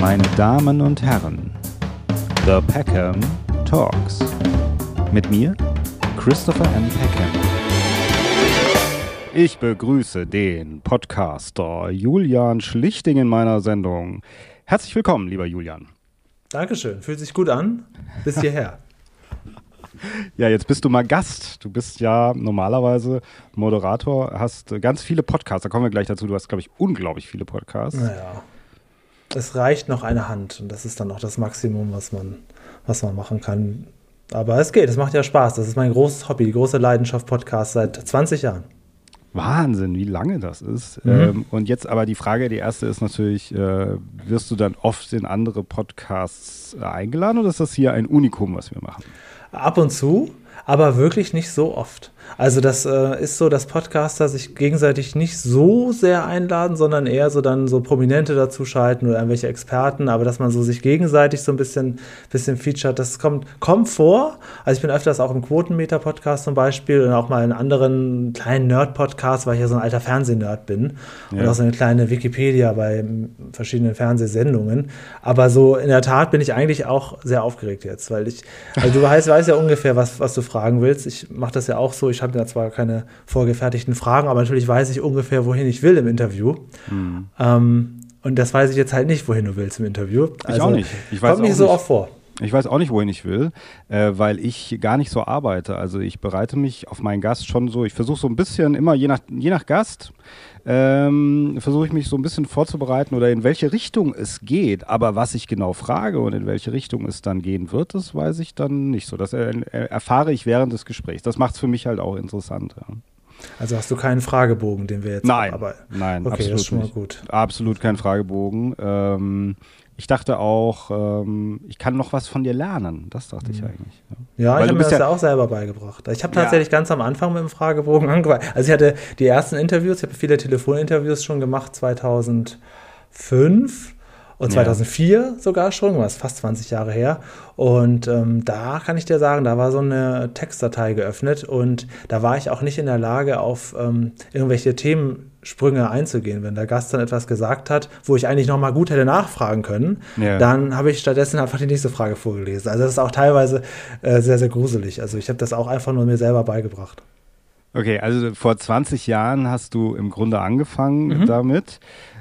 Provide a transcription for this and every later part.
Meine Damen und Herren, The Peckham Talks. Mit mir, Christopher M. Peckham. Ich begrüße den Podcaster Julian Schlichting in meiner Sendung. Herzlich willkommen, lieber Julian. Dankeschön, fühlt sich gut an. Bis hierher. Ja, jetzt bist du mal Gast. Du bist ja normalerweise Moderator, hast ganz viele Podcasts. Da kommen wir gleich dazu. Du hast, glaube ich, unglaublich viele Podcasts. Naja, es reicht noch eine Hand und das ist dann auch das Maximum, was man, was man machen kann. Aber es geht, es macht ja Spaß. Das ist mein großes Hobby, die große Leidenschaft Podcast seit 20 Jahren. Wahnsinn, wie lange das ist. Mhm. Ähm, und jetzt aber die Frage, die erste ist natürlich, äh, wirst du dann oft in andere Podcasts äh, eingeladen oder ist das hier ein Unikum, was wir machen? Ab und zu, aber wirklich nicht so oft. Also das äh, ist so, dass Podcaster sich gegenseitig nicht so sehr einladen, sondern eher so dann so Prominente dazuschalten oder irgendwelche Experten, aber dass man so sich gegenseitig so ein bisschen, bisschen featuret, das kommt, kommt vor. Also ich bin öfters auch im Quotenmeter-Podcast zum Beispiel und auch mal in anderen kleinen Nerd-Podcasts, weil ich ja so ein alter Fernsehnerd bin ja. und auch so eine kleine Wikipedia bei verschiedenen Fernsehsendungen. Aber so in der Tat bin ich eigentlich auch sehr aufgeregt jetzt, weil ich, also du weißt, weißt ja ungefähr, was, was du fragen willst. Ich mache das ja auch so. Ich ich habe da zwar keine vorgefertigten Fragen, aber natürlich weiß ich ungefähr, wohin ich will im Interview. Mhm. Ähm, und das weiß ich jetzt halt nicht, wohin du willst im Interview. Also, ich auch nicht. Ich weiß kommt nicht so oft vor. Ich weiß auch nicht, wohin ich will, äh, weil ich gar nicht so arbeite. Also ich bereite mich auf meinen Gast schon so, ich versuche so ein bisschen immer, je nach, je nach Gast, ähm, versuche ich mich so ein bisschen vorzubereiten oder in welche Richtung es geht. Aber was ich genau frage und in welche Richtung es dann gehen wird, das weiß ich dann nicht so. Das erfahre ich während des Gesprächs. Das macht es für mich halt auch interessant. Ja. Also hast du keinen Fragebogen, den wir jetzt Nein, aber nein, okay, absolut das ist schon mal gut. Absolut kein Fragebogen. Ähm, ich dachte auch, ähm, ich kann noch was von dir lernen. Das dachte ich mhm. eigentlich. Ja, ja ich habe mir das ja auch selber beigebracht. Ich habe tatsächlich ja. ganz am Anfang mit dem Fragebogen angefangen. Also ich hatte die ersten Interviews, ich habe viele Telefoninterviews schon gemacht, 2005 und 2004 ja. sogar schon, was fast 20 Jahre her. Und ähm, da kann ich dir sagen, da war so eine Textdatei geöffnet und da war ich auch nicht in der Lage, auf ähm, irgendwelche Themensprünge einzugehen. Wenn der Gast dann etwas gesagt hat, wo ich eigentlich nochmal gut hätte nachfragen können, ja. dann habe ich stattdessen einfach die nächste Frage vorgelesen. Also das ist auch teilweise äh, sehr, sehr gruselig. Also ich habe das auch einfach nur mir selber beigebracht. Okay, also vor 20 Jahren hast du im Grunde angefangen mhm. damit.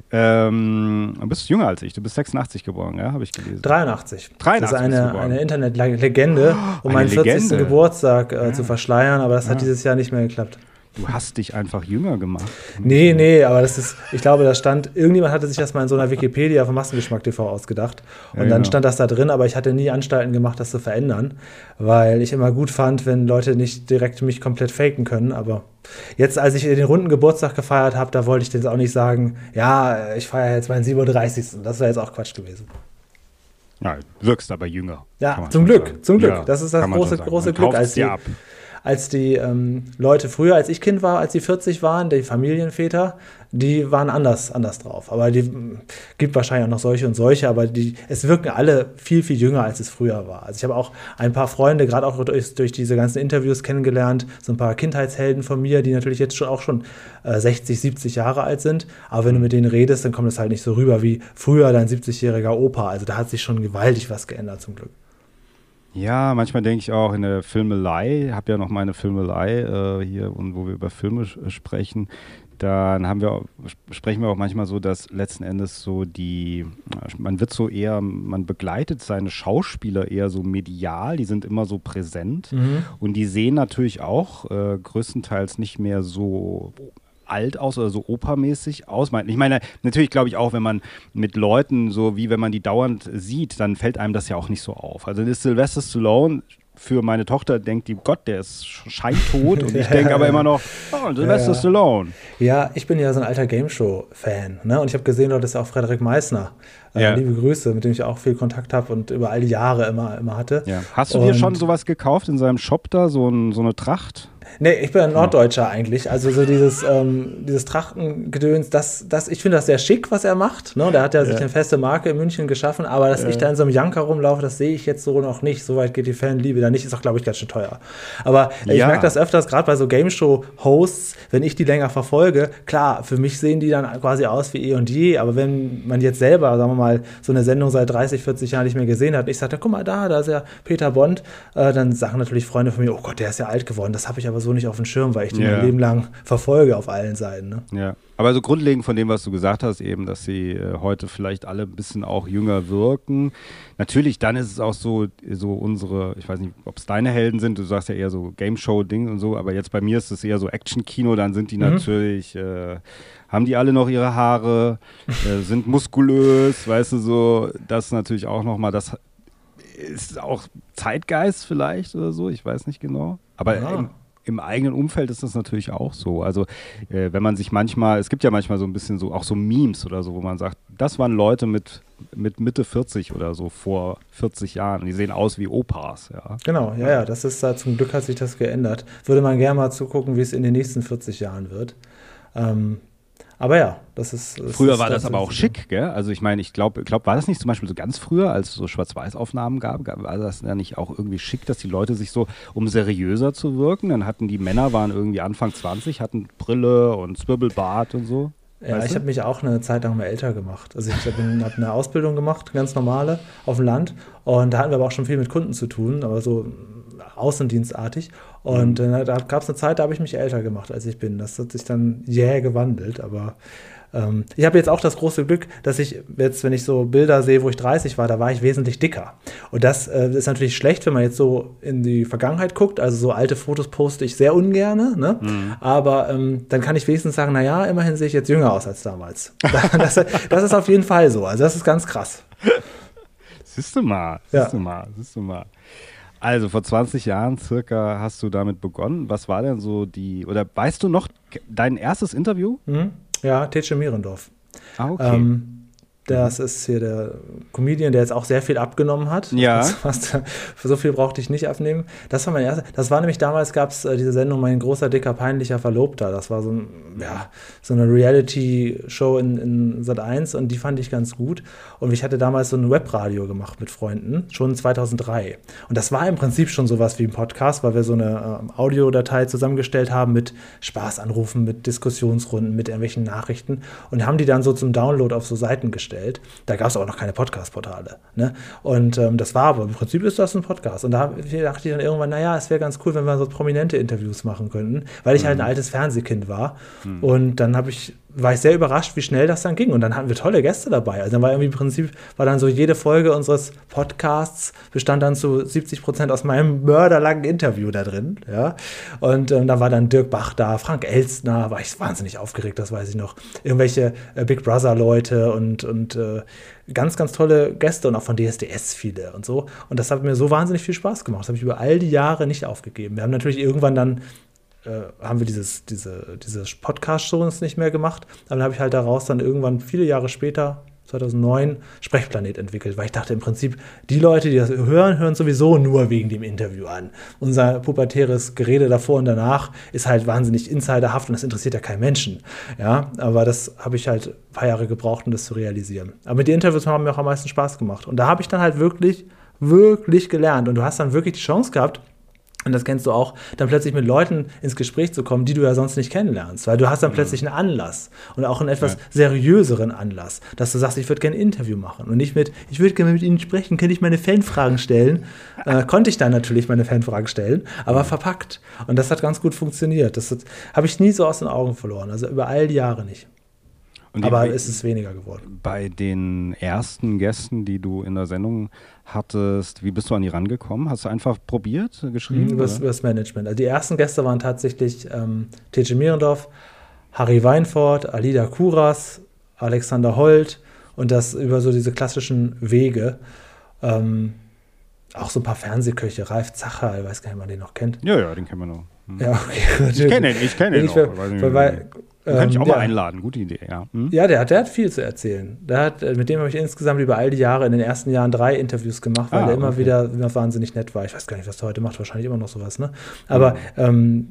Ähm, du bist jünger als ich, du bist 86 geboren, ja, habe ich gelesen. 83. 83 das ist eine, eine Internetlegende, um meinen 40. Legende. Geburtstag äh, ja. zu verschleiern, aber das ja. hat dieses Jahr nicht mehr geklappt. Du hast dich einfach jünger gemacht. Nee, nee, aber das ist, ich glaube, da stand, irgendjemand hatte sich das mal in so einer Wikipedia von Massengeschmack TV ausgedacht. Und ja, dann genau. stand das da drin, aber ich hatte nie Anstalten gemacht, das zu verändern, weil ich immer gut fand, wenn Leute nicht direkt mich komplett faken können. Aber jetzt, als ich den runden Geburtstag gefeiert habe, da wollte ich jetzt auch nicht sagen, ja, ich feiere jetzt meinen 37. Das wäre jetzt auch Quatsch gewesen. Ja, wirkst aber jünger. Ja, zum Glück, sagen. zum Glück. Ja, das ist das große, große Glück. Als die, ab als die ähm, Leute früher, als ich Kind war, als die 40 waren, die Familienväter, die waren anders, anders drauf. Aber die gibt wahrscheinlich auch noch solche und solche, aber die, es wirken alle viel, viel jünger, als es früher war. Also ich habe auch ein paar Freunde, gerade auch durch, durch, diese ganzen Interviews kennengelernt, so ein paar Kindheitshelden von mir, die natürlich jetzt schon auch schon äh, 60, 70 Jahre alt sind. Aber wenn du mit denen redest, dann kommt es halt nicht so rüber wie früher dein 70-jähriger Opa. Also da hat sich schon gewaltig was geändert zum Glück. Ja, manchmal denke ich auch in der Filmelei, habe ja noch meine Filmelei äh, hier und wo wir über Filme sprechen, dann haben wir, sprechen wir auch manchmal so, dass letzten Endes so die, man wird so eher, man begleitet seine Schauspieler eher so medial, die sind immer so präsent mhm. und die sehen natürlich auch äh, größtenteils nicht mehr so alt aus oder so opermäßig aus. Ich meine, natürlich glaube ich auch, wenn man mit Leuten, so wie wenn man die dauernd sieht, dann fällt einem das ja auch nicht so auf. Also ist Sylvester Stallone für meine Tochter denkt die, Gott, der ist scheintot. Und ich denke aber immer noch, oh, Sylvester ja. Stallone. Ja, ich bin ja so ein alter Gameshow-Fan. Ne? Und ich habe gesehen, dort ist auch Frederik Meissner. Äh, ja. Liebe Grüße, mit dem ich auch viel Kontakt habe und über all die Jahre immer, immer hatte. Ja. Hast du und dir schon sowas gekauft in seinem Shop da, so, ein, so eine Tracht? Nee, ich bin ein Norddeutscher eigentlich. Also so dieses, ähm, dieses Trachtengedöns, das, das, ich finde das sehr schick, was er macht. Ne? Da hat er sich Ja. eine feste Marke in München geschaffen, aber dass ich da in so einem Janker rumlaufe, das sehe ich jetzt so noch nicht. So weit geht die Fanliebe da nicht, ist auch, glaube ich, ganz schön teuer. Aber äh, ich Ja. merke das öfters, gerade bei so Game Show-Hosts, wenn ich die länger verfolge, klar, für mich sehen die dann quasi aus wie eh und je, aber wenn man jetzt selber, sagen wir mal, so eine Sendung seit 30, 40 Jahren nicht mehr gesehen hat, und ich sagte, guck mal da, da ist ja Peter Bond, äh, dann sagen natürlich Freunde von mir, oh Gott, der ist ja alt geworden. Das habe ich aber so nicht auf dem Schirm, weil ich den Ja. mein Leben lang verfolge auf allen Seiten. Ne? Ja, aber so grundlegend von dem, was du gesagt hast, eben, dass sie äh, heute vielleicht alle ein bisschen auch jünger wirken. Natürlich, dann ist es auch so, so unsere, ich weiß nicht, ob es deine Helden sind, du sagst ja eher so Game Show-Ding und so, aber jetzt bei mir ist es eher so Action-Kino, dann sind die natürlich, äh, haben die alle noch ihre Haare, äh, sind muskulös, weißt du, so, das natürlich auch nochmal, das ist auch Zeitgeist vielleicht oder so, ich weiß nicht genau. Aber Ja. Im, eigenen Umfeld ist das natürlich auch so. Also äh, wenn man sich manchmal, es gibt ja manchmal so ein bisschen so, auch so Memes oder so, wo man sagt, das waren Leute mit, mit Mitte 40 oder so vor 40 Jahren. Die sehen aus wie Opas, ja. Genau, ja, ja, das ist da, zum Glück hat sich das geändert. Würde man gerne mal zugucken, wie es in den nächsten 40 Jahren wird. Ähm, aber ja, das ist. das Früher ist war das aber auch schick, gell? Also ich meine, ich glaube, glaub, war das nicht zum Beispiel so ganz früher, als es so Schwarz-Weiß-Aufnahmen gab, war das ja nicht auch irgendwie schick, dass die Leute sich so, um seriöser zu wirken, dann hatten die Männer, waren irgendwie Anfang 20, hatten Brille und Zwirbelbart und so. Ja, Weißt ich habe mich auch eine Zeit lang mal älter gemacht. Also ich habe eine Ausbildung gemacht, ganz normale, auf dem Land. Und da hatten wir aber auch schon viel mit Kunden zu tun, aber so außendienstartig. Und Mhm. äh, da gab es eine Zeit, da habe ich mich älter gemacht, als ich bin. Das hat sich dann jäh gewandelt. Aber ähm, ich habe jetzt auch das große Glück, dass ich jetzt, wenn ich so Bilder sehe, wo ich 30 war, da war ich wesentlich dicker. Und das äh, ist natürlich schlecht, wenn man jetzt so in die Vergangenheit guckt. Also so alte Fotos poste ich sehr ungerne. Ne? Aber ähm, dann kann ich wenigstens sagen, naja, immerhin sehe ich jetzt jünger aus als damals. das, das ist auf jeden Fall so. Also das ist ganz krass. Siehst du mal, Ja. siehst du mal, siehst du mal. Also vor 20 Jahren circa hast du damit begonnen. Was war denn so die, oder weißt du noch dein erstes Interview? Mhm. Ja, Tetsche Mierendorf. Ah, okay. Ähm, das ist hier der Comedian, der jetzt auch sehr viel abgenommen hat. Ja. Für so viel brauchte ich nicht abnehmen. Das war mein erster. Das war nämlich damals gab es äh, diese Sendung Mein großer, dicker, peinlicher Verlobter. Das war so, ein, ja, so eine Reality-Show in, in Sat 1 und die fand ich ganz gut. Und ich hatte damals so ein Webradio gemacht mit Freunden, schon 2003. Und das war im Prinzip schon sowas wie ein Podcast, weil wir so eine ähm, Audiodatei zusammengestellt haben mit Spaßanrufen, mit Diskussionsrunden, mit irgendwelchen Nachrichten und haben die dann so zum Download auf so Seiten gestellt. Da gab es auch noch keine Podcast-Portale. Ne? Und ähm, das war aber im Prinzip ist das ein Podcast. Und da dachte ich dann irgendwann, naja, es wäre ganz cool, wenn wir so prominente Interviews machen könnten, weil ich halt ein altes Fernsehkind war. Und dann habe ich war ich sehr überrascht, wie schnell das dann ging. Und dann hatten wir tolle Gäste dabei. Also dann war irgendwie im Prinzip, war dann so jede Folge unseres Podcasts bestand dann zu 70 Prozent aus meinem mörderlangen Interview da drin. Ja. Und ähm, da war dann Dirk Bach da, Frank Elstner, war ich wahnsinnig aufgeregt, das weiß ich noch. Irgendwelche äh, Big Brother-Leute und, und äh, ganz, ganz tolle Gäste und auch von DSDS viele und so. Und das hat mir so wahnsinnig viel Spaß gemacht. Das habe ich über all die Jahre nicht aufgegeben. Wir haben natürlich irgendwann dann haben wir dieses, diese, diese Podcast-Shows nicht mehr gemacht. Dann habe ich halt daraus dann irgendwann viele Jahre später, 2009, Sprechplanet entwickelt, weil ich dachte im Prinzip, die Leute, die das hören, hören sowieso nur wegen dem Interview an. Unser pubertäres Gerede davor und danach ist halt wahnsinnig insiderhaft und das interessiert ja keinen Menschen. Ja, aber das habe ich halt ein paar Jahre gebraucht, um das zu realisieren. Aber mit den Interviews haben mir auch am meisten Spaß gemacht. Und da habe ich dann halt wirklich, wirklich gelernt. Und du hast dann wirklich die Chance gehabt, und das kennst du auch, dann plötzlich mit Leuten ins Gespräch zu kommen, die du ja sonst nicht kennenlernst, weil du hast dann plötzlich einen Anlass und auch einen etwas Ja. seriöseren Anlass, dass du sagst, ich würde gerne ein Interview machen und nicht mit, ich würde gerne mit Ihnen sprechen, könnte ich meine Fanfragen stellen? Äh, konnte ich dann natürlich meine Fanfragen stellen, aber verpackt. Und das hat ganz gut funktioniert. Das hat- habe ich nie so aus den Augen verloren, also über all die Jahre nicht. Und Aber es ist weniger geworden. bei den ersten Gästen, die du in der Sendung hattest, wie bist du an die rangekommen? Hast du einfach probiert, geschrieben? Über oder? das Management. Also die ersten Gäste waren tatsächlich ähm, Tetje Mierendorf, Harry Weinfurt, Alida Kuras, Alexander Holt und das über so diese klassischen Wege. Ähm, auch so ein paar Fernsehköche, Ralf Zacher, ich weiß gar nicht, ob man den noch kennt. Ja, ja, den kennen wir noch. Hm. Ja, okay. Ich kenne ihn, ich kenne ihn Ich nicht, ver- weil- Den kann ich ähm, auch mal ja. einladen. Gute Idee, ja. Hm? Ja, der hat, der hat viel zu erzählen. Der hat, äh, mit dem habe ich insgesamt über all die Jahre in den ersten Jahren drei Interviews gemacht, weil Ah, er immer okay. wieder, immer wahnsinnig nett war. Ich weiß gar nicht, was der heute macht, wahrscheinlich immer noch sowas, ne? Aber ähm,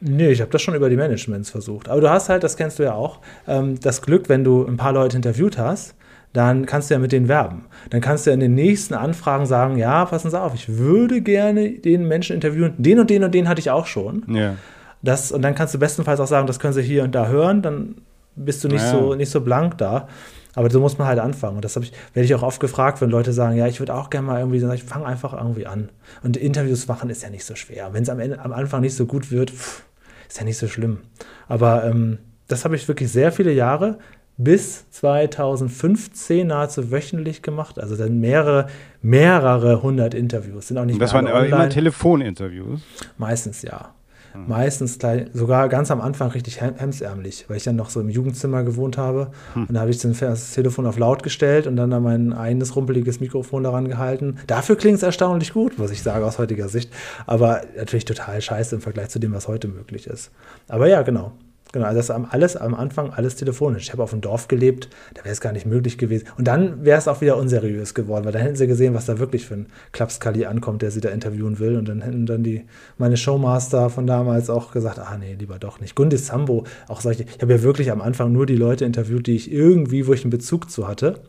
Nee, ich habe das schon über die Managements versucht. Aber du hast halt, das kennst du ja auch, ähm, das Glück, wenn du ein paar Leute interviewt hast, dann kannst du ja mit denen werben. Dann kannst du ja in den nächsten Anfragen sagen, ja, passen Sie auf, ich würde gerne den Menschen interviewen. Den und den und den hatte ich auch schon. Ja. Das, und dann kannst du bestenfalls auch sagen, das können Sie hier und da hören, dann bist du nicht, Ja. so, nicht so blank da. Aber so muss man halt anfangen. Und das ich, werde ich auch oft gefragt, wenn Leute sagen, ja, ich würde auch gerne mal irgendwie, dann sag ich fange einfach irgendwie an. Und Interviews machen ist ja nicht so schwer. Wenn es am, Ende- am Anfang nicht so gut wird, pff, ist ja nicht so schlimm. Aber ähm, das habe ich wirklich sehr viele Jahre bis 2015 nahezu wöchentlich gemacht. Also dann mehrere, mehrere hundert Interviews. Sind auch nicht Und das waren aber immer. Telefoninterviews. Meistens ja. Hm. Meistens gleich, sogar ganz am Anfang richtig hem- hemsärmlich, weil ich dann noch so im Jugendzimmer gewohnt habe. Hm. Und da habe ich das Telefon auf laut gestellt und dann da mein eigenes rumpeliges Mikrofon daran gehalten. Dafür klingt es erstaunlich gut, muss ich sagen, aus heutiger Sicht. Aber natürlich total scheiße im Vergleich zu dem, was heute möglich ist. Aber ja, genau. Genau, also das alles am Anfang, alles telefonisch. Ich habe auf dem Dorf gelebt, da wäre es gar nicht möglich gewesen. Und dann wäre es auch wieder unseriös geworden, weil dann hätten sie gesehen, was da wirklich für ein Klapskali ankommt, der sie da interviewen will. Und dann hätten dann die, meine Showmaster von damals auch gesagt, ah nee, lieber doch nicht. Gundis Sambo, auch solche. Ich habe ja wirklich am Anfang nur die Leute interviewt, die ich irgendwie, wo ich einen Bezug zu hatte.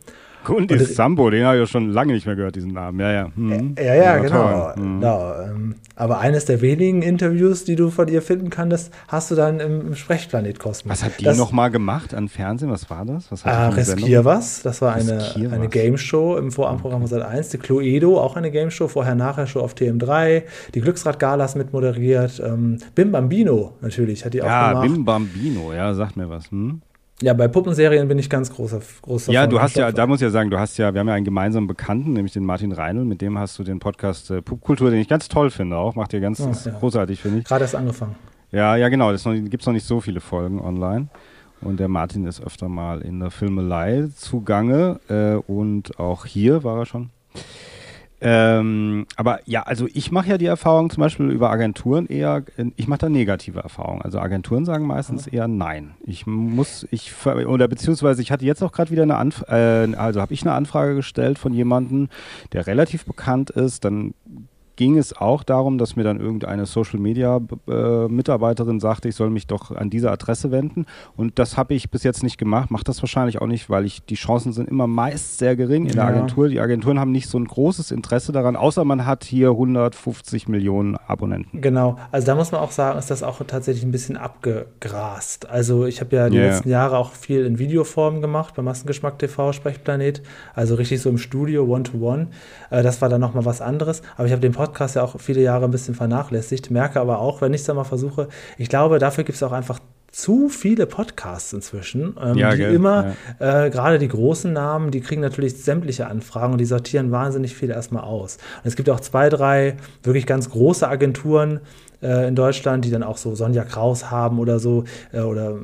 Gundis Und- Sambo, den habe ich ja schon lange nicht mehr gehört, diesen Namen. Ja, ja. Mhm. Ja, ja, war genau. Mhm. genau. ähm, Aber eines der wenigen Interviews, die du von ihr finden kannst, hast du dann im, Sprechplanet Kosmos. Was hat die nochmal gemacht an Fernsehen? Was war das? Was hat die Ah? Riskier was. Das war eine, Riskier eine. Game Show im Vorabendprogramm von Sat 1. Die Cluedo, auch eine Game Show, vorher nachher Show auf TM3. Die Glücksrad-Galas mitmoderiert. Ähm, Bim Bambino natürlich hat die auch Ja, gemacht. Bim Bambino, ja, sagt mir was. Hm? Ja, bei Puppenserien bin ich ganz großer, großer Ja, du hast ja, da muss ich ja sagen, du hast ja, wir haben ja einen gemeinsamen Bekannten, nämlich den Martin Reinl, mit dem hast du den Podcast äh, Pupkultur, den ich ganz toll finde auch, macht dir ganz ist ja. großartig, finde ich. Gerade erst angefangen. Ja, ja, genau, es gibt noch nicht so viele Folgen online. Und der Martin ist öfter mal in der Filmelei zugange äh, und auch hier war er schon. Ähm, aber ja, also ich mache ja die Erfahrung zum Beispiel über Agenturen eher, ich mache da negative Erfahrungen. Also Agenturen sagen meistens eher nein. Ich muss, ich oder beziehungsweise ich hatte jetzt auch gerade wieder eine Anfrage, äh, also habe ich eine Anfrage gestellt von jemandem, der relativ bekannt ist. Dann ging es auch darum, dass mir dann irgendeine Social Media äh, Mitarbeiterin sagte, ich soll mich doch an diese Adresse wenden. Und das habe ich bis jetzt nicht gemacht, mache das wahrscheinlich auch nicht, weil ich die Chancen sind immer meist sehr gering in der Ja. Agentur. Die Agenturen haben nicht so ein großes Interesse daran, außer man hat hier 150 Millionen Abonnenten. Genau, also da muss man auch sagen, ist das auch tatsächlich ein bisschen abgegrast. Also ich habe ja die Ja. letzten Jahre auch viel in Videoform gemacht, bei Massengeschmack TV, Sprechplanet, also richtig so im Studio, One-to-One. Äh, das war dann nochmal was anderes. Aber ich habe den Podcast ja auch viele Jahre ein bisschen vernachlässigt, merke aber auch, wenn ich es dann mal versuche, ich glaube, dafür gibt es auch einfach zu viele Podcasts inzwischen, ähm, Ja, die gell, immer, äh, gerade die großen Namen, die kriegen natürlich sämtliche Anfragen und die sortieren wahnsinnig viel erstmal aus. Und es gibt auch zwei, drei wirklich ganz große Agenturen äh, in Deutschland, die dann auch so Sonja Kraus haben oder so, äh, oder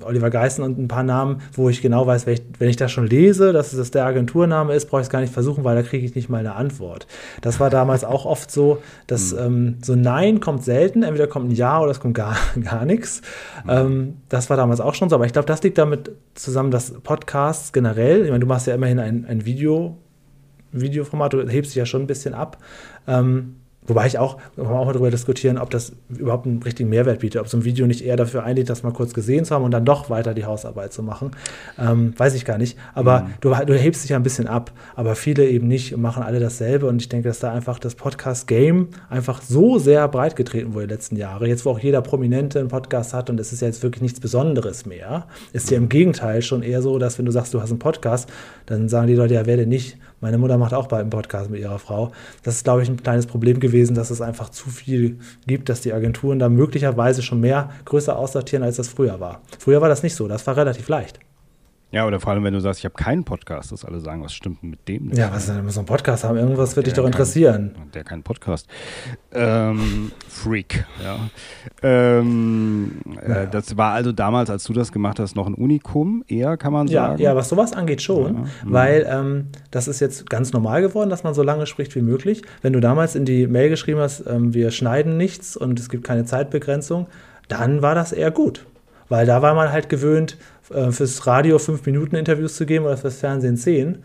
Oliver Geißen und ein paar Namen, wo ich genau weiß, wenn ich, wenn ich das schon lese, dass es der Agenturname ist, brauche ich es gar nicht versuchen, weil da kriege ich nicht mal eine Antwort. Das war damals auch oft so, dass ähm, so Nein kommt selten, entweder kommt ein Ja oder es kommt gar, gar nichts. Ähm, das war damals auch schon so, aber ich glaube, das liegt damit zusammen, dass Podcasts generell, ich meine, du machst ja immerhin ein, ein Video, Videoformat, du hebst dich ja schon ein bisschen ab. Ähm, Wobei ich auch, kann man auch mal darüber diskutieren, ob das überhaupt einen richtigen Mehrwert bietet, ob so ein Video nicht eher dafür einlädt, das mal kurz gesehen zu haben und dann doch weiter die Hausarbeit zu machen. Ähm, weiß ich gar nicht. Aber du, du hebst dich ja ein bisschen ab, aber viele eben nicht und machen alle dasselbe. Und ich denke, dass da einfach das Podcast-Game einfach so sehr breit getreten wurde die letzten Jahre. Jetzt, wo auch jeder Prominente einen Podcast hat und es ist ja jetzt wirklich nichts Besonderes mehr, ist ja im Gegenteil schon eher so, dass wenn du sagst, du hast einen Podcast, dann sagen die Leute, ja, wer denn nicht? Meine Mutter macht auch bald einen Podcast mit ihrer Frau. Das ist, glaube ich, ein kleines Problem gewesen, dass es einfach zu viel gibt, dass die Agenturen da möglicherweise schon mehr größer aussortieren, als das früher war. Früher war das nicht so, das war relativ leicht. Ja, oder vor allem, wenn du sagst, ich habe keinen Podcast, dass alle sagen, was stimmt denn mit dem? nicht? Ja, was denn, wir so einen Podcast haben? Irgendwas wird dich doch kein- interessieren. Der keinen Podcast. Ähm, Freak, ja. Ähm, Ja. äh, das war also damals, als du das gemacht hast, noch ein Unikum, eher kann man Ja, sagen. ja, was sowas angeht schon, Ja, weil ähm, das ist jetzt ganz normal geworden, dass man so lange spricht wie möglich. Wenn du damals in die Mail geschrieben hast, ähm, wir schneiden nichts und es gibt keine Zeitbegrenzung, dann war das eher gut. Weil da war man halt gewöhnt, fürs Radio fünf Minuten Interviews zu geben oder fürs Fernsehen zehn.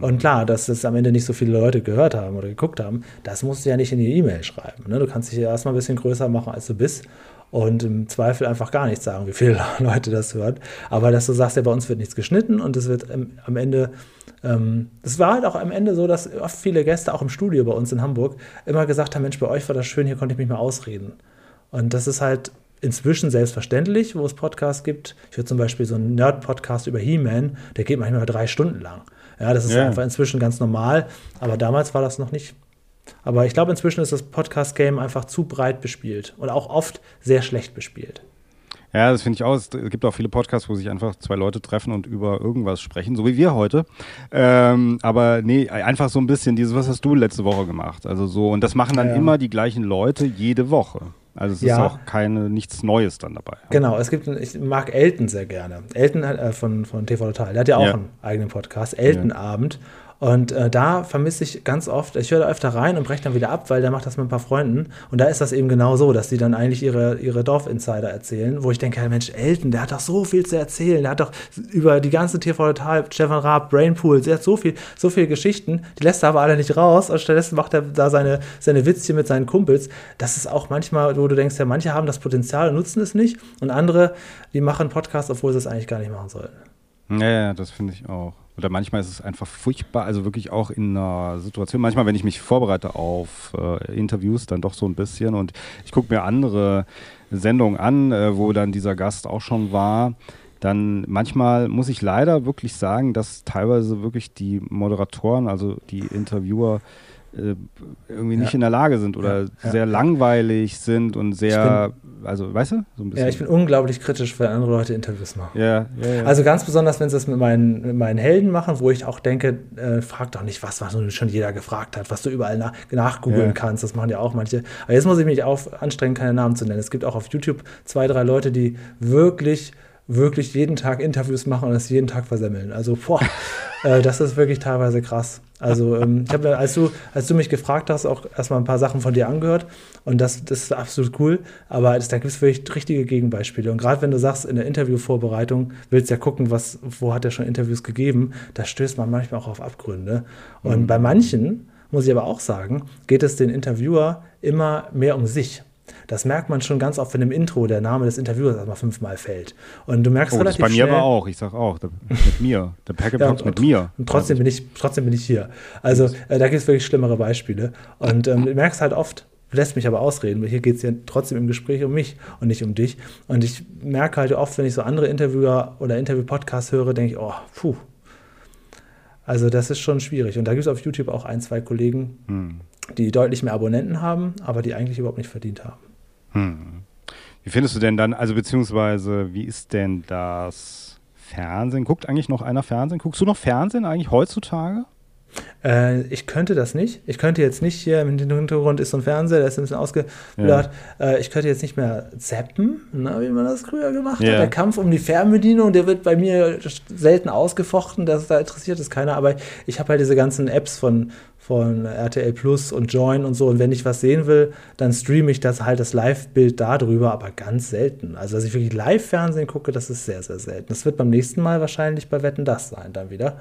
Und klar, dass das am Ende nicht so viele Leute gehört haben oder geguckt haben, das musst du ja nicht in die E-Mail schreiben. Ne? Du kannst dich ja erstmal ein bisschen größer machen, als du bist. und im Zweifel einfach gar nichts sagen, wie viele Leute das hören. Aber dass du sagst, ja, bei uns wird nichts geschnitten und es wird am Ende, ähm, es war halt auch am Ende so, dass oft viele Gäste auch im Studio bei uns in Hamburg immer gesagt haben, Mensch, bei euch war das schön, hier konnte ich mich mal ausreden. Und das ist halt inzwischen selbstverständlich, wo es Podcasts gibt. Ich höre zum Beispiel so einen Nerd-Podcast über He-Man, der geht manchmal drei Stunden lang. Ja, das ist ja. einfach inzwischen ganz normal, aber damals war das noch nicht. Aber ich glaube, inzwischen ist das Podcast-Game einfach zu breit bespielt und auch oft sehr schlecht bespielt. Ja, das finde ich auch. Es gibt auch viele Podcasts, wo sich einfach zwei Leute treffen und über irgendwas sprechen, so wie wir heute. Ähm, aber nee, einfach so ein bisschen dieses, was hast du letzte Woche gemacht? Also so, und das machen dann ja. immer die gleichen Leute jede Woche. Also es ja. ist auch keine, nichts Neues dann dabei. Genau, es gibt, ich mag Elton sehr gerne. Elton äh, von, von TV Total, der hat ja auch einen eigenen Podcast, Elton-Abend. Und äh, da vermisse ich ganz oft, ich höre da öfter rein und breche dann wieder ab, weil der macht das mit ein paar Freunden. Und da ist das eben genau so, dass die dann eigentlich ihre, ihre Dorf-Insider erzählen, wo ich denke, Mensch, Elton, der hat doch so viel zu erzählen. Der hat doch über die ganze TV Total, Stefan Raab, Brainpool, der hat so viel, so viele Geschichten, die lässt er aber alle nicht raus. Und stattdessen macht er da seine, seine Witzchen mit seinen Kumpels. Das ist auch manchmal, wo du denkst, ja, manche haben das Potenzial und nutzen es nicht. Und andere, die machen Podcasts, obwohl sie es eigentlich gar nicht machen sollten. Ja, ja das finde ich auch. Oder manchmal ist es einfach furchtbar, also wirklich auch in einer Situation, manchmal, wenn ich mich vorbereite auf äh, Interviews, dann doch so ein bisschen. Und ich gucke mir andere Sendungen an, äh, wo dann dieser Gast auch schon war, dann manchmal muss ich leider wirklich sagen, dass teilweise wirklich die Moderatoren, also die Interviewer, äh, irgendwie nicht in der Lage sind oder sehr langweilig sind und sehr, bin, also weißt du, so ein bisschen. Ja, ich bin unglaublich kritisch, wenn andere Leute Interviews machen. Ja, ja, Also ganz besonders, wenn sie das mit meinen, mit meinen Helden machen, wo ich auch denke, äh, frag doch nicht was, was schon jeder gefragt hat, was du überall nach, nachgoogeln kannst. Das machen ja auch manche. Aber jetzt muss ich mich auch anstrengen, keine Namen zu nennen. Es gibt auch auf YouTube zwei, drei Leute, die wirklich wirklich jeden Tag Interviews machen und das jeden Tag versemmeln. Also, boah, äh, das ist wirklich teilweise krass. Also, ähm, ich habe, als du, als du mich gefragt hast, auch erstmal ein paar Sachen von dir angehört und das, das ist absolut cool. Aber das, da gibt es wirklich richtige Gegenbeispiele. Und gerade wenn du sagst, in der Interviewvorbereitung willst du ja gucken, was, wo hat er schon Interviews gegeben, da stößt man manchmal auch auf Abgründe. Und mhm. bei manchen, muss ich aber auch sagen, geht es den Interviewer immer mehr um sich. Das merkt man schon ganz oft, wenn im Intro der Name des Interviewers erstmal fünfmal fällt. Und du merkst oh, relativ das bei mir aber auch, ich sag auch, mit mir. Der Packet ja, mit mir. Und trotzdem bin ich, trotzdem bin ich hier. Also äh, da gibt es wirklich schlimmere Beispiele. Und ähm, du merkst halt oft, lässt mich aber ausreden, weil hier geht es ja trotzdem im Gespräch um mich und nicht um dich. Und ich merke halt oft, wenn ich so andere Interviewer oder Interview-Podcasts höre, denke ich, oh, puh. Also das ist schon schwierig. Und da gibt es auf YouTube auch ein, zwei Kollegen, hm. Die deutlich mehr Abonnenten haben, aber die eigentlich überhaupt nicht verdient haben. Hm. Wie findest du denn dann, also beziehungsweise wie ist denn das Fernsehen? Guckt eigentlich noch einer Fernsehen? Guckst du noch Fernsehen eigentlich heutzutage? Äh, ich könnte das nicht. Ich könnte jetzt nicht hier im Hintergrund ist so ein Fernseher, der ist ein bisschen ausgebläht. Ja. Äh, ich könnte jetzt nicht mehr zappen, na, wie man das früher gemacht ja. hat. Der Kampf um die Fernbedienung, der wird bei mir selten ausgefochten. Das, da interessiert es keiner. Aber ich habe halt diese ganzen Apps von, von RTL Plus und Join und so. Und wenn ich was sehen will, dann streame ich das halt das Live-Bild darüber, aber ganz selten. Also, dass ich wirklich Live-Fernsehen gucke, das ist sehr, sehr selten. Das wird beim nächsten Mal wahrscheinlich bei Wetten das sein, dann wieder.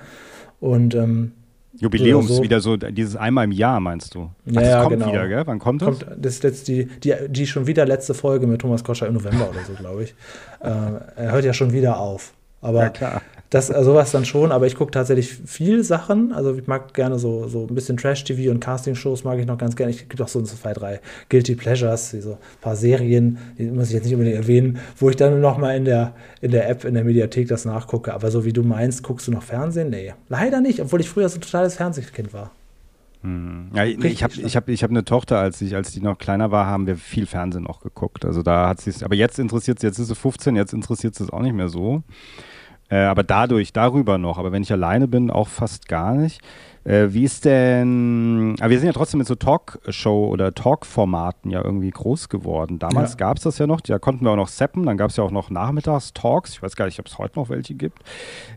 Und ähm, Jubiläums so. wieder so, dieses einmal im Jahr, meinst du? Ach, ja, das kommt genau. wieder, gell? Wann kommt das? Kommt, das ist jetzt die, die, die schon wieder letzte Folge mit Thomas Koscher im November oder so, glaube ich. Äh, er hört ja schon wieder auf. Aber ja, klar. Das, äh, sowas dann schon, aber ich gucke tatsächlich viel Sachen. Also ich mag gerne so, so ein bisschen Trash-TV und Casting-Shows mag ich noch ganz gerne. Ich gibt auch so zwei, drei Guilty Pleasures, so ein paar Serien, die muss ich jetzt nicht unbedingt erwähnen, wo ich dann noch mal in der, in der App, in der Mediathek das nachgucke. Aber so wie du meinst, guckst du noch Fernsehen? Nee, leider nicht, obwohl ich früher so ein totales Fernsehkind war. Hm. Ja, ich habe ich hab, ich hab eine Tochter, als ich, als die noch kleiner war, haben wir viel Fernsehen auch geguckt. Also da hat sie aber jetzt interessiert sie, jetzt ist sie 15, jetzt interessiert sie es auch nicht mehr so. Äh, aber dadurch, darüber noch. Aber wenn ich alleine bin, auch fast gar nicht. Äh, wie ist denn, aber wir sind ja trotzdem mit so Talkshow oder Talk-Formaten ja irgendwie groß geworden. Damals ja. gab es das ja noch, da konnten wir auch noch seppen, dann gab es ja auch noch Nachmittagstalks. Ich weiß gar nicht, ob es heute noch welche gibt.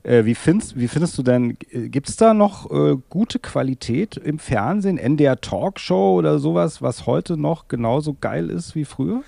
Äh, wie, findest, wie findest du denn, äh, gibt es da noch äh, gute Qualität im Fernsehen, NDR Talkshow oder sowas, was heute noch genauso geil ist wie früher?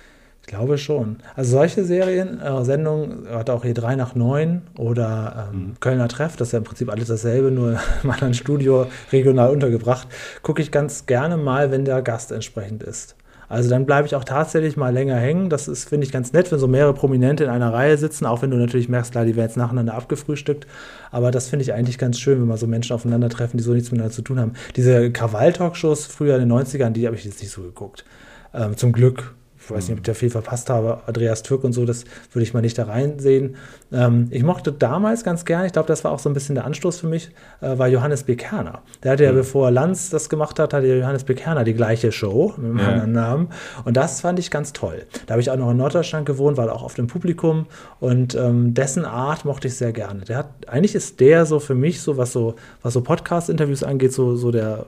Ich glaube schon. Also solche Serien, äh, Sendungen, hat auch hier 3 nach 9 oder ähm, mhm. Kölner Treff, das ist ja im Prinzip alles dasselbe, nur im anderen Studio regional untergebracht, gucke ich ganz gerne mal, wenn der Gast entsprechend ist. Also dann bleibe ich auch tatsächlich mal länger hängen. Das ist, finde ich, ganz nett, wenn so mehrere Prominente in einer Reihe sitzen, auch wenn du natürlich merkst, klar, die werden jetzt nacheinander abgefrühstückt. Aber das finde ich eigentlich ganz schön, wenn mal so Menschen aufeinandertreffen, die so nichts miteinander zu tun haben. Diese Krawall-Talkshows früher in den 90ern, die habe ich jetzt nicht so geguckt. Ähm, zum Glück ich weiß nicht, ob ich da viel verpasst habe, Andreas Türk und so, das würde ich mal nicht da reinsehen. Ähm, ich mochte damals ganz gerne, ich glaube, das war auch so ein bisschen der Anstoß für mich, äh, war Johannes Bekerner. Der hatte ja, mhm. bevor Lanz das gemacht hat, hatte Johannes Bekerner die gleiche Show mit einem ja. anderen Namen. Und das fand ich ganz toll. Da habe ich auch noch in Norddeutschland gewohnt, war auch auf dem Publikum und ähm, dessen Art mochte ich sehr gerne. Der hat, eigentlich ist der so für mich, so was so, was so Podcast-Interviews angeht, so, so der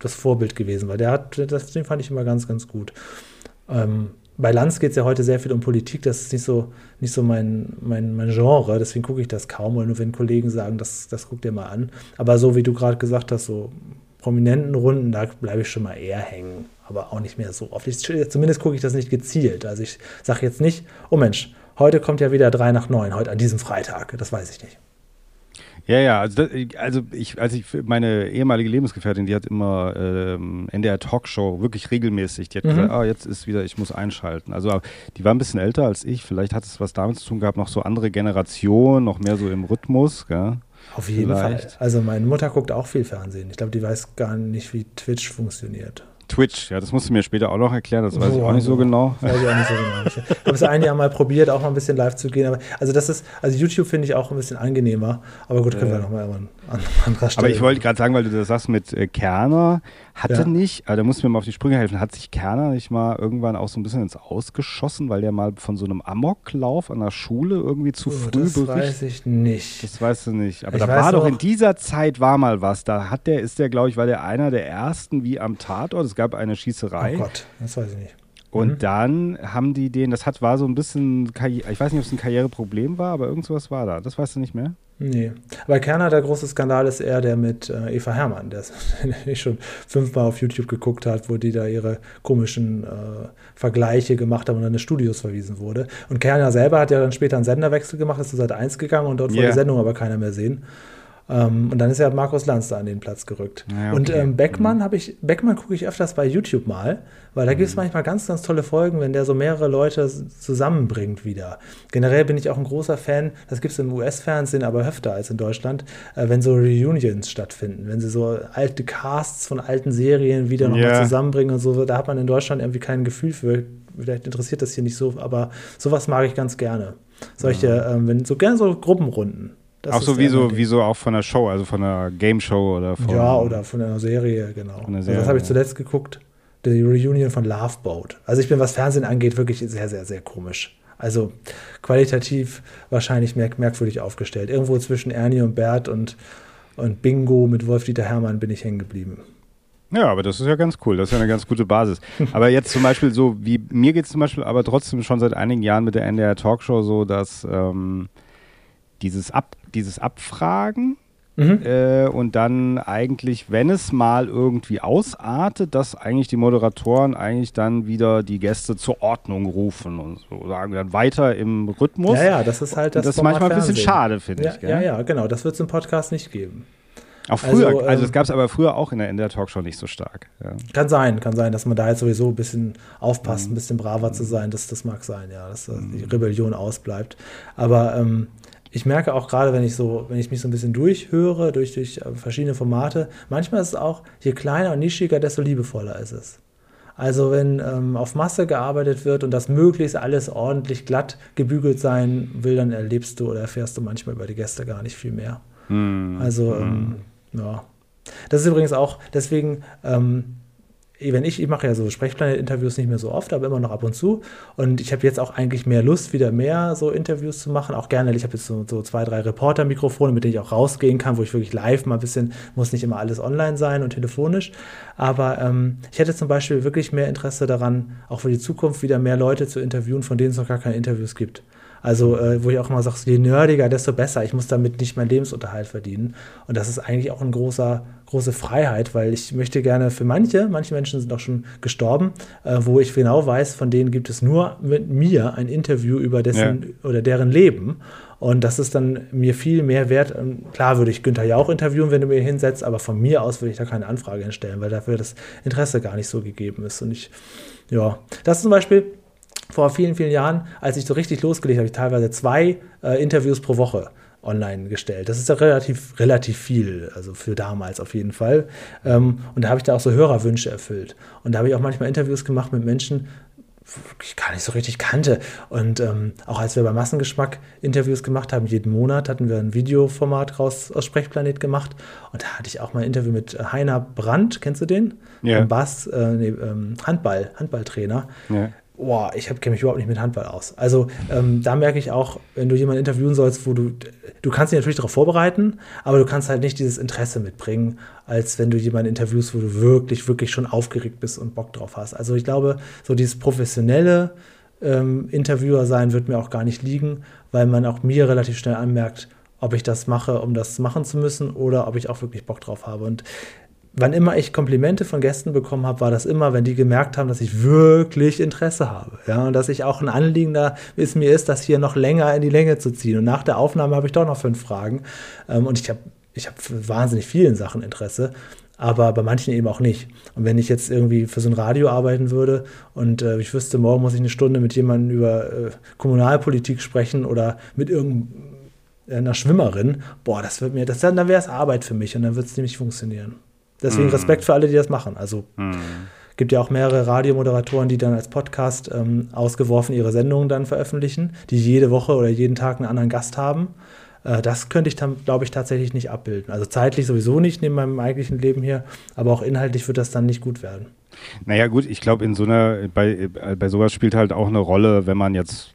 das Vorbild gewesen, weil der hat, das, den fand ich immer ganz, ganz gut. Ähm, bei Lanz geht es ja heute sehr viel um Politik, das ist nicht so, nicht so mein, mein, mein Genre, deswegen gucke ich das kaum, oder nur wenn Kollegen sagen, das, das guck dir mal an. Aber so wie du gerade gesagt hast, so prominenten Runden, da bleibe ich schon mal eher hängen, aber auch nicht mehr so oft. Ich, zumindest gucke ich das nicht gezielt. Also ich sage jetzt nicht, oh Mensch, heute kommt ja wieder drei nach neun, heute an diesem Freitag, das weiß ich nicht. Ja, ja, also, das, also ich, als ich meine ehemalige Lebensgefährtin, die hat immer ähm, NDR Talkshow wirklich regelmäßig. Die hat mhm. gesagt, ah, jetzt ist wieder, ich muss einschalten. Also die war ein bisschen älter als ich. Vielleicht hat es was damit zu tun gehabt, noch so andere Generationen, noch mehr so im Rhythmus. Gell? Auf jeden Vielleicht. Fall. Also meine Mutter guckt auch viel Fernsehen. Ich glaube, die weiß gar nicht, wie Twitch funktioniert. Twitch, ja, das musst du mir später auch noch erklären, das weiß oh, ich auch nicht so genau. Weiß ich auch nicht so genau. Ich habe es ein Jahr mal probiert, auch mal ein bisschen live zu gehen. Aber, also das ist, also YouTube finde ich auch ein bisschen angenehmer. Aber gut, können äh, wir nochmal an anderer Stelle. Aber ich wollte gerade sagen, weil du das sagst mit äh, Kerner, hatte ja. nicht, also da musst du mir mal auf die Sprünge helfen, hat sich Kerner nicht mal irgendwann auch so ein bisschen ins Ausgeschossen, weil der mal von so einem Amoklauf an der Schule irgendwie zu oh, früh das berichtet? Das weiß ich nicht. Das weißt du nicht. Aber ich da war doch in dieser Zeit war mal was. Da hat der, ist der, glaube ich, war der einer der ersten wie am Tatort. Es gab eine Schießerei. Oh Gott, das weiß ich nicht. Und mhm. dann haben die den, das hat, war so ein bisschen, ich weiß nicht, ob es ein Karriereproblem war, aber irgend sowas war da. Das weißt du nicht mehr? Nee. Bei Kerner, der große Skandal ist eher der mit äh, Eva Hermann, der ich schon fünfmal auf YouTube geguckt hat, wo die da ihre komischen äh, Vergleiche gemacht haben und dann in Studios verwiesen wurde. Und Kerner selber hat ja dann später einen Senderwechsel gemacht, ist zu Sat 1 gegangen und dort yeah. wollte die Sendung aber keiner mehr sehen. Ähm, und dann ist ja Markus Lanz da an den Platz gerückt. Ja, okay. Und ähm, Beckmann mhm. habe ich, Beckmann gucke ich öfters bei YouTube mal, weil da mhm. gibt es manchmal ganz, ganz tolle Folgen, wenn der so mehrere Leute zusammenbringt wieder. Generell bin ich auch ein großer Fan, das gibt es im US-Fernsehen aber öfter als in Deutschland, äh, wenn so Reunions stattfinden, wenn sie so alte Casts von alten Serien wieder nochmal yeah. zusammenbringen und so, da hat man in Deutschland irgendwie kein Gefühl für. Vielleicht interessiert das hier nicht so, aber sowas mag ich ganz gerne. Solche, ja. ähm, wenn so gerne so Gruppenrunden. Das auch so wie so, wie so auch von der Show, also von der Game Show oder von. Ja, oder von einer Serie, genau. Einer Serie, also das habe ich zuletzt geguckt. Die Reunion von Love Boat. Also ich bin, was Fernsehen angeht, wirklich sehr, sehr, sehr komisch. Also qualitativ wahrscheinlich merk merkwürdig aufgestellt. Irgendwo zwischen Ernie und Bert und, und Bingo mit Wolf-Dieter Hermann bin ich hängen geblieben. Ja, aber das ist ja ganz cool. Das ist ja eine ganz gute Basis. Aber jetzt zum Beispiel so, wie mir geht es zum Beispiel aber trotzdem schon seit einigen Jahren mit der NDR Talkshow so, dass ähm, dieses, Ab, dieses Abfragen mhm. äh, und dann eigentlich, wenn es mal irgendwie ausartet, dass eigentlich die Moderatoren eigentlich dann wieder die Gäste zur Ordnung rufen und so sagen dann weiter im Rhythmus. Ja, ja, das ist halt das. Das ist manchmal ein bisschen schade, finde ja, ich. Gell? Ja, ja, genau. Das wird es im Podcast nicht geben. Auch früher, also, also es ähm, gab es aber früher auch in der, in der Talkshow nicht so stark. Ja. Kann sein, kann sein, dass man da jetzt sowieso ein bisschen aufpasst, mhm. ein bisschen braver mhm. zu sein. Das, das mag sein, ja, dass mhm. die Rebellion ausbleibt. Aber ähm, ich merke auch gerade, wenn ich so, wenn ich mich so ein bisschen durchhöre, durch, durch äh, verschiedene Formate, manchmal ist es auch, je kleiner und nischiger, desto liebevoller ist es. Also wenn ähm, auf Masse gearbeitet wird und das möglichst alles ordentlich glatt gebügelt sein will, dann erlebst du oder erfährst du manchmal über die Gäste gar nicht viel mehr. Mm. Also ähm, ja. Das ist übrigens auch, deswegen ähm, wenn ich, ich mache ja so Sprechplanet-Interviews nicht mehr so oft, aber immer noch ab und zu. Und ich habe jetzt auch eigentlich mehr Lust, wieder mehr so Interviews zu machen. Auch gerne, ich habe jetzt so, so, zwei, drei Reporter-Mikrofone, mit denen ich auch rausgehen kann, wo ich wirklich live mal ein bisschen, muss nicht immer alles online sein und telefonisch. Aber ähm, ich hätte zum Beispiel wirklich mehr Interesse daran, auch für die Zukunft wieder mehr Leute zu interviewen, von denen es noch gar keine Interviews gibt. Also, äh, wo ich auch immer sage, je nerdiger, desto besser. Ich muss damit nicht meinen Lebensunterhalt verdienen. Und das ist eigentlich auch eine große, große Freiheit, weil ich möchte gerne für manche, manche Menschen sind auch schon gestorben, äh, wo ich genau weiß, von denen gibt es nur mit mir ein Interview über dessen ja. oder deren Leben. Und das ist dann mir viel mehr wert. Klar würde ich Günther ja auch interviewen, wenn du mir hinsetzt, aber von mir aus würde ich da keine Anfrage hinstellen, weil dafür das Interesse gar nicht so gegeben ist. Und ich Ja, das ist zum Beispiel vor vielen, vielen Jahren, als ich so richtig losgelegt habe, ich teilweise zwei äh, Interviews pro Woche online gestellt. Das ist ja relativ, relativ viel, also für damals auf jeden Fall. Ähm, und da habe ich da auch so Hörerwünsche erfüllt. Und da habe ich auch manchmal Interviews gemacht mit Menschen, ich gar nicht so richtig kannte. Und ähm, auch als wir bei Massengeschmack Interviews gemacht haben, jeden Monat hatten wir ein Videoformat raus aus Sprechplanet gemacht. Und da hatte ich auch mal ein Interview mit Heiner Brandt, kennst du den? Ja. Bass, äh, nee, ähm, Handball, Handballtrainer. Ja boah, ich kenne mich überhaupt nicht mit Handball aus. Also ähm, da merke ich auch, wenn du jemanden interviewen sollst, wo du, du kannst dich natürlich darauf vorbereiten, aber du kannst halt nicht dieses Interesse mitbringen, als wenn du jemanden interviewst, wo du wirklich, wirklich schon aufgeregt bist und Bock drauf hast. Also ich glaube, so dieses professionelle ähm, Interviewer sein wird mir auch gar nicht liegen, weil man auch mir relativ schnell anmerkt, ob ich das mache, um das machen zu müssen oder ob ich auch wirklich Bock drauf habe. Und wann immer ich Komplimente von Gästen bekommen habe, war das immer, wenn die gemerkt haben, dass ich wirklich Interesse habe. Ja, und dass ich auch ein Anliegen da ist mir ist, das hier noch länger in die Länge zu ziehen. Und nach der Aufnahme habe ich doch noch fünf Fragen. Ähm, und ich habe ich hab wahnsinnig vielen Sachen Interesse, aber bei manchen eben auch nicht. Und wenn ich jetzt irgendwie für so ein Radio arbeiten würde und äh, ich wüsste, morgen muss ich eine Stunde mit jemandem über äh, Kommunalpolitik sprechen oder mit irgendeiner Schwimmerin, boah, das wird mir, das, dann wäre es Arbeit für mich und dann wird es nämlich funktionieren. Deswegen mhm. Respekt für alle, die das machen. Also mhm. gibt ja auch mehrere Radiomoderatoren, die dann als Podcast ähm, ausgeworfen ihre Sendungen dann veröffentlichen, die jede Woche oder jeden Tag einen anderen Gast haben. Äh, das könnte ich dann, glaube ich, tatsächlich nicht abbilden. Also zeitlich sowieso nicht neben meinem eigentlichen Leben hier, aber auch inhaltlich wird das dann nicht gut werden. Naja, gut, ich glaube, in so einer, bei, bei sowas spielt halt auch eine Rolle, wenn man jetzt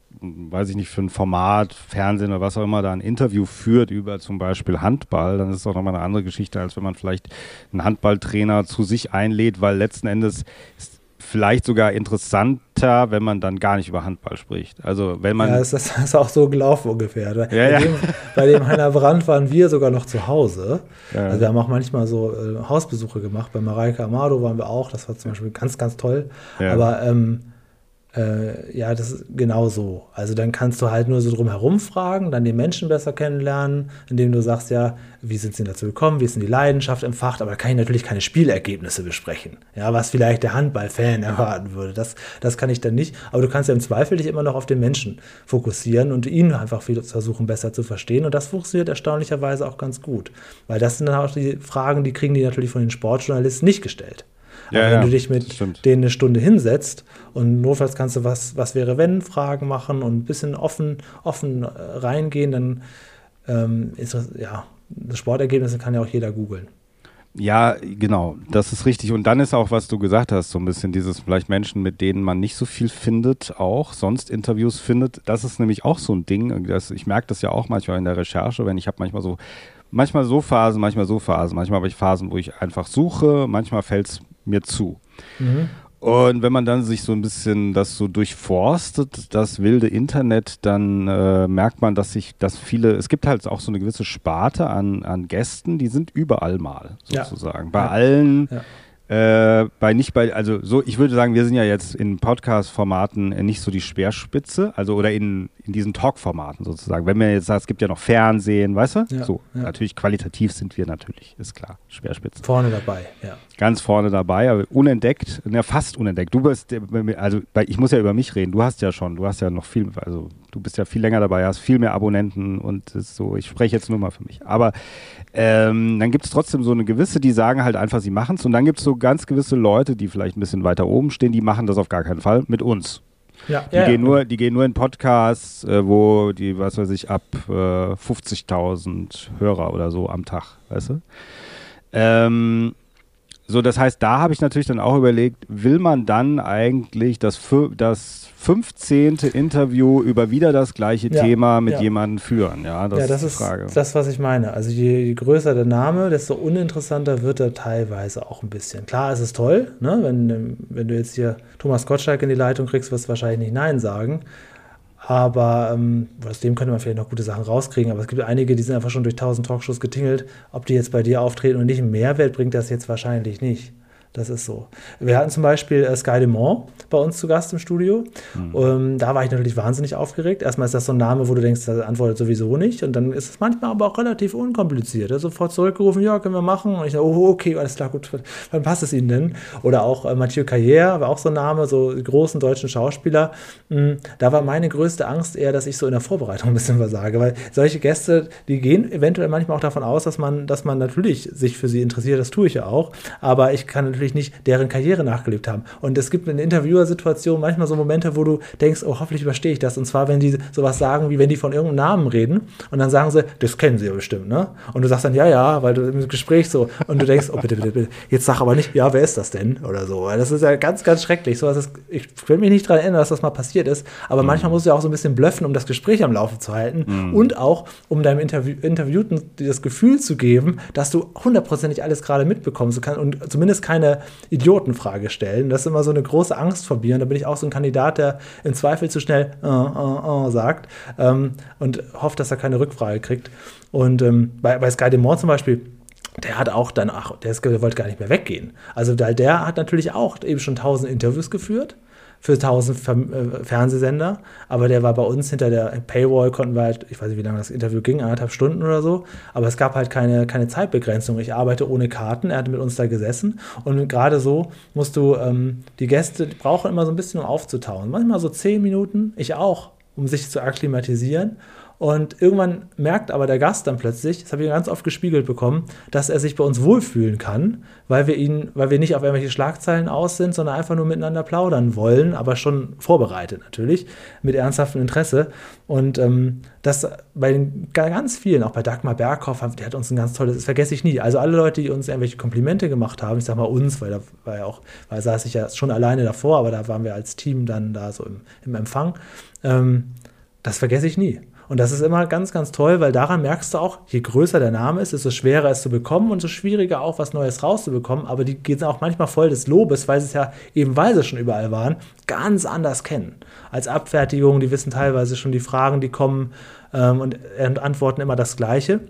weiß ich nicht, für ein Format, Fernsehen oder was auch immer, da ein Interview führt über zum Beispiel Handball, dann ist es auch nochmal eine andere Geschichte, als wenn man vielleicht einen Handballtrainer zu sich einlädt, weil letzten Endes ist vielleicht sogar interessanter, wenn man dann gar nicht über Handball spricht. Also wenn man. Ja, das ist auch so gelaufen ungefähr. Ja, bei, ja. Dem, bei dem Heiner Brand waren wir sogar noch zu Hause. Ja. Also wir haben auch manchmal so äh, Hausbesuche gemacht. Bei Mareike Amado waren wir auch. Das war zum Beispiel ganz, ganz toll. Aber ähm, äh, ja, das ist genau so. Also dann kannst du halt nur so drum herum fragen, dann den Menschen besser kennenlernen, indem du sagst, ja, wie sind sie dazu gekommen, wie ist denn die Leidenschaft empfacht, aber da kann ich natürlich keine Spielergebnisse besprechen. Ja, was vielleicht der Handballfan erwarten würde. Das, das kann ich dann nicht. Aber du kannst ja im Zweifel dich immer noch auf den Menschen fokussieren und ihn einfach versuchen, besser zu verstehen. Und das funktioniert erstaunlicherweise auch ganz gut. Weil das sind dann auch die Fragen, die kriegen die natürlich von den Sportjournalisten nicht gestellt. Ja, Aber wenn ja, du dich mit denen eine Stunde hinsetzt und notfalls kannst du was, was wäre wenn Fragen machen und ein bisschen offen, offen äh, reingehen, dann ähm, ist das, ja, das Sportergebnis kann ja auch jeder googeln. Ja, genau, das ist richtig. Und dann ist auch, was du gesagt hast, so ein bisschen dieses vielleicht Menschen, mit denen man nicht so viel findet, auch sonst Interviews findet. Das ist nämlich auch so ein Ding. Das, ich merke das ja auch manchmal in der Recherche, wenn ich habe manchmal so, manchmal so Phasen, manchmal so Phasen. Manchmal habe ich Phasen, wo ich einfach suche, manchmal fällt es mir zu. Mhm. Und wenn man dann sich so ein bisschen das so durchforstet, das wilde Internet, dann äh, merkt man, dass sich, dass viele, es gibt halt auch so eine gewisse Sparte an, an Gästen, die sind überall mal, sozusagen. Ja. Bei ja. allen ja. Äh, bei nicht bei, also so, ich würde sagen, wir sind ja jetzt in Podcast-Formaten nicht so die Speerspitze, also oder in, in diesen Talk-Formaten sozusagen. Wenn man jetzt sagt, es gibt ja noch Fernsehen, weißt du? Ja, so, ja. natürlich qualitativ sind wir natürlich, ist klar, Speerspitze. Vorne dabei, ja. Ganz vorne dabei, aber unentdeckt, ja, fast unentdeckt. Du bist, also ich muss ja über mich reden, du hast ja schon, du hast ja noch viel, also du bist ja viel länger dabei, hast viel mehr Abonnenten und so, ich spreche jetzt nur mal für mich. Aber ähm, dann gibt es trotzdem so eine gewisse, die sagen halt einfach, sie machen es. Und dann gibt es so ganz gewisse Leute, die vielleicht ein bisschen weiter oben stehen, die machen das auf gar keinen Fall mit uns. Ja, die, ja, gehen ja. Nur, die gehen nur in Podcasts, äh, wo die, was weiß ich, ab äh, 50.000 Hörer oder so am Tag, weißt du? Ähm, so, das heißt, da habe ich natürlich dann auch überlegt, will man dann eigentlich das, das 15. Interview über wieder das gleiche ja, Thema mit ja. jemandem führen? Ja, das, ja, das ist die Frage. Ist das, was ich meine. Also je, je, größer der Name, desto uninteressanter wird er teilweise auch ein bisschen. Klar, es ist toll, ne? wenn, wenn du jetzt hier Thomas Gottschalk in die Leitung kriegst, wirst du wahrscheinlich nicht Nein sagen. Aber ähm, aus dem könnte man vielleicht noch gute Sachen rauskriegen. Aber es gibt einige, die sind einfach schon durch tausend Talkshows getingelt. Ob die jetzt bei dir auftreten und nicht einen Mehrwert bringt, das jetzt wahrscheinlich nicht. Das ist so. Wir hatten zum Beispiel äh, Sky Dumont bei uns zu Gast im Studio. Mhm. Ähm, da war ich natürlich wahnsinnig aufgeregt. Erstmal ist das so ein Name, wo du denkst, der antwortet sowieso nicht. Und dann ist es manchmal aber auch relativ unkompliziert. Er sofort zurückgerufen, ja, können wir machen. Und ich dachte, oh, okay, alles klar, gut, wann passt es Ihnen denn? Oder auch äh, Mathieu Carrière war auch so ein Name, so großen deutschen Schauspieler. Mhm. Da war meine größte Angst eher, dass ich so in der Vorbereitung ein bisschen versage. Weil solche Gäste, die gehen eventuell manchmal auch davon aus, dass man, dass man natürlich sich für sie interessiert. Das tue ich ja auch. Aber ich kann natürlich nicht deren Karriere nachgelebt haben. Und es gibt in Interviewersituationen manchmal so Momente, wo du denkst, oh, hoffentlich überstehe ich das. Und zwar, wenn die sowas sagen, wie wenn die von irgendeinem Namen reden und dann sagen sie, das kennen sie ja bestimmt, ne? Und du sagst dann, ja, ja, weil du im Gespräch so und du denkst, oh, bitte, bitte, bitte, jetzt sag aber nicht, ja, wer ist das denn? Oder so. Das ist ja ganz, ganz schrecklich. So, ist, ich will mich nicht daran erinnern, dass das mal passiert ist, aber mhm. manchmal musst du ja auch so ein bisschen blöffen, um das Gespräch am Laufen zu halten mhm. und auch, um deinem Interview Interviewten das Gefühl zu geben, dass du hundertprozentig alles gerade mitbekommst und zumindest keine Idiotenfrage stellen. Das ist immer so eine große Angst vor mir. Und da bin ich auch so ein Kandidat, der im Zweifel zu schnell äh, äh, äh, sagt ähm, und hofft, dass er keine Rückfrage kriegt. Und ähm, bei, bei Sky Demont zum Beispiel, der hat auch dann, ach, der, ist, der wollte gar nicht mehr weggehen. Also der, der hat natürlich auch eben schon tausend Interviews geführt für 1000 äh, Fernsehsender, aber der war bei uns hinter der Paywall, konnten wir halt, ich weiß nicht, wie lange das Interview ging, anderthalb Stunden oder so, aber es gab halt keine, keine Zeitbegrenzung. Ich arbeite ohne Karten, er hat mit uns da gesessen. Und gerade so musst du, ähm, die Gäste die brauchen immer so ein bisschen, um aufzutauen. Manchmal so zehn Minuten, ich auch, um sich zu akklimatisieren und irgendwann merkt aber der Gast dann plötzlich, das habe ich ganz oft gespiegelt bekommen, dass er sich bei uns wohlfühlen kann, weil wir ihn, weil wir nicht auf irgendwelche Schlagzeilen aus sind, sondern einfach nur miteinander plaudern wollen, aber schon vorbereitet natürlich, mit ernsthaftem Interesse. Und ähm, das bei den, ganz vielen, auch bei Dagmar Berghoff, die hat uns ein ganz tolles, das vergesse ich nie. Also alle Leute, die uns irgendwelche Komplimente gemacht haben, ich sage mal uns, weil da war ja auch, weil saß ich ja schon alleine davor, aber da waren wir als Team dann da so im, im Empfang. Ähm, das vergesse ich nie. Und das ist immer ganz, ganz toll, weil daran merkst du auch, je größer der Name ist, desto schwerer es zu bekommen und so schwieriger auch was Neues rauszubekommen. Aber die gehen auch manchmal voll des Lobes, weil sie es ja eben, weil sie schon überall waren, ganz anders kennen. Als Abfertigung, die wissen teilweise schon die Fragen, die kommen ähm, und, und antworten immer das Gleiche.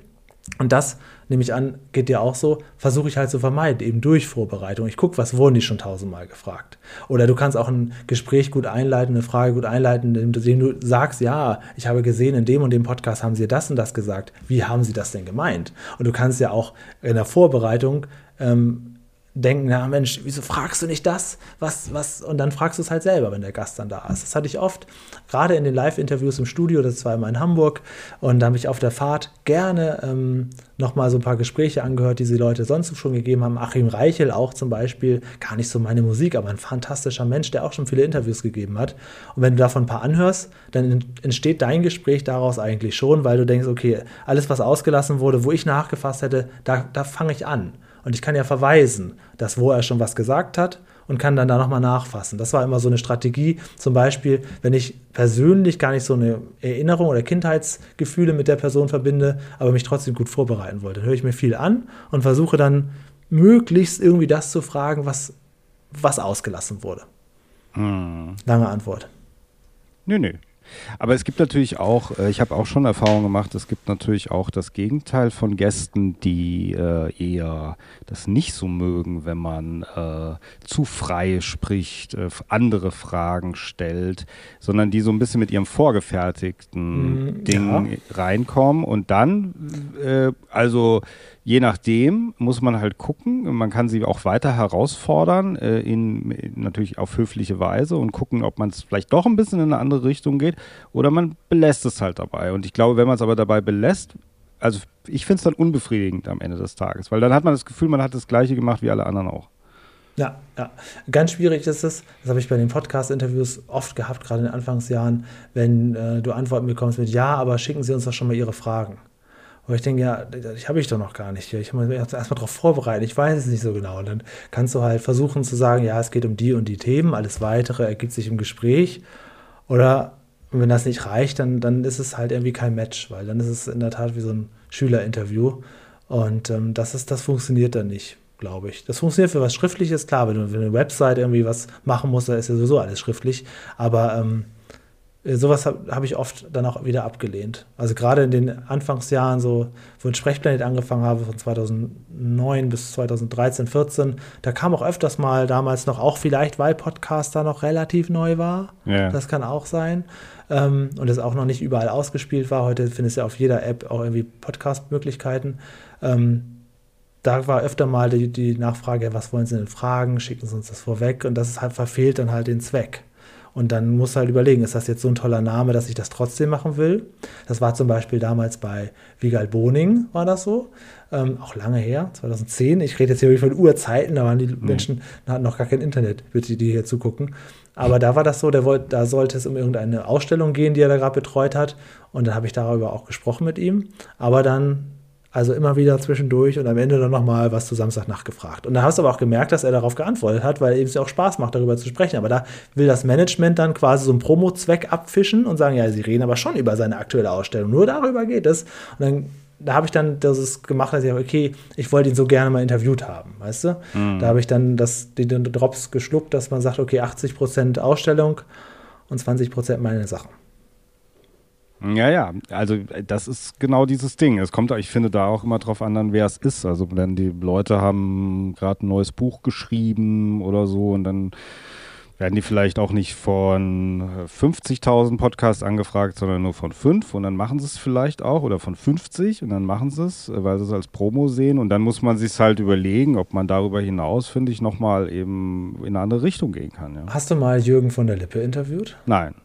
Und das, nehme ich an, geht dir auch so, versuche ich halt zu vermeiden, eben durch Vorbereitung. Ich gucke, was wurden die schon tausendmal gefragt. Oder du kannst auch ein Gespräch gut einleiten, eine Frage gut einleiten, indem du sagst, ja, ich habe gesehen, in dem und dem Podcast haben sie das und das gesagt. Wie haben sie das denn gemeint? Und du kannst ja auch in der Vorbereitung ähm, denken, na Mensch, wieso fragst du nicht das? Was, was? Und dann fragst du es halt selber, wenn der Gast dann da ist. Das hatte ich oft, gerade in den Live-Interviews im Studio, das war immer in Hamburg, und da habe ich auf der Fahrt gerne ähm, nochmal so ein paar Gespräche angehört, die die Leute sonst schon gegeben haben. Achim Reichel auch zum Beispiel, gar nicht so meine Musik, aber ein fantastischer Mensch, der auch schon viele Interviews gegeben hat. Und wenn du davon ein paar anhörst, dann entsteht dein Gespräch daraus eigentlich schon, weil du denkst, okay, alles, was ausgelassen wurde, wo ich nachgefasst hätte, da, da fange ich an. Und ich kann ja verweisen, dass wo er schon was gesagt hat und kann dann da nochmal nachfassen. Das war immer so eine Strategie. Zum Beispiel, wenn ich persönlich gar nicht so eine Erinnerung oder Kindheitsgefühle mit der Person verbinde, aber mich trotzdem gut vorbereiten wollte. Dann höre ich mir viel an und versuche dann möglichst irgendwie das zu fragen, was, was ausgelassen wurde. Hm. Lange Antwort. Nö, nö. Aber es gibt natürlich auch, äh, ich habe auch schon Erfahrungen gemacht, es gibt natürlich auch das Gegenteil von Gästen, die äh, eher das nicht so mögen, wenn man äh, zu frei spricht, äh, andere Fragen stellt, sondern die so ein bisschen mit ihrem vorgefertigten mm, Ding ja. reinkommen und dann, äh, also je nachdem muss man halt gucken. Man kann sie auch weiter herausfordern, äh, in, natürlich auf höfliche Weise und gucken, ob man es vielleicht doch ein bisschen in eine andere Richtung geht oder man belässt es halt dabei. Und ich glaube, wenn man es aber dabei belässt, also ich finde es dann unbefriedigend am Ende des Tages, weil dann hat man das Gefühl, man hat das Gleiche gemacht wie alle anderen auch. Ja, ja. Ganz schwierig ist es, das habe ich bei den Podcast-Interviews oft gehabt, gerade in den Anfangsjahren, wenn äh, du Antworten bekommst mit Ja, aber schicken Sie uns doch schon mal Ihre Fragen. Wo ich denke, ja, ich habe ich doch noch gar nicht. Ich habe mich erstmal darauf vorbereitet. Ich weiß es nicht so genau. Und dann kannst du halt versuchen zu sagen, ja, es geht um die und die Themen. Alles weitere ergibt sich im Gespräch. Oder wenn das nicht reicht, dann, dann ist es halt irgendwie kein Match, weil dann ist es in der Tat wie so ein Schülerinterview. Und ähm, das, ist, das funktioniert dann nicht, glaube ich. Das funktioniert für was Schriftliches, klar, wenn du, wenn eine Website irgendwie was machen musst, da ist ja sowieso alles schriftlich. Aber ähm, äh, sowas habe hab ich oft dann auch wieder abgelehnt. Also gerade in den Anfangsjahren, so wo ich Sprechplanet angefangen habe, von 2009 bis 2013, 14, da kam auch öfters mal damals noch, auch vielleicht, weil Podcaster noch relativ neu war. Ja. Das kann auch sein. Ähm, und es auch noch nicht überall ausgespielt war. Heute findest du ja auf jeder App auch irgendwie Podcast-Möglichkeiten. Ähm, da war öfter mal die, die Nachfrage, was wollen Sie denn fragen? Schicken Sie uns das vorweg. Und das ist halt verfehlt dann halt den Zweck. Und dann muss halt überlegen, ist das jetzt so ein toller Name, dass ich das trotzdem machen will? Das war zum Beispiel damals bei Wiegald Boning, war das so. Ähm, auch lange her, 2010. Ich rede jetzt hier von Urzeiten, da waren die Menschen, hatten noch gar kein Internet, bitte die hier zugucken. Aber da war das so, der wollte, da sollte es um irgendeine Ausstellung gehen, die er da gerade betreut hat. Und dann habe ich darüber auch gesprochen mit ihm. Aber dann also immer wieder zwischendurch und am Ende dann nochmal was zu Samstagnacht gefragt. Und da hast du aber auch gemerkt, dass er darauf geantwortet hat, weil es ja auch Spaß macht, darüber zu sprechen. Aber da will das Management dann quasi so einen Promo-Zweck abfischen und sagen, ja, sie reden aber schon über seine aktuelle Ausstellung. Nur darüber geht es. Und dann da habe ich dann das gemacht, dass ich okay, ich wollte ihn so gerne mal interviewt haben, weißt du? Mhm. Da habe ich dann das, den Drops geschluckt, dass man sagt, okay, 80% Ausstellung und 20% meine Sachen. Ja, ja, also das ist genau dieses Ding. Es kommt, ich finde da auch immer drauf an, dann, wer es ist. Also wenn die Leute haben gerade ein neues Buch geschrieben oder so und dann werden die vielleicht auch nicht von 50.000 Podcasts angefragt, sondern nur von fünf und dann machen sie es vielleicht auch oder von 50 und dann machen sie es, weil sie es als Promo sehen und dann muss man sich halt überlegen, ob man darüber hinaus, finde ich, nochmal eben in eine andere Richtung gehen kann. Ja. Hast du mal Jürgen von der Lippe interviewt? Nein.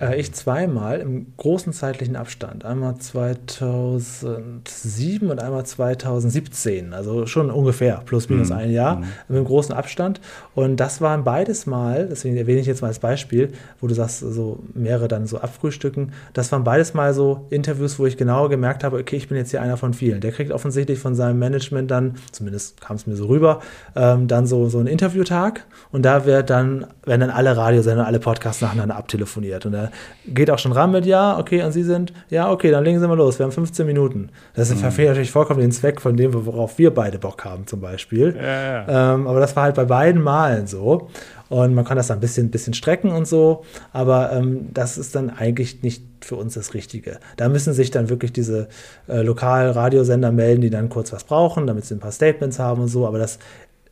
Äh, ich zweimal im großen zeitlichen Abstand. Einmal 2007 und einmal 2017. Also schon ungefähr, plus minus mhm. ein Jahr, mhm. einem großen Abstand. Und das waren beides Mal, deswegen erwähne ich jetzt mal als Beispiel, wo du sagst, so mehrere dann so abfrühstücken. Das waren beides mal so Interviews, wo ich genau gemerkt habe, okay, ich bin jetzt hier einer von vielen. Der kriegt offensichtlich von seinem Management dann, zumindest kam es mir so rüber, ähm, dann so, so einen Interviewtag. Und da wird dann, werden dann alle Radiosender, alle Podcasts nacheinander abtelefoniert telefoniert. Und er geht auch schon ran mit, ja, okay, und Sie sind, ja, okay, dann legen Sie mal los, wir haben 15 Minuten. Das mhm. verfehlt natürlich vollkommen den Zweck von dem, worauf wir beide Bock haben, zum Beispiel. Ja, ja. Ähm, aber das war halt bei beiden Malen so. Und man kann das dann ein bisschen, bisschen strecken und so, aber ähm, das ist dann eigentlich nicht für uns das Richtige. Da müssen sich dann wirklich diese äh, Lokalradiosender melden, die dann kurz was brauchen, damit sie ein paar Statements haben und so, aber das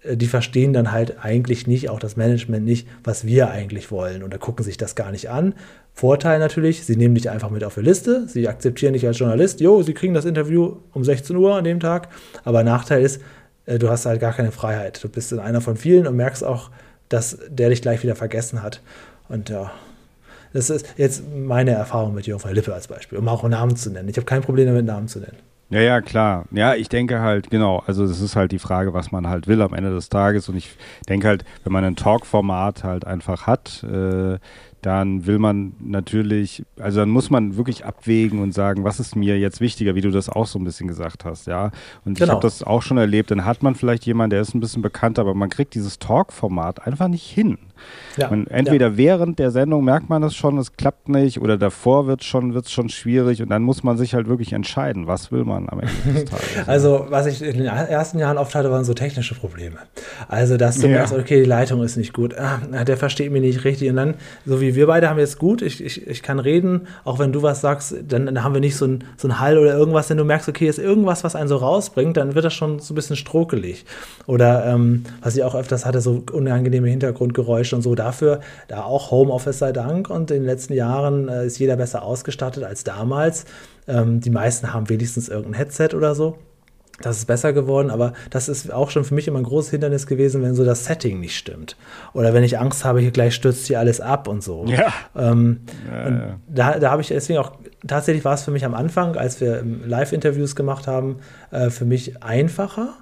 die verstehen dann halt eigentlich nicht, auch das Management nicht, was wir eigentlich wollen. Und da gucken sich das gar nicht an. Vorteil natürlich, sie nehmen dich einfach mit auf die Liste, sie akzeptieren dich als Journalist, jo, sie kriegen das Interview um 16 Uhr an dem Tag. Aber Nachteil ist, äh, du hast halt gar keine Freiheit. Du bist einer von vielen und merkst auch, dass der dich gleich wieder vergessen hat. Und ja, das ist jetzt meine Erfahrung mit von Lippe als Beispiel, um auch einen Namen zu nennen. Ich habe kein Problem damit, Namen zu nennen. Ja, ja, klar. Ja, ich denke halt, genau, also das ist halt die Frage, was man halt will am Ende des Tages. Und ich denke halt, wenn man ein Talk-Format halt einfach hat, äh, dann will man natürlich, also dann muss man wirklich abwägen und sagen, was ist mir jetzt wichtiger, wie du das auch so ein bisschen gesagt hast, ja. Und genau. ich habe das auch schon erlebt, dann hat man vielleicht jemanden, der ist ein bisschen bekannter, aber man kriegt dieses Talk-Format einfach nicht hin. Ja, man, entweder ja. während der Sendung merkt man das schon, es klappt nicht, oder davor wird es schon, wird's schon schwierig und dann muss man sich halt wirklich entscheiden, was will man am Ende des Tages. also, was ich in den ersten Jahren oft hatte, waren so technische Probleme. Also, dass du ja. merkst, okay, die Leitung ist nicht gut, ah, der versteht mich nicht richtig und dann, so wie wir beide haben jetzt gut, ich, ich, ich kann reden, auch wenn du was sagst, dann, dann haben wir nicht so ein, so ein Hall oder irgendwas, wenn du merkst, okay, ist irgendwas, was einen so rausbringt, dann wird das schon so ein bisschen strokelig. Oder, ähm, was ich auch öfters hatte, so unangenehme Hintergrundgeräusche und so, dafür, da auch Homeoffice sei Dank und in den letzten Jahren äh, ist jeder besser ausgestattet als damals. Ähm, die meisten haben wenigstens irgendein Headset oder so. Das ist besser geworden, aber das ist auch schon für mich immer ein großes Hindernis gewesen, wenn so das Setting nicht stimmt. Oder wenn ich Angst habe, hier gleich stürzt hier alles ab und so. Ja. Ähm, ja, und ja. Da, da habe ich deswegen auch, tatsächlich war es für mich am Anfang, als wir Live-Interviews gemacht haben, äh, für mich einfacher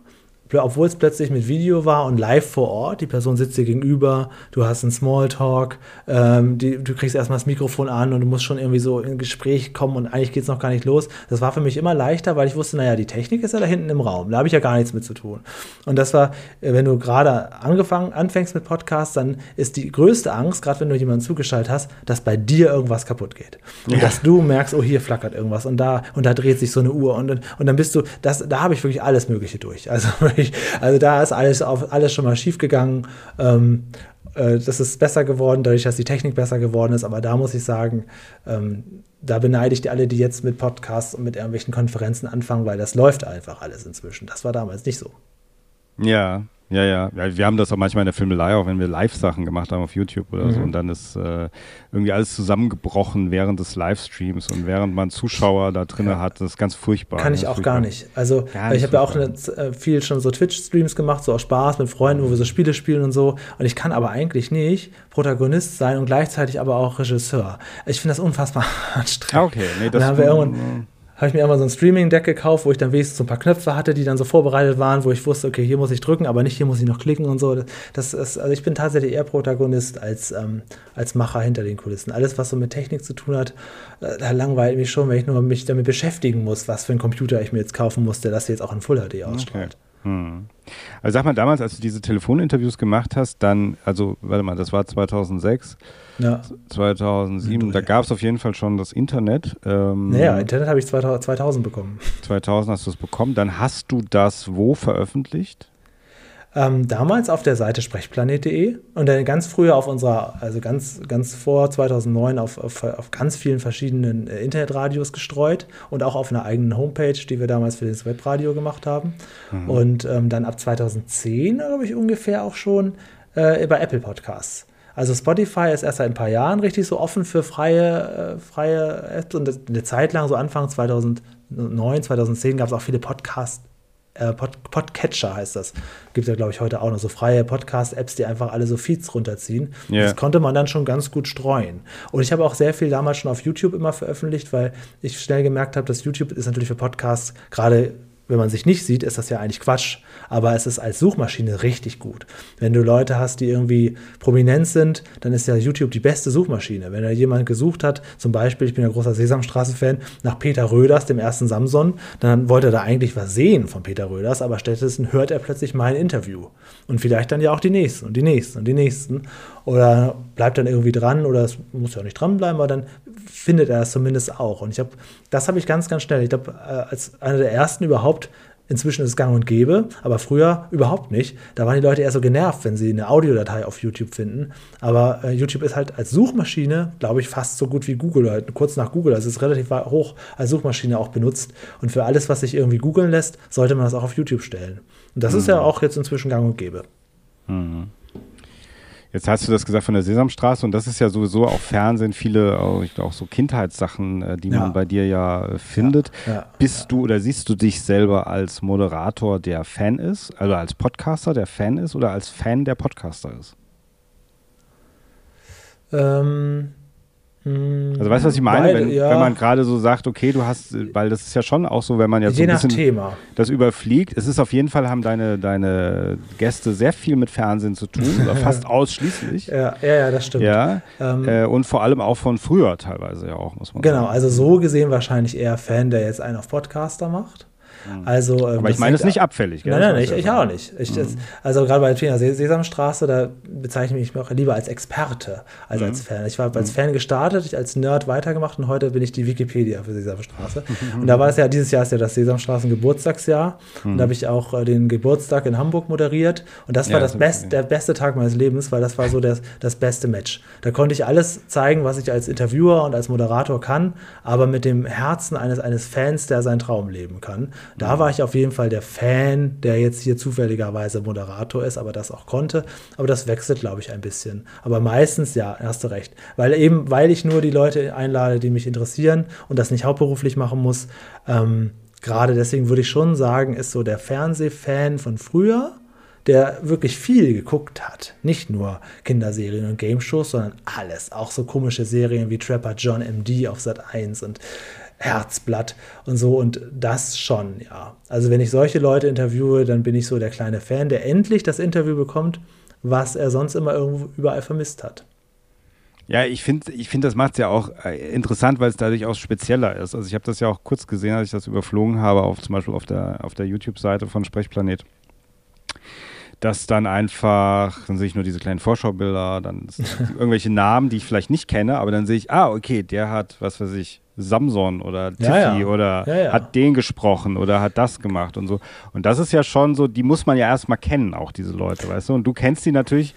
obwohl es plötzlich mit Video war und live vor Ort, die Person sitzt dir gegenüber, du hast einen Smalltalk, ähm, die, du kriegst erstmal das Mikrofon an und du musst schon irgendwie so in Gespräch kommen und eigentlich geht es noch gar nicht los. Das war für mich immer leichter, weil ich wusste, naja, die Technik ist ja da hinten im Raum, da habe ich ja gar nichts mit zu tun. Und das war, äh, wenn du gerade angefangen, anfängst mit Podcasts, dann ist die größte Angst, gerade wenn du jemanden zugeschaltet hast, dass bei dir irgendwas kaputt geht. Und ja. dass du merkst, oh, hier flackert irgendwas und da, und da dreht sich so eine Uhr und, und dann bist du, das, da habe ich wirklich alles Mögliche durch. Also ich, also da ist alles, auf, alles schon mal schief gegangen. Ähm, Äh, das ist besser geworden, dadurch, dass die Technik besser geworden ist. Aber da muss ich sagen, ähm, da beneide ich die alle, die jetzt mit Podcasts und mit irgendwelchen Konferenzen anfangen, weil das läuft einfach alles inzwischen. Das war damals nicht so. Ja, ja, ja, ja. Wir haben das auch manchmal in der Filmelei, auch wenn wir Live-Sachen gemacht haben auf YouTube oder mhm. so. Und dann ist äh, irgendwie alles zusammengebrochen während des Livestreams und während man Zuschauer da drin ja. hat. Das ist ganz furchtbar. Kann ich auch furchtbar. gar nicht. Also, gar ich habe ja auch eine, äh, viel schon so Twitch-Streams gemacht, so aus Spaß mit Freunden, wo wir so Spiele spielen und so. Und ich kann aber eigentlich nicht Protagonist sein und gleichzeitig aber auch Regisseur. Ich finde das unfassbar anstrengend. Okay, nee, das dann haben wir irgendwann habe ich mir einmal so ein Streaming-Deck gekauft, wo ich dann wenigstens so ein paar Knöpfe hatte, die dann so vorbereitet waren, wo ich wusste, okay, hier muss ich drücken, aber nicht hier muss ich noch klicken und so. Das ist, also ich bin tatsächlich eher Protagonist als, ähm, als Macher hinter den Kulissen. Alles, was so mit Technik zu tun hat, äh, da langweilt mich schon, wenn ich nur mich damit beschäftigen muss, was für ein Computer ich mir jetzt kaufen musste, dass jetzt auch in Full HD ausstrahlt. Okay. Hm. Also sag mal, damals, als du diese Telefoninterviews gemacht hast, dann, also, warte mal, das war 2006, ja. 2007, ja. da gab es auf jeden Fall schon das Internet. Ähm, naja, Internet habe ich 2000, 2000 bekommen. 2000 hast du es bekommen. Dann hast du das wo veröffentlicht? Ähm, damals auf der Seite sprechplanet.de und dann ganz früher auf unserer, also ganz, ganz vor 2009 auf, auf, auf ganz vielen verschiedenen äh, Internetradios gestreut und auch auf einer eigenen Homepage, die wir damals für das Webradio gemacht haben. Mhm. Und ähm, dann ab 2010, glaube ich, ungefähr auch schon äh, bei Apple Podcasts. Also Spotify ist erst seit ein paar Jahren richtig so offen für freie, äh, freie Apps und eine Zeit lang, so Anfang 2009, 2010, gab es auch viele Podcasts äh, Pod, Podcatcher heißt das. Gibt ja, glaube ich, heute auch noch so freie Podcast-Apps, die einfach alle so Feeds runterziehen. Yeah. Das konnte man dann schon ganz gut streuen. Und ich habe auch sehr viel damals schon auf YouTube immer veröffentlicht, weil ich schnell gemerkt habe, dass YouTube ist natürlich für Podcasts gerade wenn man sich nicht sieht, ist das ja eigentlich Quatsch. Aber es ist als Suchmaschine richtig gut. Wenn du Leute hast, die irgendwie prominent sind, dann ist ja YouTube die beste Suchmaschine. Wenn da jemand gesucht hat, zum Beispiel, ich bin ein großer Sesamstraße-Fan, nach Peter Röders, dem ersten Samson, dann wollte er da eigentlich was sehen von Peter Röders, aber stattdessen hört er plötzlich mein Interview. Und vielleicht dann ja auch die nächsten und die nächsten und die nächsten. Oder bleibt dann irgendwie dran oder es muss ja auch nicht dranbleiben, aber dann findet er es zumindest auch. Und ich habe, das habe ich ganz, ganz schnell, ich glaube, äh, als einer der ersten überhaupt, inzwischen ist es gang und gäbe, aber früher überhaupt nicht. Da waren die Leute eher so genervt, wenn sie eine Audiodatei auf YouTube finden. Aber äh, YouTube ist halt als Suchmaschine, glaube ich, fast so gut wie Google, halt kurz nach Google. Also es ist relativ hoch als Suchmaschine auch benutzt. Und für alles, was sich irgendwie googeln lässt, sollte man das auch auf YouTube stellen. Und das mhm. ist ja auch jetzt inzwischen gang und gäbe. Mhm. Jetzt hast du das gesagt von der Sesamstraße und das ist ja sowieso auch Fernsehen, viele auch, so Kindheitssachen, äh, die ja. man bei dir ja äh, findet. Ja, ja, Bist du oder siehst du dich selber als Moderator, der Fan ist, also als Podcaster, der Fan ist oder als Fan, der Podcaster ist? Ähm, also weißt du, was ich meine? Weil, wenn, ja. wenn, man gerade so sagt, okay, du hast, weil das ist ja schon auch so, wenn man jetzt Je so ein bisschen Thema. das überfliegt. Es ist auf jeden Fall, haben deine, deine Gäste sehr viel mit Fernsehen zu tun, oder fast ausschließlich. Ja, ja, ja, das stimmt. Ja, ähm, äh, und vor allem auch von früher teilweise ja auch, muss man genau, sagen. Genau, also so gesehen wahrscheinlich eher Fan, der jetzt einen auf Podcaster macht. Mhm. Also, ähm, Aber ich meine es nicht abfällig, gell? Nein, nein, ich, ich auch nicht. Ich, das, mhm. also gerade bei der Sesamstraße, da bezeichne ich mich auch lieber als Experte als mhm. als Fan. Ich war als Fan gestartet, ich als Nerd weitergemacht und heute bin ich die Wikipedia für Sesamstraße. und da war es ja, dieses Jahr ist ja das Sesamstraßen Geburtstagsjahr und da habe ich auch äh, den Geburtstag in Hamburg moderiert und das war ja, das best, der beste Tag meines Lebens, weil das war so das, das beste Match. Da konnte ich alles zeigen, was ich als Interviewer und als Moderator kann, aber mit dem Herzen eines, eines Fans, der seinen Traum leben kann. Da war ich auf jeden Fall der Fan, der jetzt hier zufälligerweise Moderator ist, aber das auch konnte. Aber das wechselt, glaube ich, ein bisschen. Aber meistens, ja, hast du recht. Weil eben, weil ich nur die Leute einlade, die mich interessieren und das nicht hauptberuflich machen muss. Ähm, Gerade deswegen würde ich schon sagen, ist so der Fernsehfan von früher, der wirklich viel geguckt hat. Nicht nur Kinderserien und Game-Shows, sondern alles. Auch so komische Serien wie Trapper John MD auf Sat 1 und Herzblatt und so und das schon, ja. Also wenn ich solche Leute interviewe, dann bin ich so der kleine Fan, der endlich das Interview bekommt, was er sonst immer irgendwo überall vermisst hat. Ja, ich finde, ich find, das macht es ja auch äh, interessant, weil es dadurch auch spezieller ist. Also ich habe das ja auch kurz gesehen, als ich das überflogen habe, auf, zum Beispiel auf der, auf der YouTube-Seite von Sprechplanet dass dann einfach, dann sehe ich nur diese kleinen Vorschaubilder, dann irgendwelche Namen, die ich vielleicht nicht kenne, aber dann sehe ich, ah, okay, der hat, was weiß ich, Samson oder Tiffy ja, ja. oder ja, hat den gesprochen oder hat das gemacht und so. Und das ist ja schon so, die muss man ja erstmal kennen, auch diese Leute, weißt du? Und du kennst die natürlich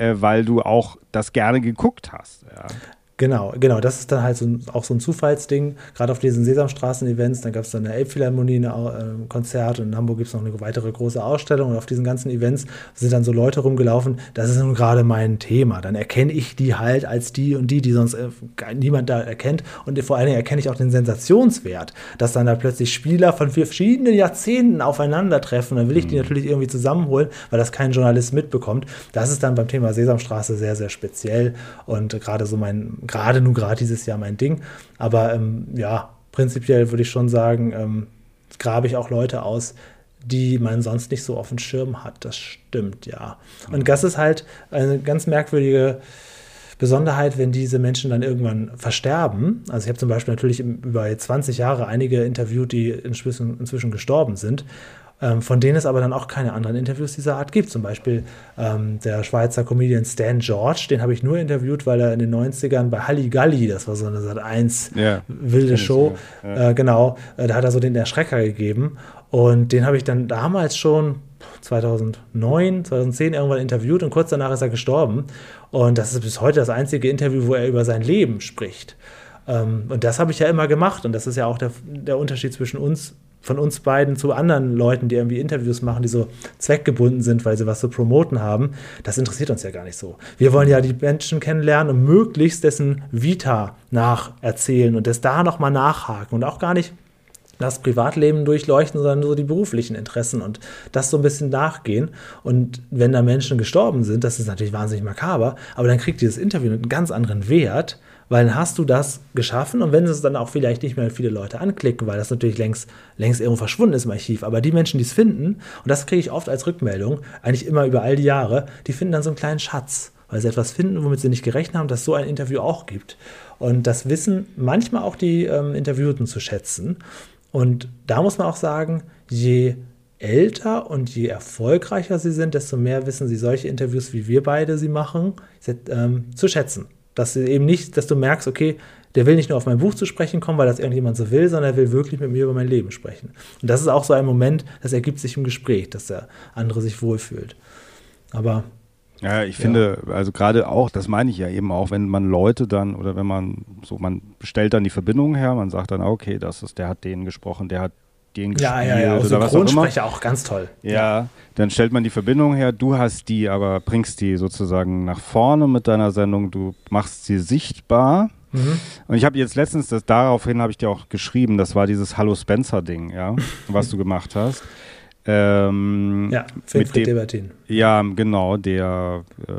äh, weil du auch das gerne geguckt hast. Genau, genau. Das ist dann halt so auch so ein Zufallsding. Gerade auf diesen Sesamstraßen-Events, dann gab es dann eine Elbphilharmonie, ein Konzert und in Hamburg gibt es noch eine weitere große Ausstellung. Und auf diesen ganzen Events sind dann so Leute rumgelaufen. Das ist nun gerade mein Thema. Dann erkenne ich die halt als die und die, die sonst äh, niemand da erkennt. Und vor allen Dingen erkenne ich auch den Sensationswert, dass dann da plötzlich Spieler von verschiedenen Jahrzehnten aufeinandertreffen. Dann will ich die mhm. natürlich irgendwie zusammenholen, weil das kein Journalist mitbekommt. Das ist dann beim Thema Sesamstraße sehr, sehr speziell. Und gerade so mein gerade nur gerade dieses Jahr mein Ding. Aber ähm, ja, prinzipiell würde ich schon sagen, ähm, grabe ich auch Leute aus, die man sonst nicht so auf dem Schirm hat. Das stimmt, ja. Und das ist halt eine ganz merkwürdige Besonderheit, wenn diese Menschen dann irgendwann versterben. Also ich habe zum Beispiel natürlich über 20 Jahre einige interviewt, die inzwischen, inzwischen gestorben sind ähm, von denen es aber dann auch keine anderen Interviews dieser Art gibt. Zum Beispiel ähm, der Schweizer Comedian Stan George, den habe ich nur interviewt, weil er in den 90ern bei Halligalli, das war so eine Sat 1 ja, wilde Show, ja. äh, genau, äh, da hat er so den Erschrecker gegeben. Und den habe ich dann damals schon 2009, 2010 irgendwann interviewt und kurz danach ist er gestorben. Und das ist bis heute das einzige Interview, wo er über sein Leben spricht. Ähm, und das habe ich ja immer gemacht. Und das ist ja auch der, der Unterschied zwischen uns von uns beiden zu anderen Leuten, die irgendwie Interviews machen, die so zweckgebunden sind, weil sie was zu promoten haben, das interessiert uns ja gar nicht so. Wir wollen ja die Menschen kennenlernen und möglichst dessen Vita nacherzählen und das da nochmal nachhaken und auch gar nicht das Privatleben durchleuchten, sondern nur so die beruflichen Interessen und das so ein bisschen nachgehen. Und wenn da Menschen gestorben sind, das ist natürlich wahnsinnig makaber, aber dann kriegt dieses Interview einen ganz anderen Wert, weil dann hast du das geschaffen und wenn es dann auch vielleicht nicht mehr viele Leute anklicken, weil das natürlich längst, längst irgendwo verschwunden ist im Archiv, aber die Menschen, die es finden, und das kriege ich oft als Rückmeldung, eigentlich immer über all die Jahre, die finden dann so einen kleinen Schatz, weil sie etwas finden, womit sie nicht gerechnet haben, dass so ein Interview auch gibt. Und das wissen manchmal auch die ähm, Interviewten zu schätzen. Und da muss man auch sagen, je älter und je erfolgreicher sie sind, desto mehr wissen sie solche Interviews, wie wir beide sie machen, ähm, zu schätzen. Dass du eben nicht, dass du merkst, okay, der will nicht nur auf mein Buch zu sprechen kommen, weil das irgendjemand so will, sondern er will wirklich mit mir über mein Leben sprechen. Und das ist auch so ein Moment, das ergibt sich im Gespräch, dass der andere sich wohlfühlt. Aber ja, ich ja. finde, also gerade auch, das meine ich ja eben auch, wenn man Leute dann oder wenn man so, man stellt dann die Verbindung her, man sagt dann, okay, das ist, der hat den gesprochen, der hat den gespielt ja, ja, ja. oder Synchronsprecher auch, auch ganz toll. Ja, ja, dann stellt man die Verbindung her, du hast die, aber bringst die sozusagen nach vorne mit deiner Sendung, du machst sie sichtbar. Mhm. Und ich habe jetzt letztens, das, daraufhin habe ich dir auch geschrieben, das war dieses Hallo Spencer-Ding, ja, was du gemacht hast. Ähm, ja, Wilfried Debertin. Ja, genau, der äh,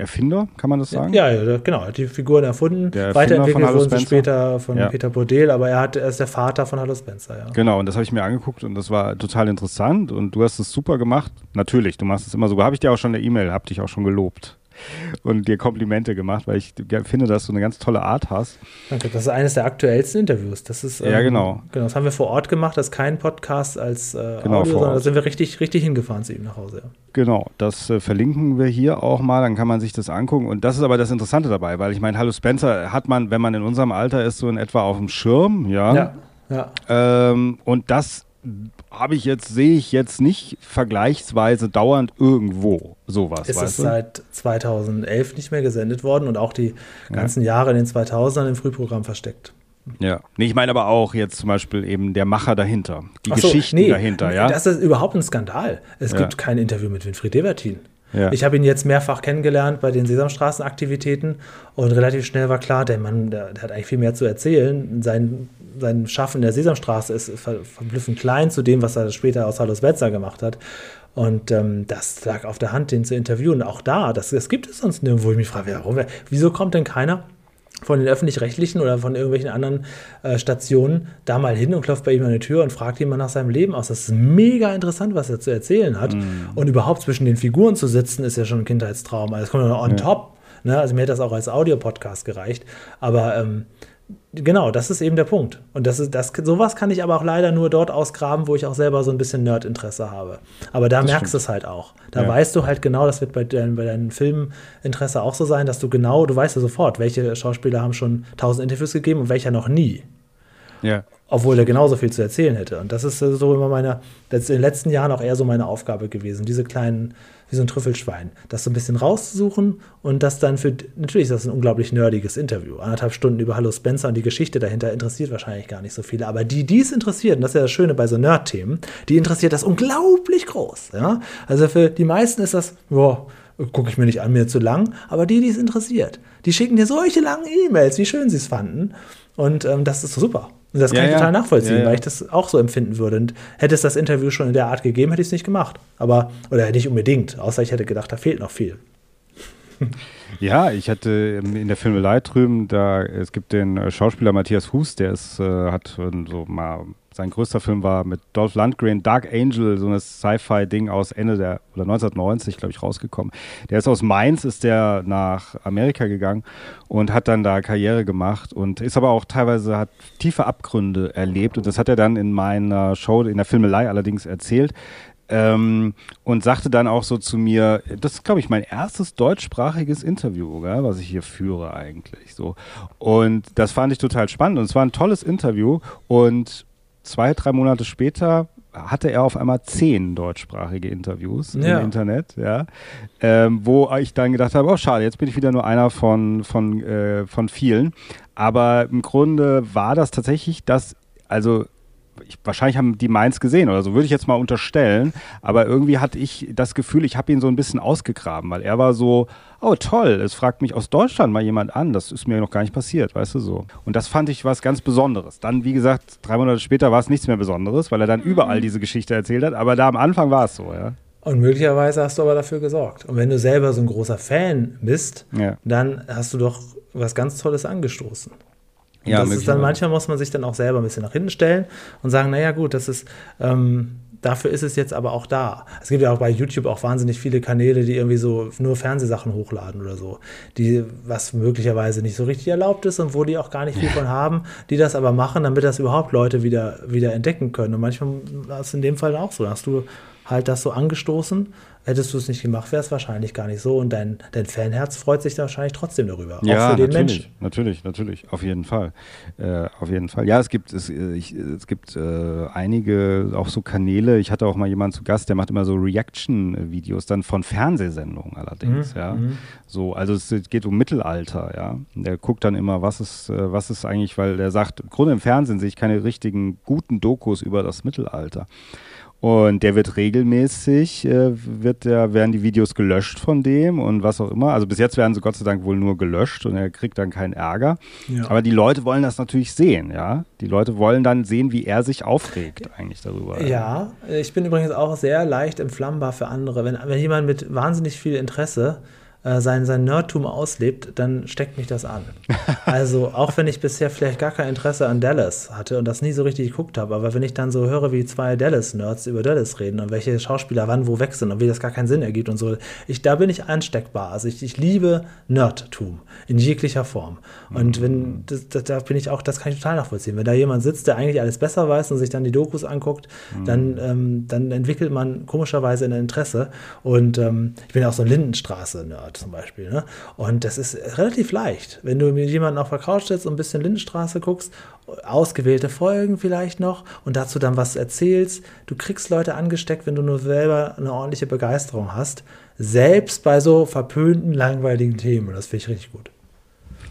Erfinder, kann man das sagen? Ja, ja genau. Er hat die Figuren erfunden. Weiterentwickelt wurden sie später von ja. Peter Bodel, aber er, hat, er ist der Vater von Hallo Spencer, ja. Genau, und das habe ich mir angeguckt und das war total interessant und du hast es super gemacht. Natürlich, du machst es immer so. Habe ich dir auch schon eine E-Mail, habe dich auch schon gelobt und dir Komplimente gemacht, weil ich finde, dass du eine ganz tolle Art hast. Danke, das ist eines der aktuellsten Interviews. Das ist, ähm, ja, genau. genau. Das haben wir vor Ort gemacht, das ist kein Podcast als äh, genau, Audio, sondern da sind wir richtig, richtig hingefahren zu ihm nach Hause. Ja. Genau, das äh, verlinken wir hier auch mal, dann kann man sich das angucken. Und das ist aber das Interessante dabei, weil ich meine, Hallo Spencer hat man, wenn man in unserem Alter ist, so in etwa auf dem Schirm, ja. Ja. ja. Ähm, und das habe ich jetzt, sehe ich jetzt nicht vergleichsweise dauernd irgendwo sowas. Es ist du? seit 2011 nicht mehr gesendet worden und auch die ganzen ja. Jahre in den 2000ern im Frühprogramm versteckt. Ja, nee, ich meine aber auch jetzt zum Beispiel eben der Macher dahinter, die so, Geschichten nee, dahinter, ja. Das ist überhaupt ein Skandal. Es ja. gibt kein Interview mit Winfried Devertin. Ja. Ich habe ihn jetzt mehrfach kennengelernt bei den Sesamstraßenaktivitäten und relativ schnell war klar, der Mann, der, der hat eigentlich viel mehr zu erzählen. Sein sein Schaffen in der Sesamstraße ist verblüffend klein zu dem, was er später aus Hallo Spencer gemacht hat. Und ähm, das lag auf der Hand, den zu interviewen. Auch da, das, das gibt es sonst nirgendwo. Ich mich frage, warum, wieso kommt denn keiner von den öffentlich-rechtlichen oder von irgendwelchen anderen äh, Stationen da mal hin und klopft bei ihm an die Tür und fragt ihn mal nach seinem Leben aus. Das ist mega interessant, was er zu erzählen hat. Mm. Und überhaupt zwischen den Figuren zu sitzen, ist ja schon ein Kindheitstraum. Also es kommt noch on ja. top. Ne? Also mir hätte das auch als Audiopodcast gereicht. Aber ähm, Genau, das ist eben der Punkt. Und das ist, das, sowas kann ich aber auch leider nur dort ausgraben, wo ich auch selber so ein bisschen Nerdinteresse habe. Aber da das merkst du es halt auch. Da ja. weißt du halt genau, das wird bei, dein, bei deinem Filminteresse auch so sein, dass du genau, du weißt ja sofort, welche Schauspieler haben schon tausend Interviews gegeben und welcher noch nie. Ja. Obwohl er genauso viel zu erzählen hätte. Und das ist äh, so immer meine, das ist in den letzten Jahren auch eher so meine Aufgabe gewesen, diese kleinen, wie so ein Trüffelschwein, das so ein bisschen rauszusuchen und das dann für, natürlich ist das ein unglaublich nerdiges Interview. Anderthalb Stunden über Hallo Spencer und die Geschichte dahinter interessiert wahrscheinlich gar nicht so viele. Aber die, die es interessiert, und das ist ja das Schöne bei so Nerd-Themen, die interessiert das unglaublich groß. Ja? Also für die meisten ist das, boah, gucke ich mir nicht an, mir zu lang. Aber die, die es interessiert, die schicken dir solche langen E-Mails, wie schön sie es fanden. Und ähm, das ist super. Und das kann Ja, ich total nachvollziehen, Ja, ja. weil ich das auch so empfinden würde. Und hätte es das Interview schon in der Art gegeben, hätte ich es nicht gemacht. Aber, oder nicht unbedingt, außer ich hätte gedacht, da fehlt noch viel. Ja, ich hatte ähm, in der Filmelei drüben, da es gibt den äh, Schauspieler Matthias Hus, der ist, äh, hat äh, so mal sein größter Film war mit Dolph Lundgren, Dark Angel, so ein Sci-Fi-Ding aus Ende der oder 1990, glaube ich, rausgekommen. Der ist aus Mainz, ist der nach Amerika gegangen und hat dann da Karriere gemacht und ist aber auch teilweise hat tiefe Abgründe erlebt und das hat er dann in meiner Show in der Filmelei allerdings erzählt. Ähm, und sagte dann auch so zu mir, das ist, glaube ich, mein erstes deutschsprachiges Interview, gell, was ich hier führe eigentlich. So. Und das fand ich total spannend und es war ein tolles Interview. Und zwei, drei Monate später hatte er auf einmal zehn deutschsprachige Interviews Ja. im Internet, ja, ähm, wo ich dann gedacht habe, oh schade, jetzt bin ich wieder nur einer von, von, äh, von vielen. Aber im Grunde war das tatsächlich das, also ich, wahrscheinlich haben die Mainz gesehen oder so, würde ich jetzt mal unterstellen. Aber irgendwie hatte ich das Gefühl, ich habe ihn so ein bisschen ausgegraben, weil er war so, oh toll, es fragt mich aus Deutschland mal jemand an. Das ist mir noch gar nicht passiert, weißt du so. Und das fand ich was ganz Besonderes. Dann, wie gesagt, drei Monate später war es nichts mehr Besonderes, weil er dann überall diese Geschichte erzählt hat. Aber da am Anfang war es so, ja. Und möglicherweise hast du aber dafür gesorgt. Und wenn du selber so ein großer Fan bist, Ja. dann hast du doch was ganz Tolles angestoßen. Und Ja, das ist dann manchmal muss man sich dann auch selber ein bisschen nach hinten stellen und sagen, naja gut, das ist ähm, dafür ist es jetzt aber auch da. Es gibt ja auch bei YouTube auch wahnsinnig viele Kanäle, die irgendwie so nur Fernsehsachen hochladen oder so, die was möglicherweise nicht so richtig erlaubt ist und wo die auch gar nicht viel von haben, die das aber machen, damit das überhaupt Leute wieder wieder entdecken können. Und manchmal ist es in dem Fall auch so, da hast du halt das so angestoßen. Hättest du es nicht gemacht, wäre es wahrscheinlich gar nicht so. Und dein, dein Fanherz freut sich da wahrscheinlich trotzdem darüber. Ja, auch für den natürlich, Menschen. natürlich, natürlich, auf jeden Fall, äh, auf jeden Fall. Ja, es gibt es, äh, ich, es gibt äh, einige auch so Kanäle. Ich hatte auch mal jemanden zu Gast, der macht immer so Reaction-Videos dann von Fernsehsendungen allerdings. Mhm, Ja, mhm. so also es geht um Mittelalter. Ja, der guckt dann immer, was ist, äh, was ist eigentlich, weil der sagt, im Grunde im Fernsehen sehe ich keine richtigen guten Dokus über das Mittelalter. Und der wird regelmäßig, äh, wird der, werden die Videos gelöscht von dem und was auch immer. Also bis jetzt werden sie Gott sei Dank wohl nur gelöscht und er kriegt dann keinen Ärger. Ja. Aber die Leute wollen das natürlich sehen, ja. Die Leute wollen dann sehen, wie er sich aufregt eigentlich darüber. Ja, ich bin übrigens auch sehr leicht entflammbar für andere. Wenn, wenn jemand mit wahnsinnig viel Interesse äh, sein, sein Nerdtum auslebt, dann steckt mich das an. Also auch wenn ich bisher vielleicht gar kein Interesse an Dallas hatte und das nie so richtig geguckt habe, aber wenn ich dann so höre, wie zwei Dallas-Nerds über Dallas reden und welche Schauspieler wann wo weg sind und wie das gar keinen Sinn ergibt und so, ich, da bin ich ansteckbar. Also ich, ich liebe Nerdtum in jeglicher Form. Und wenn, das, das, da bin ich auch, das kann ich total nachvollziehen. Wenn da jemand sitzt, der eigentlich alles besser weiß und sich dann die Dokus anguckt, dann, ähm, dann entwickelt man komischerweise ein Interesse. Und ähm, ich bin auch so ein Lindenstraße-Nerd zum Beispiel. Ne? Und das ist relativ leicht. Wenn du mit jemandem auf der Couch sitzt und ein bisschen Lindenstraße guckst, ausgewählte Folgen vielleicht noch und dazu dann was erzählst, du kriegst Leute angesteckt, wenn du nur selber eine ordentliche Begeisterung hast. Selbst bei so verpönten, langweiligen Themen. Und das finde ich richtig gut.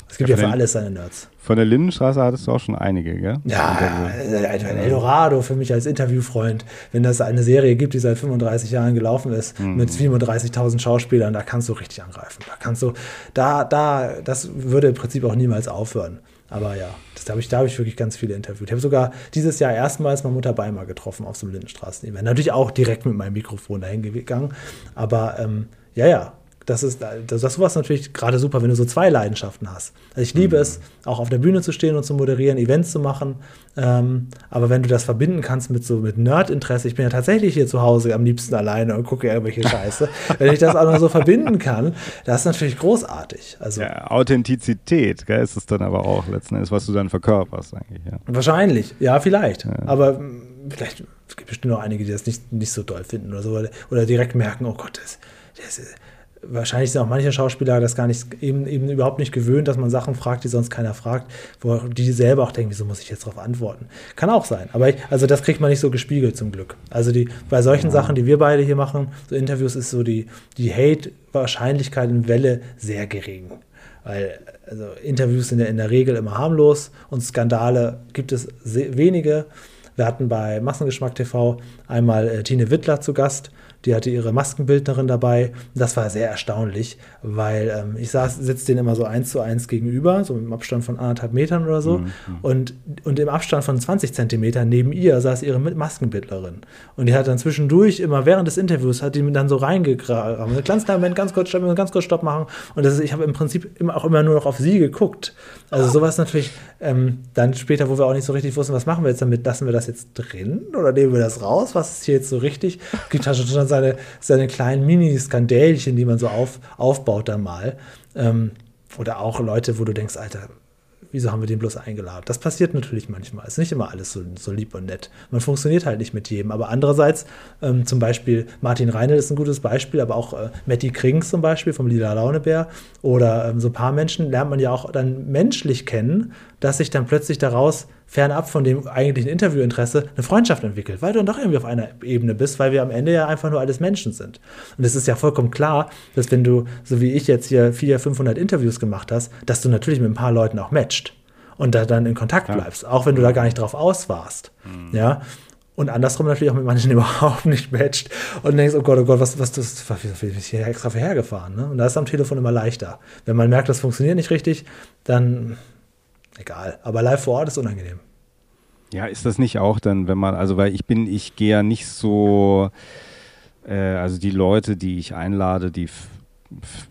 Es gibt Ja, ja, für den- alles seine Nerds. Von der Lindenstraße hattest du auch schon einige, gell? Ja, äh, ein Eldorado für mich als Interviewfreund. Wenn das eine Serie gibt, die seit 35 Jahren gelaufen ist, mit 37.000 Schauspielern, da kannst du richtig angreifen. Da kannst du, da, da, das würde im Prinzip auch niemals aufhören. Aber ja, das, da habe ich, da hab ich wirklich ganz viele interviewt. Ich habe sogar dieses Jahr erstmals mal Mutter Beimer getroffen auf so einem Lindenstraßen-Event. Natürlich auch direkt mit meinem Mikrofon dahin gegangen. Aber ähm, ja, ja, das ist, das, das sowas natürlich gerade super, wenn du so zwei Leidenschaften hast. Also ich liebe es, auch auf der Bühne zu stehen und zu moderieren, Events zu machen. Ähm, aber wenn du das verbinden kannst mit so mit Nerdinteresse, ich bin ja tatsächlich hier zu Hause am liebsten alleine und gucke irgendwelche Scheiße. wenn ich das auch noch so verbinden kann, das ist natürlich großartig. Also Ja, Authentizität, gell, ist es dann aber auch letzten Endes, was du dann verkörperst eigentlich, ja. Wahrscheinlich, ja, vielleicht. Aber mh, vielleicht es gibt bestimmt noch einige, die das nicht, nicht so toll finden oder so. Oder, direkt merken, oh Gott, das, das ist wahrscheinlich sind auch manche Schauspieler das gar nicht, eben, eben überhaupt nicht gewöhnt, dass man Sachen fragt, die sonst keiner fragt, wo die selber auch denken, wieso muss ich jetzt darauf antworten? Kann auch sein. Aber ich, also das kriegt man nicht so gespiegelt zum Glück. Also die, bei solchen ja. Sachen, die wir beide hier machen, so Interviews ist so die, die Hate-Wahrscheinlichkeit in Welle sehr gering. Weil also Interviews sind ja in der Regel immer harmlos und Skandale gibt es wenige. Wir hatten bei Massengeschmack TV einmal äh, Tine Wittler zu Gast die hatte ihre Maskenbildnerin dabei. Das war sehr erstaunlich, weil ähm, ich saß, sitze denen immer so eins zu eins gegenüber, so im Abstand von anderthalb Metern oder so. Mhm. Und, und im Abstand von 20 Zentimetern neben ihr saß ihre Maskenbildnerin. Und die hat dann zwischendurch immer während des Interviews hat die mir dann so reingegraben. Ganz Moment, ganz kurz stopp, ganz kurz Stopp machen. Und das ist, ich habe im Prinzip immer auch immer nur noch auf sie geguckt. Also sowas natürlich ähm, dann später, wo wir auch nicht so richtig wussten, was machen wir jetzt damit, lassen wir das jetzt drin oder nehmen wir das raus? Was ist hier jetzt so richtig? Gibt schon seine, seine kleinen Mini-Skandälchen, die man so auf, aufbaut dann mal. Ähm, oder auch Leute, wo du denkst, Alter, wieso haben wir den bloß eingeladen? Das passiert natürlich manchmal. Ist nicht immer alles so, so lieb und nett. Man funktioniert halt nicht mit jedem. Aber andererseits, ähm, zum Beispiel Martin Reine ist ein gutes Beispiel, aber auch äh, Matti Krings zum Beispiel vom Lila Launebär oder ähm, so ein paar Menschen lernt man ja auch dann menschlich kennen, dass sich dann plötzlich daraus fernab von dem eigentlichen Interviewinteresse eine Freundschaft entwickelt, weil du dann doch irgendwie auf einer Ebene bist, weil wir am Ende ja einfach nur alles Menschen sind. Und es ist ja vollkommen klar, dass wenn du, so wie ich jetzt hier 400, 500 Interviews gemacht hast, dass du natürlich mit ein paar Leuten auch matcht und da dann in Kontakt bleibst, auch wenn du da gar nicht drauf aus warst. Mhm. Ja. Und andersrum natürlich auch mit manchen überhaupt nicht matcht und denkst, oh Gott, oh Gott, was, was, das, was, was bin ich hier extra vorhergefahren? Ne? Und da ist am Telefon immer leichter. Wenn man merkt, das funktioniert nicht richtig, dann egal. Aber live vor Ort ist unangenehm. Ja, ist das nicht auch dann, wenn man, also weil ich bin, ich gehe ja nicht so, äh, also die Leute, die ich einlade, die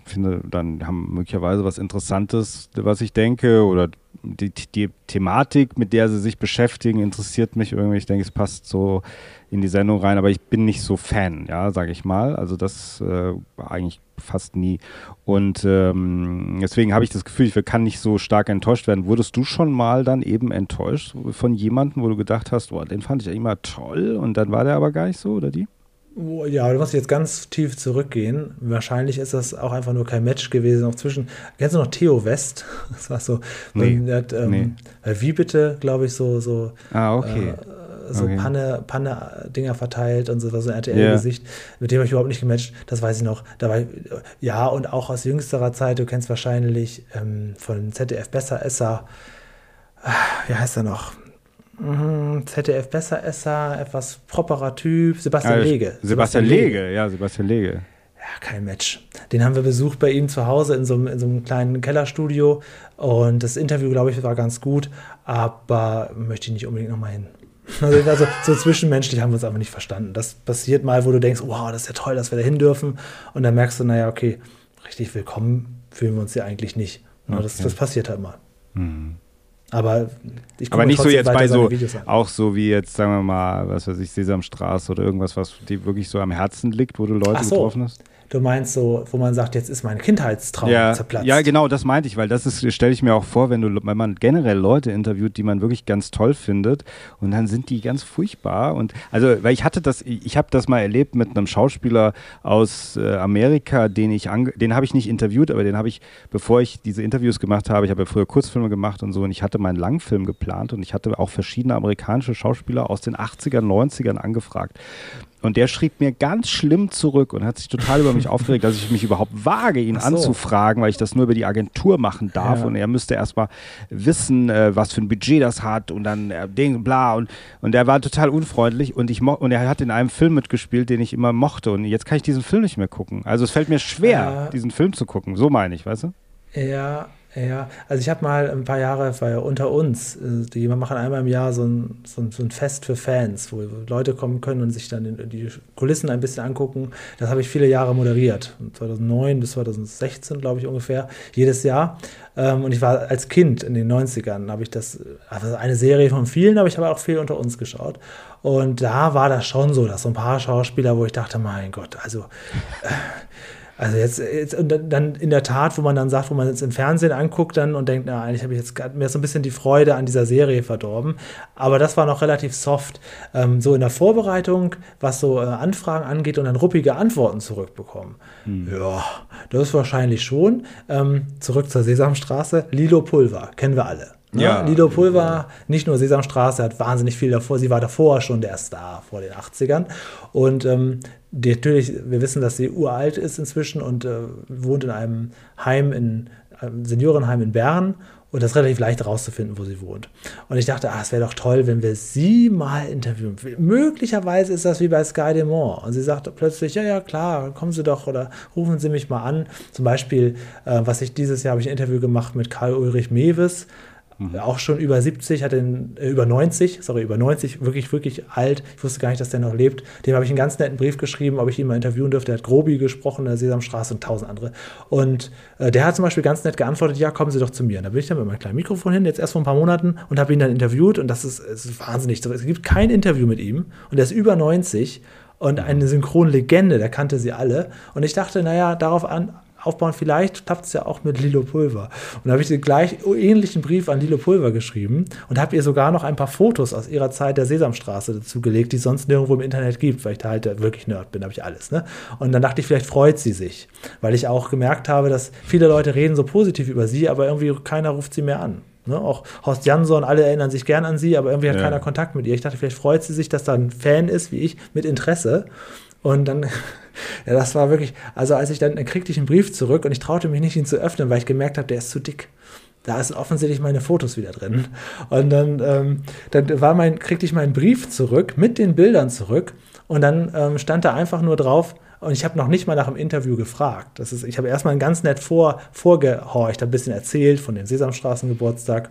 finde, dann haben möglicherweise was Interessantes, was ich denke, oder die, die Thematik, mit der sie sich beschäftigen, interessiert mich irgendwie. Ich denke, es passt so in die Sendung rein, aber ich bin nicht so Fan, ja, sage ich mal. Also das äh, eigentlich fast nie. Und ähm, deswegen habe ich das Gefühl, ich kann nicht so stark enttäuscht werden. Wurdest du schon mal dann eben enttäuscht von jemandem, wo du gedacht hast, oh, den fand ich immer toll und dann war der aber gar nicht so, oder die? Oh, ja, du musst jetzt ganz tief zurückgehen. Wahrscheinlich ist das auch einfach nur kein Match gewesen. Auch zwischen. Kennst du noch Theo West? Das war so. Nee, der hat, ähm, nee. Wie bitte, glaube ich, so. so ah, okay. Äh, so okay. Panne, Panne-Dinger verteilt und so, so ein RTL-Gesicht. Yeah. Mit dem habe ich überhaupt nicht gematcht. Das weiß ich noch. Dabei, ja, und auch aus jüngsterer Zeit, du kennst wahrscheinlich ähm, von ZDF Besseresser. Ah, wie heißt er noch? Mhm, ZDF Besseresser, etwas properer Typ, Sebastian Lege. Sebastian, Sebastian Lege. Lege, ja, Sebastian Lege. Ja, kein Match. Den haben wir besucht bei ihm zu Hause in so, einem, in so einem kleinen Kellerstudio und das Interview, glaube ich, war ganz gut, aber möchte ich nicht unbedingt nochmal hin. Also, also, so zwischenmenschlich haben wir uns aber nicht verstanden. Das passiert mal, wo du denkst, wow, das ist ja toll, dass wir da hin dürfen. Und dann merkst du, naja, okay, richtig willkommen fühlen wir uns ja eigentlich nicht. Okay. Das, das, passiert halt mal. Mhm. Aber ich Aber nicht so jetzt bei so, auch so wie jetzt, sagen wir mal, was weiß ich, Sesamstraße oder irgendwas, was dir wirklich so am Herzen liegt, wo du Leute so. getroffen hast? Du meinst so, wo man sagt, jetzt ist mein Kindheitstraum ja, zerplatzt. Ja, genau, das meinte ich, weil das ist, stelle ich mir auch vor, wenn du, wenn man generell Leute interviewt, die man wirklich ganz toll findet und dann sind die ganz furchtbar und also, weil ich hatte das, ich habe das mal erlebt mit einem Schauspieler aus äh, Amerika, den ich, den habe ich nicht interviewt, aber den habe ich, bevor ich diese Interviews gemacht habe, ich habe ja früher Kurzfilme gemacht und so und ich hatte meinen Langfilm geplant und ich hatte auch verschiedene amerikanische Schauspieler aus den 80ern, 90ern angefragt und der schrieb mir ganz schlimm zurück und hat sich total über mich aufgeregt, dass ich mich überhaupt wage, ihn so. anzufragen, weil ich das nur über die Agentur machen darf. Ja. Und er müsste erstmal wissen, äh, was für ein Budget das hat und dann äh, Ding, bla. Und, und er war total unfreundlich und, ich und er hat in einem Film mitgespielt, den ich immer mochte. Und jetzt kann ich diesen Film nicht mehr gucken. Also es fällt mir schwer, äh, diesen Film zu gucken. So meine ich, weißt du? Ja, ja, also ich habe mal ein paar Jahre bei unter uns, äh, die machen einmal im Jahr so ein, so ein, so ein Fest für Fans, wo Leute kommen können und sich dann die Kulissen ein bisschen angucken. Das habe ich viele Jahre moderiert, 2009 bis 2016 glaube ich ungefähr, jedes Jahr. Ähm, und ich war als Kind in den 90ern, habe ich das, also eine Serie von vielen, aber ich habe auch viel unter uns geschaut. Und da war das schon so, dass so ein paar Schauspieler, wo ich dachte, mein Gott, also... Äh, Also jetzt, jetzt und dann in der Tat, wo man dann sagt, wo man jetzt im Fernsehen anguckt dann und denkt, na, eigentlich habe ich jetzt mir so ein bisschen die Freude an dieser Serie verdorben. Aber das war noch relativ soft. Ähm, so in der Vorbereitung, was so äh, Anfragen angeht und dann ruppige Antworten zurückbekommen. Hm. Ja, das wahrscheinlich schon. Ähm, zurück zur Sesamstraße. Lilo Pulver, kennen wir alle. Ne? Ja. Lido Pulver, nicht nur Sesamstraße, hat wahnsinnig viel davor. Sie war davor schon der Star vor den 80ern. Und ähm, die, natürlich, wir wissen, dass sie uralt ist inzwischen und äh, wohnt in einem Heim, in einem Seniorenheim in Bern. Und das ist relativ leicht herauszufinden, wo sie wohnt. Und ich dachte, ah, es wäre doch toll, wenn wir sie mal interviewen. Möglicherweise ist das wie bei Sky Demont. Und sie sagt plötzlich, ja, ja, klar, kommen Sie doch oder rufen Sie mich mal an. Zum Beispiel, äh, was ich dieses Jahr habe ich ein Interview gemacht mit Karl Ulrich Mewes Mhm. Auch schon über 70, hat den, äh, über 90, sorry, über 90, wirklich, wirklich alt. Ich wusste gar nicht, dass der noch lebt. Dem habe ich einen ganz netten Brief geschrieben, ob ich ihn mal interviewen dürfte. Der hat Grobi gesprochen, der Sesamstraße und tausend andere. Und äh, der hat zum Beispiel ganz nett geantwortet, ja, kommen Sie doch zu mir. Und da bin ich dann mit meinem kleinen Mikrofon hin, jetzt erst vor ein paar Monaten, und habe ihn dann interviewt. Und das ist, ist wahnsinnig. Es gibt kein Interview mit ihm. Und er ist über 90 und eine Synchronlegende, der kannte sie alle. Und ich dachte, naja, darauf an, aufbauen. Vielleicht klappt es ja auch mit Lilo Pulver. Und da habe ich den gleich ähnlichen Brief an Lilo Pulver geschrieben und habe ihr sogar noch ein paar Fotos aus ihrer Zeit der Sesamstraße dazu gelegt, die es sonst nirgendwo im Internet gibt, weil ich da halt wirklich Nerd bin, habe ich alles. Ne? Und dann dachte ich, vielleicht freut sie sich, weil ich auch gemerkt habe, dass viele Leute reden so positiv über sie, aber irgendwie keiner ruft sie mehr an. Ne? Auch Horst Jansson, alle erinnern sich gern an sie, aber irgendwie hat ja. keiner Kontakt mit ihr. Ich dachte, vielleicht freut sie sich, dass da ein Fan ist, wie ich, mit Interesse. Und dann, ja, das war wirklich, also als ich dann, dann kriegte ich einen Brief zurück und ich traute mich nicht, ihn zu öffnen, weil ich gemerkt habe, der ist zu dick. Da sind offensichtlich meine Fotos wieder drin. Und dann, ähm, dann war mein, kriegte ich meinen Brief zurück mit den Bildern zurück und dann ähm, stand da einfach nur drauf, und ich habe noch nicht mal nach dem Interview gefragt. Das ist, ich habe erstmal ganz nett vor, vorgehorcht, ein bisschen erzählt von dem Sesamstraßengeburtstag.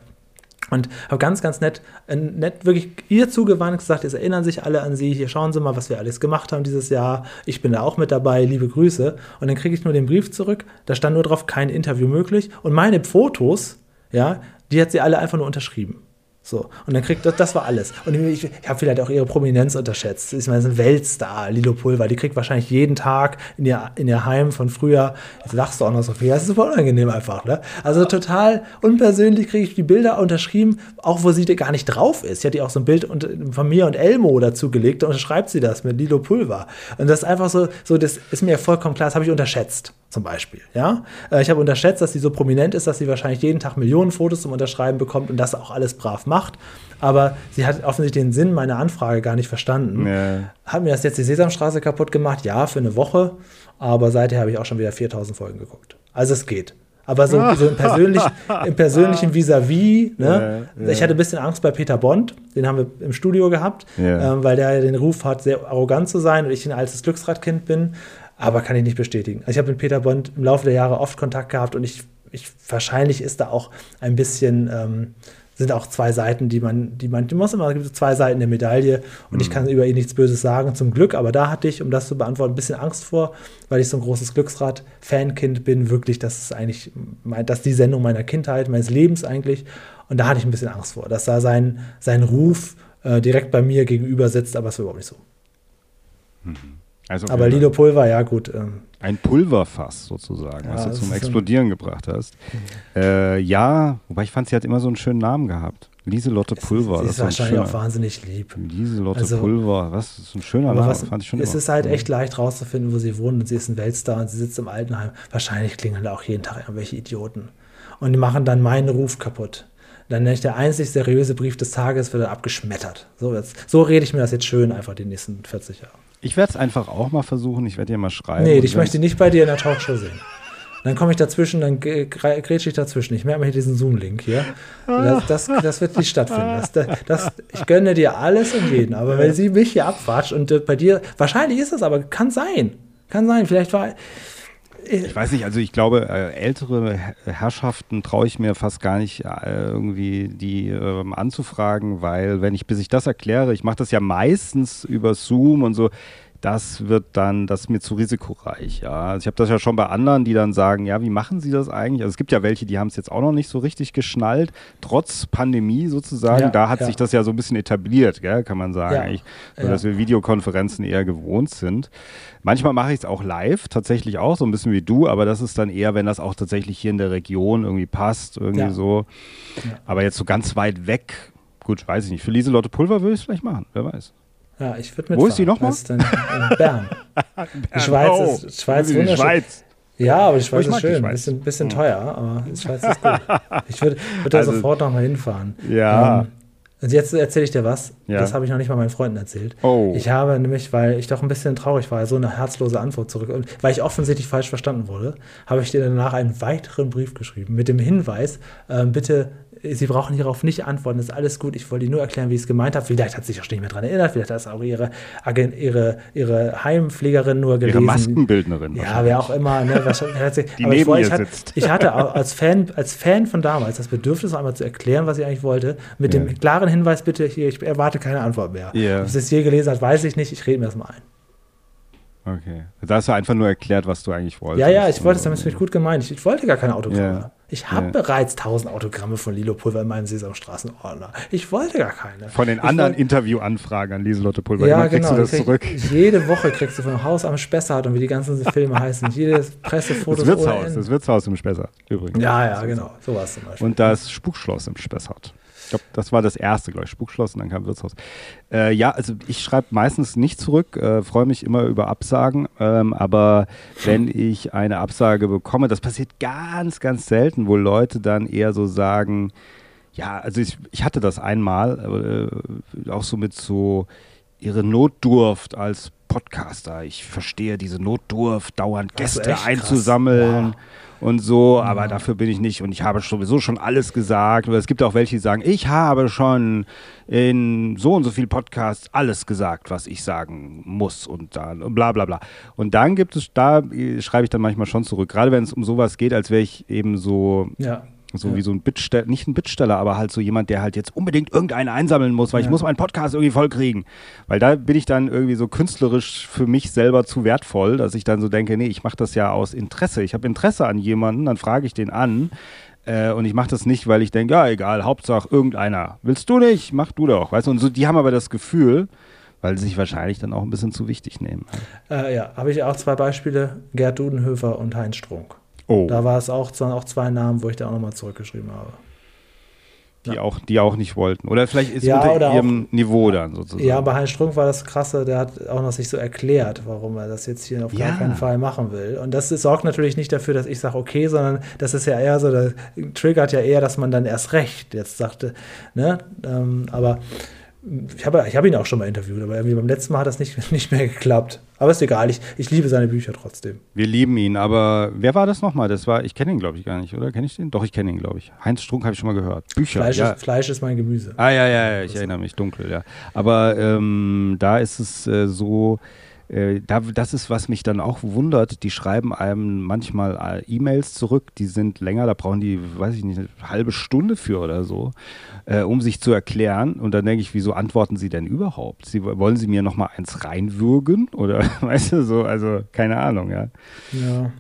Und habe ganz, ganz nett, äh, nett wirklich ihr zugewandt gesagt, jetzt erinnern sich alle an sie, hier schauen Sie mal, was wir alles gemacht haben dieses Jahr. Ich bin da auch mit dabei, liebe Grüße. Und dann kriege ich nur den Brief zurück, da stand nur drauf, kein Interview möglich. Und meine Fotos, ja, die hat sie alle einfach nur unterschrieben. So, und dann kriegt das, das war alles. Und ich, ich habe vielleicht auch ihre Prominenz unterschätzt. Ich meine, das ist ein Weltstar, Lilo Pulver. Die kriegt wahrscheinlich jeden Tag in ihr, in ihr Heim von früher. Jetzt lachst du auch noch so viel. Das ist super unangenehm einfach, ne? Also total unpersönlich kriege ich die Bilder unterschrieben, auch wo sie gar nicht drauf ist. Sie hat ja auch so ein Bild von mir und Elmo dazu gelegt. Da unterschreibt sie das mit Lilo Pulver. Und das ist einfach so, so das ist mir vollkommen klar, das habe ich unterschätzt zum Beispiel. Ja? Äh, ich habe unterschätzt, dass sie so prominent ist, dass sie wahrscheinlich jeden Tag Millionen Fotos zum Unterschreiben bekommt und das auch alles brav macht. Aber sie hat offensichtlich den Sinn meiner Anfrage gar nicht verstanden. Ja. Hat mir das jetzt die Sesamstraße kaputt gemacht? Ja, für eine Woche. Aber seither habe ich auch schon wieder 4000 Folgen geguckt. Also es geht. Aber so, so im, persönlich, im persönlichen Vis-à-vis, ne? Ja, ja. ich hatte ein bisschen Angst bei Peter Bond, den haben wir im Studio gehabt, ja. ähm, weil der den Ruf hat, sehr arrogant zu sein und ich ein altes Glücksradkind bin aber kann ich nicht bestätigen. Also ich habe mit Peter Bond im Laufe der Jahre oft Kontakt gehabt und ich, ich wahrscheinlich ist da auch ein bisschen, ähm, sind auch zwei Seiten, die man, die man, die muss immer, es gibt zwei Seiten der Medaille und mhm. ich kann über ihn nichts Böses sagen, zum Glück, aber da hatte ich, um das zu beantworten, ein bisschen Angst vor, weil ich so ein großes Glücksrad-Fankind bin, wirklich, das ist eigentlich, das ist die Sendung meiner Kindheit, meines Lebens eigentlich und da hatte ich ein bisschen Angst vor, dass da sein, sein Ruf äh, direkt bei mir gegenüber sitzt, aber es war überhaupt nicht so. Mhm. Also Aber Lido Pulver, ja gut. Ähm. Ein Pulverfass sozusagen, ja, was du zum Explodieren gebracht hast. Mhm. Äh, ja, wobei ich fand, sie hat immer so einen schönen Namen gehabt. Lieselotte Pulver. Sie ist, wahrscheinlich auch wahnsinnig lieb. Lieselotte also, Pulver, was? Das ist ein schöner Name, was, fand ich schon Es immer. ist halt echt leicht rauszufinden, wo sie wohnt und sie ist ein Weltstar und sie sitzt im Altenheim. Wahrscheinlich klingeln da auch jeden Tag irgendwelche Idioten. Und die machen dann meinen Ruf kaputt. Dann nenne ich der einzig seriöse Brief des Tages, wird dann abgeschmettert. So, jetzt, so rede ich mir das jetzt schön einfach die nächsten 40 Jahre. Ich werde es einfach auch mal versuchen. Ich werde dir mal schreiben. Nee, ich möchte nicht bei dir in der Talkshow sehen. Dann komme ich dazwischen, dann grätsche ich dazwischen. Ich merke mir hier diesen Zoom-Link hier. Das, das, das, wird nicht stattfinden. Das, das, ich gönne dir alles und jeden. Aber wenn sie mich hier abwatscht und äh, bei dir, wahrscheinlich ist das aber, kann sein. Kann sein. Vielleicht war, ich weiß nicht, also ich glaube, äh, ältere Herrschaften traue ich mir fast gar nicht äh, irgendwie die ähm, anzufragen, weil wenn ich, bis ich das erkläre, ich mache das ja meistens über Zoom und so, das wird dann, das ist mir zu risikoreich. Ja. Also ich habe das ja schon bei anderen, die dann sagen, ja, wie machen sie das eigentlich? Also es gibt ja welche, die haben es jetzt auch noch nicht so richtig geschnallt, trotz Pandemie sozusagen. Ja, da hat ja. sich das ja so ein bisschen etabliert, gell, kann man sagen, ja. eigentlich, so, dass wir Videokonferenzen eher gewohnt sind. Manchmal mache ich es auch live, tatsächlich auch, so ein bisschen wie du, aber das ist dann eher, wenn das auch tatsächlich hier in der Region irgendwie passt, irgendwie so. Aber jetzt so ganz weit weg, gut, weiß ich nicht. Für Lieselotte Pulver würde ich es vielleicht machen, wer weiß. Ja, ich würde mit. Wo ist die nochmal? In, in Bern. Die Schweiz oh, ist Schweiz die Schweiz. Ja, aber die Schweiz oh, ist schön. Ein bisschen, bisschen teuer, aber die Schweiz ist gut. Ich würde würd da also, sofort nochmal hinfahren. Ja. Ähm, und jetzt erzähle ich dir was. Ja. Das habe ich noch nicht mal meinen Freunden erzählt. Oh. Ich habe nämlich, weil ich doch ein bisschen traurig war, so eine herzlose Antwort zurück. Und weil ich offensichtlich falsch verstanden wurde, habe ich dir danach einen weiteren Brief geschrieben mit dem Hinweis, äh, bitte Sie brauchen hierauf nicht antworten, das ist alles gut. Ich wollte Ihnen nur erklären, wie ich es gemeint habe. Vielleicht hat sie sich auch nicht mehr daran erinnert, vielleicht hat es auch ihre, ihre, ihre Heimpflegerin nur gelesen. Ihre Maskenbildnerin. Ja, wer auch immer. Ne, Die neben ich, ihr sitzt. ich hatte als Fan, als Fan von damals das Bedürfnis, einmal zu erklären, was ich eigentlich wollte, mit ja. dem klaren Hinweis, bitte hier, ich erwarte keine Antwort mehr. Ja. Ob sie es je gelesen hat, weiß ich nicht. Ich rede mir das mal ein. Okay. Da hast du einfach nur erklärt, was du eigentlich wolltest. Ja, ja, ich wollte es, damit es gut gemeint. Ich, ich, wollte gar keine Autogramme. Ja. Ich habe ja. bereits 1000 Autogramme von Lilo Pulver in meinem Sesamstraßenordner. Ich wollte gar keine. Von den ich anderen Interviewanfragen an Lieselotte Pulver. Ja, genau. Kriegst du das zurück. Jede Woche kriegst du von Haus am Spessart und wie die ganzen Filme heißen. Jedes Pressefoto. Das Wirtshaus, das Wirtshaus im Spessart übrigens. Ja, ja, genau. Sowas zum Beispiel. Und das Spukschloss im Spessart. Ich glaube, das war das erste, glaube ich, Spukschloss und dann kam Wirtshaus. Äh, ja, also ich schreibe meistens nicht zurück, äh, freue mich immer über Absagen, ähm, aber wenn ich eine Absage bekomme, das passiert ganz, ganz selten, wo Leute dann eher so sagen, ja, also ich, ich hatte das einmal, äh, auch so mit so ihre Notdurft als Podcaster. Ich verstehe diese Notdurft, dauernd Gäste einzusammeln. Wow und so, aber dafür bin ich nicht und ich habe sowieso schon alles gesagt. Es gibt auch welche, die sagen, ich habe schon in so und so viel Podcasts alles gesagt, was ich sagen muss und dann bla bla bla. Und dann gibt es, da schreibe ich dann manchmal schon zurück, gerade wenn es um sowas geht, als wäre ich eben so ja. So ja. wie so ein Bittsteller, nicht ein Bittsteller, aber halt so jemand, der halt jetzt unbedingt irgendeinen einsammeln muss, weil ja. ich muss meinen Podcast irgendwie voll kriegen. Weil da bin ich dann irgendwie so künstlerisch für mich selber zu wertvoll, dass ich dann so denke, nee, ich mache das ja aus Interesse. Ich habe Interesse an jemanden, dann frage ich den an. Äh, und ich mache das nicht, weil ich denke, ja, egal, Hauptsache irgendeiner. Willst du nicht? Mach du doch. Weißt du, und so, die haben aber das Gefühl, weil sie sich wahrscheinlich dann auch ein bisschen zu wichtig nehmen. Äh, ja, habe ich auch zwei Beispiele: Gerd Dudenhöfer und Heinz Strunk. Oh. Da war es auch, auch zwei Namen, wo ich da auch nochmal zurückgeschrieben habe. Die, ja. auch, die auch nicht wollten. Oder vielleicht ist ja, unter ihrem auch, Niveau dann sozusagen. Ja, bei Heinz Strunk war das krasse, der hat auch noch sich so erklärt, warum er das jetzt hier auf ja. gar keinen Fall machen will. Und das sorgt natürlich nicht dafür, dass ich sage, okay, sondern das ist ja eher so, das triggert ja eher, dass man dann erst recht jetzt sagte, ne? Ähm, aber ich habe ich hab ihn auch schon mal interviewt, aber irgendwie beim letzten Mal hat das nicht, nicht mehr geklappt. Aber ist egal, ich, ich liebe seine Bücher trotzdem. Wir lieben ihn, aber wer war das nochmal? Das war, ich kenne ihn, glaube ich, gar nicht, oder? Kenne ich den? Doch, ich kenne ihn, glaube ich. Heinz Strunk habe ich schon mal gehört. Bücher. Fleisch, ja. ist, Fleisch ist mein Gemüse. Ah, ja, ja, ja, ich erinnere mich dunkel, ja. Aber ähm, da ist es äh, so, äh, da, das ist, was mich dann auch wundert. Die schreiben einem manchmal äh, E-Mails zurück, die sind länger, da brauchen die, weiß ich nicht, eine halbe Stunde für oder so, äh, um sich zu erklären. Und dann denke ich, wieso antworten sie denn überhaupt? Sie, wollen sie mir nochmal eins reinwürgen? Oder, weißt du, so, also keine Ahnung, ja. Ja.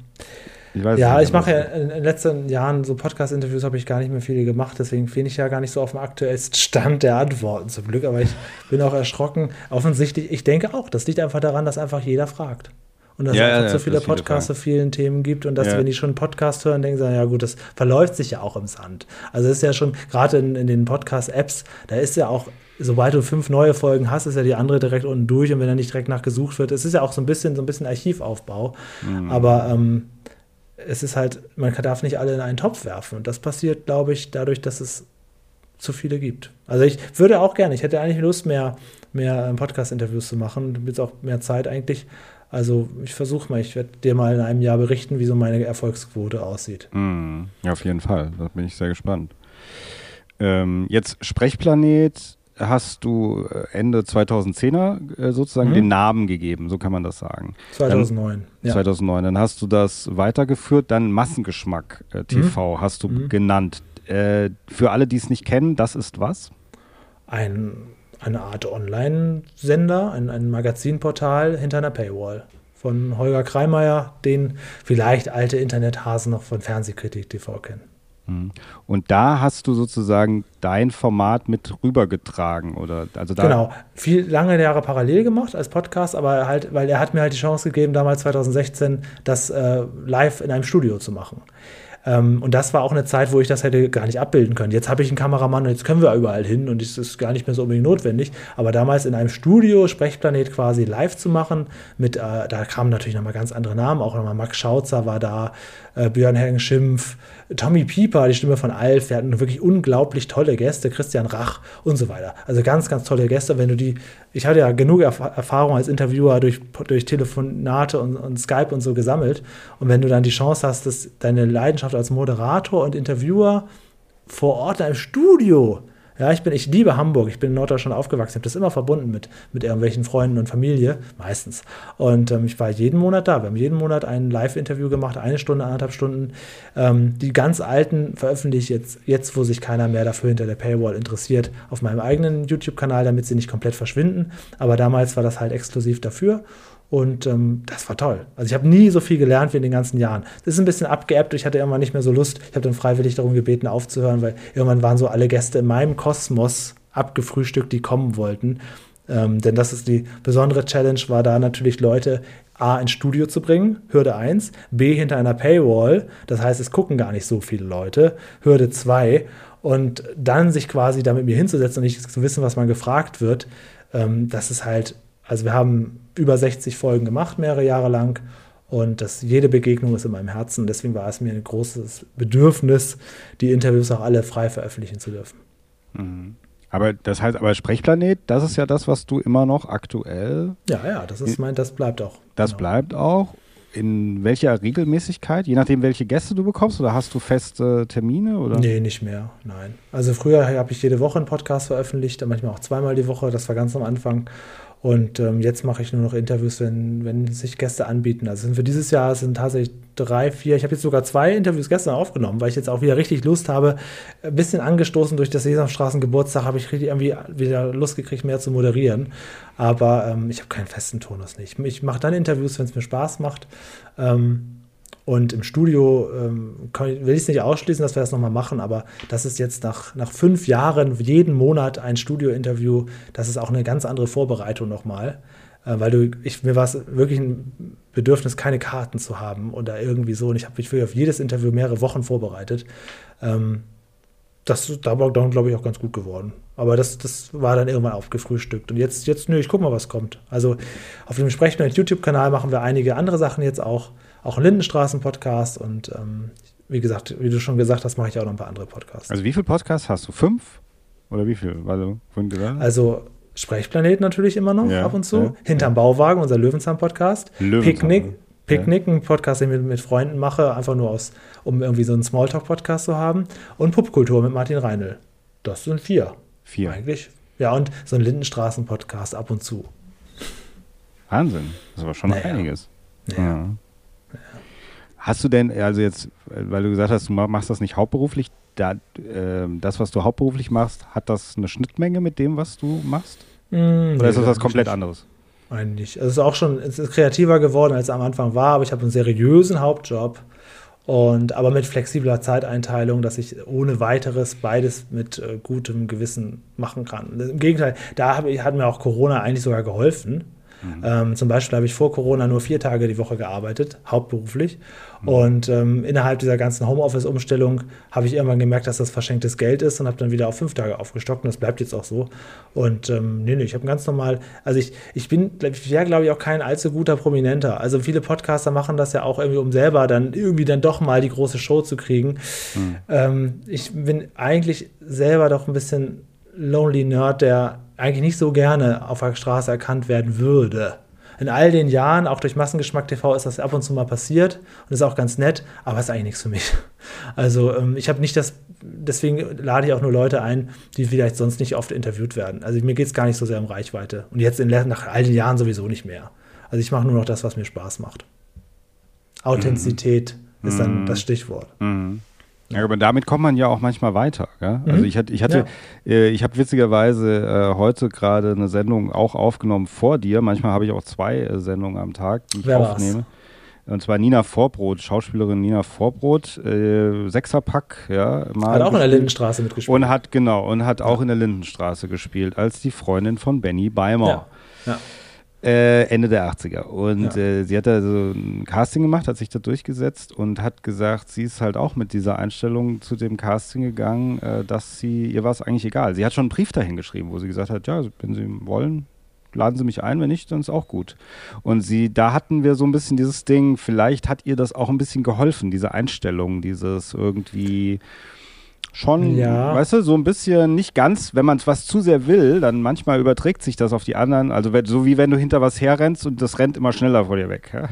Ich ja, ich mache ja in den letzten Jahren so Podcast-Interviews habe ich gar nicht mehr viele gemacht, deswegen bin ich ja gar nicht so auf dem aktuellsten Stand der Antworten zum Glück, aber ich bin auch erschrocken. Offensichtlich, ich denke auch, das liegt einfach daran, dass einfach jeder fragt. Und dass ja, es einfach ja, so viele Podcasts zu vielen Themen gibt und dass, ja. wenn die schon einen Podcast hören, denken sie, ja gut, das verläuft sich ja auch im Sand. Also es ist ja schon, gerade in, in den Podcast-Apps, da ist ja auch sobald du fünf neue Folgen hast, ist ja die andere direkt unten durch und wenn er nicht direkt nachgesucht wird, es ist ja auch so ein bisschen so ein bisschen Archivaufbau. Mhm. Aber ähm, es ist halt, man darf nicht alle in einen Topf werfen. Und das passiert, glaube ich, dadurch, dass es zu viele gibt. Also ich würde auch gerne, ich hätte eigentlich Lust, mehr, mehr ähm, Podcast-Interviews zu machen, jetzt auch mehr Zeit eigentlich. Also ich versuche mal, ich werde dir mal in einem Jahr berichten, wie so meine Erfolgsquote aussieht. Mm, auf jeden Fall. Da bin ich sehr gespannt. Ähm, jetzt Sprechplanet hast du äh, Ende 2010er äh, sozusagen mhm. den Namen gegeben, so kann man das sagen. 2009. Dann, ja. 2009. Dann hast du das weitergeführt, dann Massengeschmack äh, TV mhm. hast du mhm. genannt. Äh, für alle, die es nicht kennen, das ist was? Ein eine Art Online-Sender, ein, ein Magazinportal hinter einer Paywall von Holger Kreimeier, den vielleicht alte Internethasen noch von Fernsehkritik TV kennen. Mhm. Und da hast du sozusagen dein Format mit rübergetragen, oder? Also genau, viel lange Jahre parallel gemacht als Podcast, aber halt, weil er hat mir halt die Chance gegeben, damals 2016, das äh, live in einem Studio zu machen. Ähm, und das war auch eine Zeit, wo ich das hätte gar nicht abbilden können. Jetzt habe ich einen Kameramann und jetzt können wir überall hin und es ist gar nicht mehr so unbedingt notwendig. Aber damals in einem Studio Sprechplanet quasi live zu machen, mit, äh, da kamen natürlich nochmal ganz andere Namen, auch nochmal Max Schautzer war da, äh, Björn Hengen Schimpf, Tommy Pieper, die Stimme von Alf, wir hatten wirklich unglaublich tolle Gäste, Christian Rach und so weiter. Also ganz, ganz tolle Gäste. Wenn du die, ich hatte ja genug Erf Erfahrung als Interviewer durch, durch Telefonate und, und Skype und so gesammelt. Und wenn du dann die Chance hast, dass deine Leidenschaft als Moderator und Interviewer vor Ort in einem Studio ja, ich bin, ich liebe Hamburg. Ich bin in Norddeutschland aufgewachsen. Ich habe das immer verbunden mit, mit irgendwelchen Freunden und Familie, meistens. Und ähm, ich war jeden Monat da. Wir haben jeden Monat ein Live-Interview gemacht, eine Stunde, anderthalb Stunden. Ähm, die ganz alten veröffentliche ich jetzt, jetzt, wo sich keiner mehr dafür hinter der Paywall interessiert, auf meinem eigenen YouTube-Kanal, damit sie nicht komplett verschwinden. Aber damals war das halt exklusiv dafür. Und ähm, das war toll. Also ich habe nie so viel gelernt wie in den ganzen Jahren. Das ist ein bisschen abgeebbt. Ich hatte irgendwann nicht mehr so Lust. Ich habe dann freiwillig darum gebeten, aufzuhören, weil irgendwann waren so alle Gäste in meinem Kosmos abgefrühstückt, die kommen wollten. Ähm, denn das ist die besondere Challenge, war da natürlich Leute A ins Studio zu bringen, Hürde 1, B hinter einer Paywall, das heißt, es gucken gar nicht so viele Leute, Hürde 2 und dann sich quasi da mit mir hinzusetzen und nicht zu wissen, was man gefragt wird, ähm, das ist halt, also wir haben über 60 Folgen gemacht, mehrere Jahre lang. Und das, jede Begegnung ist in meinem Herzen. Deswegen war es mir ein großes Bedürfnis, die Interviews auch alle frei veröffentlichen zu dürfen. Mhm. Aber das heißt, aber Sprechplanet, das ist ja das, was du immer noch aktuell. Ja, ja, das ist mein, das bleibt auch. Das genau. bleibt auch. In welcher Regelmäßigkeit? Je nachdem, welche Gäste du bekommst? Oder hast du feste Termine? Oder? Nee, nicht mehr. Nein. Also früher habe ich jede Woche einen Podcast veröffentlicht, manchmal auch zweimal die Woche. Das war ganz am Anfang. Und ähm, jetzt mache ich nur noch Interviews, wenn, wenn sich Gäste anbieten. Also für dieses Jahr sind tatsächlich drei, vier, ich habe jetzt sogar zwei Interviews gestern aufgenommen, weil ich jetzt auch wieder richtig Lust habe. Ein bisschen angestoßen durch das Sesamstraßen Geburtstag habe ich richtig irgendwie wieder Lust gekriegt, mehr zu moderieren. Aber ähm, ich habe keinen festen Tonus nicht. Ich mache dann Interviews, wenn es mir Spaß macht. Ähm, und im Studio ähm, will ich es nicht ausschließen, dass wir das nochmal machen, aber das ist jetzt nach, nach fünf Jahren jeden Monat ein Studio-Interview. Das ist auch eine ganz andere Vorbereitung nochmal. Äh, weil du, ich, mir war es wirklich ein Bedürfnis, keine Karten zu haben oder irgendwie so. Und ich habe mich für auf jedes Interview mehrere Wochen vorbereitet. Ähm, das da war dann, glaube ich, auch ganz gut geworden. Aber das, das war dann irgendwann aufgefrühstückt. Und jetzt, jetzt, nö, ich guck mal, was kommt. Also auf dem sprechenden YouTube-Kanal machen wir einige andere Sachen jetzt auch auch einen Lindenstraßen-Podcast und ähm, wie gesagt, wie du schon gesagt hast, mache ich auch noch ein paar andere Podcasts. Also wie viele Podcasts hast du? Fünf? Oder wie viel? Also, also Sprechplanet natürlich immer noch ja, ab und zu. Ja, Hinterm ja. Bauwagen, unser Löwenzahn-Podcast. Löwenzahn, Picknick, Picknick, ein Podcast, den ich mit, mit Freunden mache, einfach nur aus, um irgendwie so einen Smalltalk-Podcast zu haben. Und Popkultur mit Martin Reinl. Das sind vier. Vier. Eigentlich. Ja, und so ein Lindenstraßen-Podcast ab und zu. Wahnsinn. Das war schon naja. einiges. Ja. Hast du denn, also jetzt, weil du gesagt hast, du machst das nicht hauptberuflich, da, äh, das, was du hauptberuflich machst, hat das eine Schnittmenge mit dem, was du machst? Mm, Oder ist das was komplett anderes? Eigentlich. Also es ist auch schon, es ist kreativer geworden, als es am Anfang war, aber ich habe einen seriösen Hauptjob. Und aber mit flexibler Zeiteinteilung, dass ich ohne weiteres beides mit äh, gutem Gewissen machen kann. Im Gegenteil, da hab, hat mir auch Corona eigentlich sogar geholfen, Mhm. Ähm, zum Beispiel habe ich vor Corona nur vier Tage die Woche gearbeitet, hauptberuflich. Mhm. Und ähm, innerhalb dieser ganzen Homeoffice-Umstellung habe ich irgendwann gemerkt, dass das verschenktes Geld ist und habe dann wieder auf fünf Tage aufgestockt und das bleibt jetzt auch so. Und ähm, nee, nee, ich habe ganz normal, also ich, ich bin, ich wäre glaube ich auch kein allzu guter Prominenter. Also viele Podcaster machen das ja auch irgendwie, um selber dann irgendwie dann doch mal die große Show zu kriegen. Mhm. Ähm, ich bin eigentlich selber doch ein bisschen Lonely Nerd, der eigentlich nicht so gerne auf der Straße erkannt werden würde. In all den Jahren, auch durch Massengeschmack TV, ist das ab und zu mal passiert und ist auch ganz nett, aber ist eigentlich nichts für mich. Also ähm, ich habe nicht das, deswegen lade ich auch nur Leute ein, die vielleicht sonst nicht oft interviewt werden. Also mir geht es gar nicht so sehr um Reichweite. Und jetzt in, nach all den Jahren sowieso nicht mehr. Also ich mache nur noch das, was mir Spaß macht. Authentizität mhm. ist dann mhm. das Stichwort. Mhm. Ja, aber damit kommt man ja auch manchmal weiter. Ja? Also ich hatte, ich hatte, ja. äh, ich habe witzigerweise äh, heute gerade eine Sendung auch aufgenommen vor dir. Manchmal habe ich auch zwei äh, Sendungen am Tag, die ich Wer aufnehme. War's? Und zwar Nina Vorbrot, Schauspielerin Nina Vorbrot, äh, Sechserpack, ja. hat auch in der Lindenstraße mitgespielt. Und hat, genau, und hat auch in der Lindenstraße gespielt, als die Freundin von Benny Beimer. Ja. ja. Äh, Ende der 80er. Und ja. äh, sie hat da so ein Casting gemacht, hat sich da durchgesetzt und hat gesagt, sie ist halt auch mit dieser Einstellung zu dem Casting gegangen, äh, dass sie, ihr war es eigentlich egal. Sie hat schon einen Brief dahin geschrieben, wo sie gesagt hat, ja, wenn Sie wollen, laden Sie mich ein, wenn nicht, dann ist auch gut. Und sie, da hatten wir so ein bisschen dieses Ding, vielleicht hat ihr das auch ein bisschen geholfen, diese Einstellung, dieses irgendwie schon, ja. weißt du, so ein bisschen nicht ganz, wenn man es was zu sehr will, dann manchmal überträgt sich das auf die anderen. Also so wie wenn du hinter was herrennst und das rennt immer schneller vor dir weg. Ja?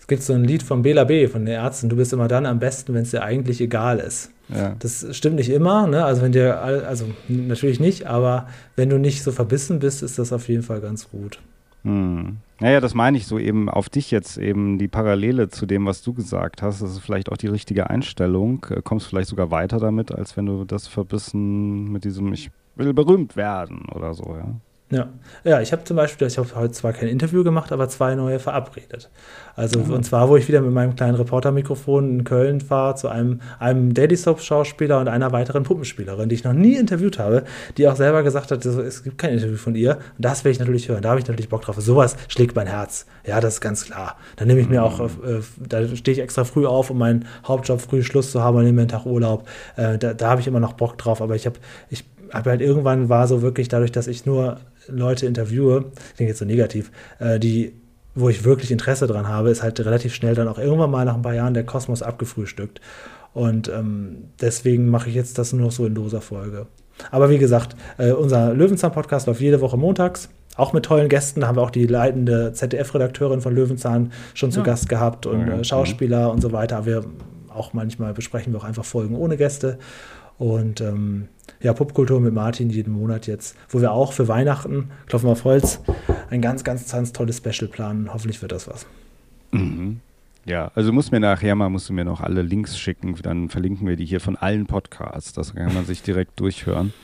Es gibt so ein Lied von Bela B. von den Ärzten, du bist immer dann am besten, wenn es dir eigentlich egal ist. Ja. Das stimmt nicht immer, ne? Also wenn dir, also natürlich nicht, aber wenn du nicht so verbissen bist, ist das auf jeden Fall ganz gut. Hm. Naja, das meine ich so eben auf dich jetzt eben die Parallele zu dem, was du gesagt hast. Das ist vielleicht auch die richtige Einstellung. Äh, kommst vielleicht sogar weiter damit, als wenn du das verbissen mit diesem Ich will berühmt werden oder so, ja. Ja, ja ich habe zum Beispiel, ich habe heute zwar kein Interview gemacht, aber zwei neue verabredet. Also, mhm. und zwar, wo ich wieder mit meinem kleinen Reportermikrofon in Köln fahre, zu einem, einem Daily Soap-Schauspieler und einer weiteren Puppenspielerin, die ich noch nie interviewt habe, die auch selber gesagt hat, es gibt kein Interview von ihr. Und das will ich natürlich hören, da habe ich natürlich Bock drauf. Sowas schlägt mein Herz. Ja, das ist ganz klar. Dann nehme ich mir auch, mhm. äh, da stehe ich extra früh auf, um meinen Hauptjob früh Schluss zu haben und nehme mir einen Tag Urlaub. Äh, da da habe ich immer noch Bock drauf, aber ich habe, ich habe halt irgendwann war so wirklich dadurch, dass ich nur Leute interviewe, klingt jetzt so negativ, äh, die, wo ich wirklich Interesse dran habe, ist halt relativ schnell dann auch irgendwann mal nach ein paar Jahren der Kosmos abgefrühstückt. Und ähm, deswegen mache ich jetzt das nur noch so in loser Folge. Aber wie gesagt, äh, unser Löwenzahn-Podcast läuft jede Woche montags auch mit tollen Gästen. Da haben wir auch die leitende ZDF-Redakteurin von Löwenzahn schon zu ja. Gast gehabt und äh, Schauspieler und so weiter. Wir auch manchmal besprechen wir auch einfach Folgen ohne Gäste. Und ähm, ja, Popkultur mit Martin jeden Monat jetzt, wo wir auch für Weihnachten, klopfen wir auf Holz, ein ganz, ganz, ganz tolles Special planen. Hoffentlich wird das was. Mhm. Ja, also muss mir nachher mal, musst du mir noch alle Links schicken, dann verlinken wir die hier von allen Podcasts. Das kann man sich direkt durchhören.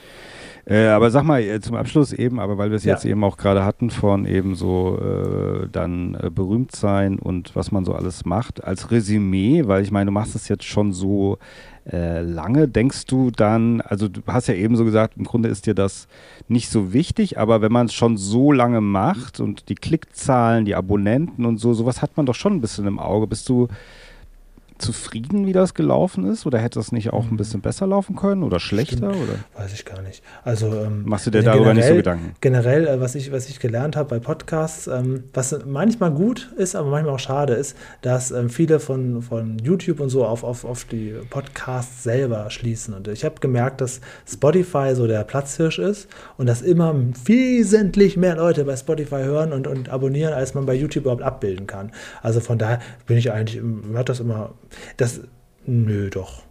Äh, aber sag mal äh, zum Abschluss eben, aber weil wir es ja. jetzt eben auch gerade hatten von eben so äh, dann äh, berühmt sein und was man so alles macht als Resümee, weil ich meine, du machst es jetzt schon so äh, lange. Denkst du dann, also du hast ja eben so gesagt, im Grunde ist dir das nicht so wichtig, aber wenn man es schon so lange macht und die Klickzahlen, die Abonnenten und so, sowas hat man doch schon ein bisschen im Auge. Bist du zufrieden, wie das gelaufen ist? Oder hätte das nicht auch ein mhm. bisschen besser laufen können oder schlechter? Oder? Weiß ich gar nicht. Also, ähm, Machst du dir darüber generell, nicht so Gedanken? Generell, äh, was, ich, was ich gelernt habe bei Podcasts, ähm, was manchmal gut ist, aber manchmal auch schade ist, dass ähm, viele von, von YouTube und so auf, auf, auf die Podcasts selber schließen. Und ich habe gemerkt, dass Spotify so der Platzhirsch ist und dass immer wesentlich mehr Leute bei Spotify hören und, und abonnieren, als man bei YouTube überhaupt abbilden kann. Also von daher bin ich eigentlich, mir hat das immer das, nö, doch.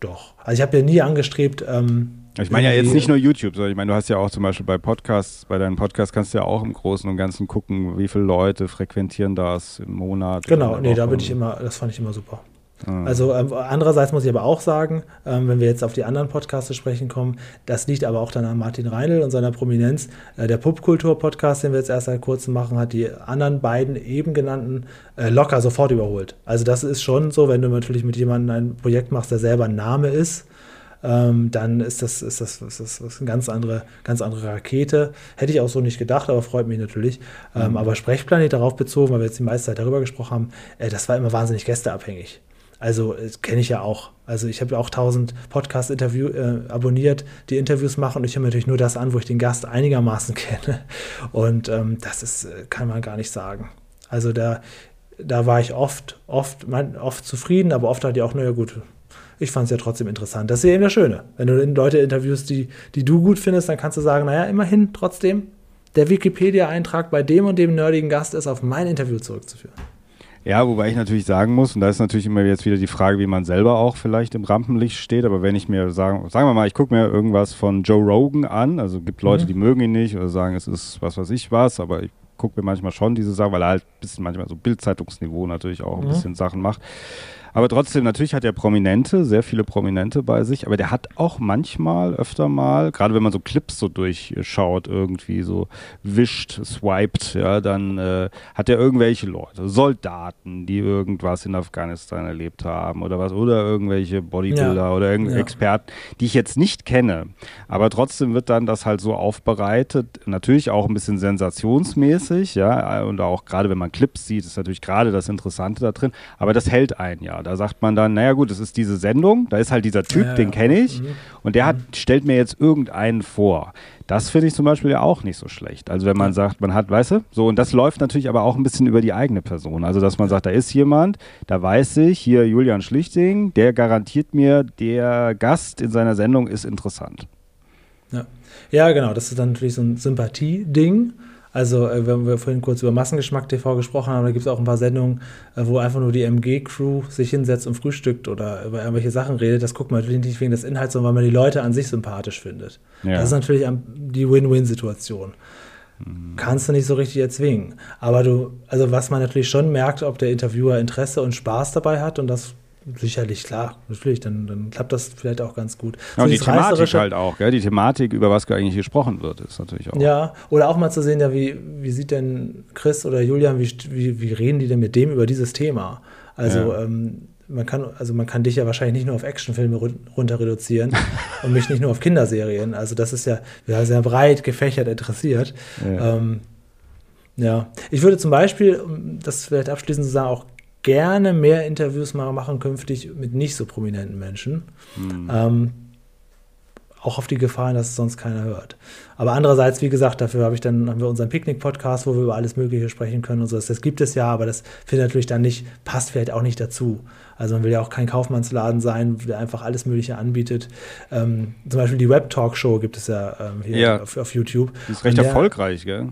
Doch. Also ich habe ja nie angestrebt. Ähm, ich meine ja jetzt nicht nur YouTube, sondern ich meine, du hast ja auch zum Beispiel bei Podcasts, bei deinen Podcasts kannst du ja auch im Großen und Ganzen gucken, wie viele Leute frequentieren das im Monat. Genau, nee, da bin ich immer, das fand ich immer super. Ah. Also ähm, andererseits muss ich aber auch sagen, ähm, wenn wir jetzt auf die anderen Podcasts zu sprechen kommen, das liegt aber auch dann an Martin Reinl und seiner Prominenz. Äh, der Popkultur-Podcast, den wir jetzt erst seit kurzem machen, hat die anderen beiden eben genannten äh, locker sofort überholt. Also das ist schon so, wenn du natürlich mit jemandem ein Projekt machst, der selber ein Name ist, ähm, dann ist das, ist das, ist das, ist eine ganz andere, ganz andere Rakete. Hätte ich auch so nicht gedacht, aber freut mich natürlich. Ähm, mhm. Aber Sprechplanet darauf bezogen, weil wir jetzt die meiste Zeit darüber gesprochen haben, äh, das war immer wahnsinnig gästeabhängig. Also kenne ich ja auch. Also ich habe ja auch tausend Podcast-Interview äh, abonniert, die Interviews machen und ich höre natürlich nur das an, wo ich den Gast einigermaßen kenne. Und ähm, das ist, äh, kann man gar nicht sagen. Also da, da war ich oft, oft, oft zufrieden, aber oft hatte ich auch, naja gut, ich fand es ja trotzdem interessant. Das ist ja eben das Schöne. Wenn du Leute interviewst, die, die du gut findest, dann kannst du sagen, naja, immerhin trotzdem, der Wikipedia-Eintrag bei dem und dem nerdigen Gast ist auf mein Interview zurückzuführen. Ja, wobei ich natürlich sagen muss, und da ist natürlich immer jetzt wieder die Frage, wie man selber auch vielleicht im Rampenlicht steht, aber wenn ich mir sagen, sagen wir mal, ich gucke mir irgendwas von Joe Rogan an, also gibt Leute, mhm. die mögen ihn nicht oder sagen, es ist was weiß ich was, aber ich gucke mir manchmal schon diese Sachen, weil er halt ein bisschen manchmal so Bildzeitungsniveau natürlich auch ein mhm. bisschen Sachen macht. Aber trotzdem, natürlich hat er Prominente, sehr viele Prominente bei sich, aber der hat auch manchmal, öfter mal, gerade wenn man so Clips so durchschaut, irgendwie so wischt, swiped, ja, dann äh, hat er irgendwelche Leute, Soldaten, die irgendwas in Afghanistan erlebt haben oder was, oder irgendwelche Bodybuilder ja. oder irgendeine ja. Experten, die ich jetzt nicht kenne. Aber trotzdem wird dann das halt so aufbereitet, natürlich auch ein bisschen sensationsmäßig, ja, und auch gerade wenn man Clips sieht, ist natürlich gerade das Interessante da drin, aber das hält ein ja. Da sagt man dann, naja gut, es ist diese Sendung, da ist halt dieser Typ, ja, den kenne ich, mhm. und der hat, mhm. stellt mir jetzt irgendeinen vor. Das finde ich zum Beispiel ja auch nicht so schlecht. Also wenn man sagt, man hat, weißt du, so, und das läuft natürlich aber auch ein bisschen über die eigene Person. Also dass man sagt, da ist jemand, da weiß ich, hier Julian Schlichting, der garantiert mir, der Gast in seiner Sendung ist interessant. Ja, ja genau, das ist dann natürlich so ein Sympathie-Ding. Also, äh, wenn wir vorhin kurz über Massengeschmack TV gesprochen haben, da gibt es auch ein paar Sendungen, äh, wo einfach nur die MG-Crew sich hinsetzt und frühstückt oder über irgendwelche Sachen redet. Das guckt man natürlich nicht wegen des Inhalts, sondern weil man die Leute an sich sympathisch findet. Ja. Das ist natürlich die Win-Win-Situation. Mhm. Kannst du nicht so richtig erzwingen. Aber du, also was man natürlich schon merkt, ob der Interviewer Interesse und Spaß dabei hat und das Sicherlich, klar, natürlich, dann, dann klappt das vielleicht auch ganz gut. Ja, so und die Thematik halt auch, gell? die Thematik, über was eigentlich gesprochen wird, ist natürlich auch. Ja, oder auch mal zu sehen, ja, wie, wie sieht denn Chris oder Julian, wie, wie, wie reden die denn mit dem über dieses Thema? Also, ja. ähm, man kann, also man kann dich ja wahrscheinlich nicht nur auf Actionfilme runter reduzieren und mich nicht nur auf Kinderserien. Also das ist ja, ja sehr breit gefächert interessiert. Ja. Ähm, ja, ich würde zum Beispiel, um das vielleicht abschließend zu sagen, auch gerne mehr Interviews mal machen künftig mit nicht so prominenten Menschen. Mhm. Ähm, auch auf die Gefahr, dass es sonst keiner hört. Aber andererseits, wie gesagt, dafür habe ich dann, haben wir unseren Picknick-Podcast, wo wir über alles Mögliche sprechen können und so. Das gibt es ja, aber das findet natürlich dann nicht, passt vielleicht auch nicht dazu. Also man will ja auch kein Kaufmannsladen sein, der einfach alles Mögliche anbietet. Ähm, zum Beispiel die Web-Talk-Show gibt es ja ähm, hier ja. Auf, auf, YouTube. Die ist recht der, erfolgreich, gell?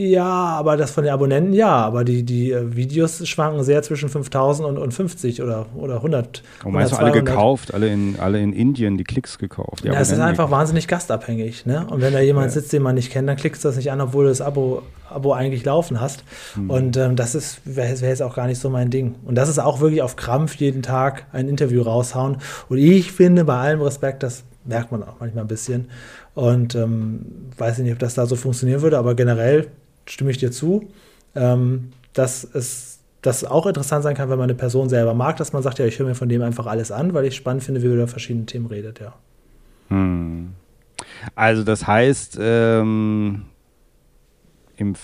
Ja, aber das von den Abonnenten, ja. Aber die, die äh, Videos schwanken sehr zwischen 5000 und, und 50 oder, oder 100. Und meinst du alle gekauft, alle in, alle in Indien die Klicks gekauft? Ja, es ist einfach wahnsinnig gastabhängig. Ne? Und wenn da jemand ja. sitzt, den man nicht kennt, dann klickst du das nicht an, obwohl du das Abo, Abo eigentlich laufen hast. Hm. Und ähm, das wäre wär jetzt auch gar nicht so mein Ding. Und das ist auch wirklich auf Krampf jeden Tag ein Interview raushauen. Und ich finde, bei allem Respekt, das merkt man auch manchmal ein bisschen. Und ähm, weiß nicht, ob das da so funktionieren würde, aber generell stimme ich dir zu, ähm, dass es das auch interessant sein kann, wenn man eine Person selber mag, dass man sagt, ja, ich höre mir von dem einfach alles an, weil ich spannend finde, wie er über verschiedene Themen redet, ja. Hm. Also das heißt, ähm, im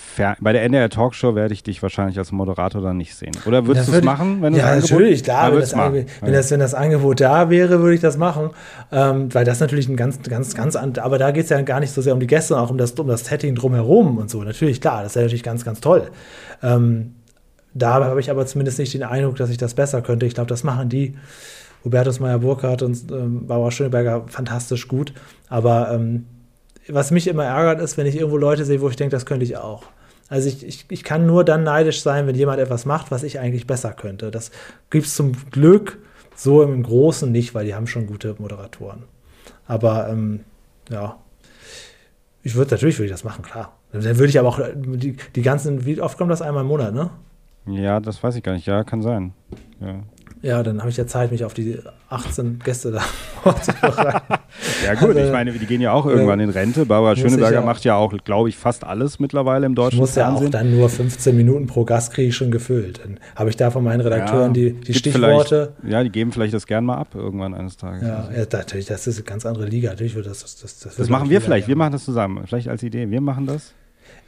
bei der NDR Talkshow werde ich dich wahrscheinlich als Moderator dann nicht sehen. Oder würdest du es machen, wenn Ja, Angebot, natürlich, klar. Wenn das, wenn, das, wenn das Angebot da wäre, würde ich das machen. Ähm, weil das natürlich ein ganz, ganz, ganz, aber da geht es ja gar nicht so sehr um die Gäste, sondern auch um das, um das Setting drumherum und so. Natürlich, klar, das ist ja natürlich ganz, ganz toll. Ähm, da habe ich aber zumindest nicht den Eindruck, dass ich das besser könnte. Ich glaube, das machen die. Hubertus Meyer-Burkhardt und ähm, Barbara Schöneberger fantastisch gut. Aber ähm, was mich immer ärgert, ist, wenn ich irgendwo Leute sehe, wo ich denke, das könnte ich auch. Also ich, ich, ich kann nur dann neidisch sein, wenn jemand etwas macht, was ich eigentlich besser könnte. Das gibt es zum Glück so im Großen nicht, weil die haben schon gute Moderatoren. Aber ähm, ja, ich würde natürlich würde ich das machen, klar. Dann würde ich aber auch die, die ganzen, wie oft kommt das einmal im Monat, ne? Ja, das weiß ich gar nicht. Ja, kann sein. Ja. Ja, dann habe ich ja Zeit, mich auf die 18 Gäste da ja gut, ich meine, die gehen ja auch irgendwann in Rente. Barbara Schöneberger ja, macht ja auch, glaube ich, fast alles mittlerweile im deutschen ich muss Fernsehen. ja auch dann nur 15 Minuten pro Gast kriege ich schon gefüllt. Dann habe ich da von meinen Redakteuren ja, die, die Stichworte. Ja, die geben vielleicht das gern mal ab irgendwann eines Tages. Ja, ja natürlich, das ist eine ganz andere Liga. Natürlich wird das, das, das, das, das machen wir vielleicht. Wir machen das zusammen. Vielleicht als Idee. Wir machen das.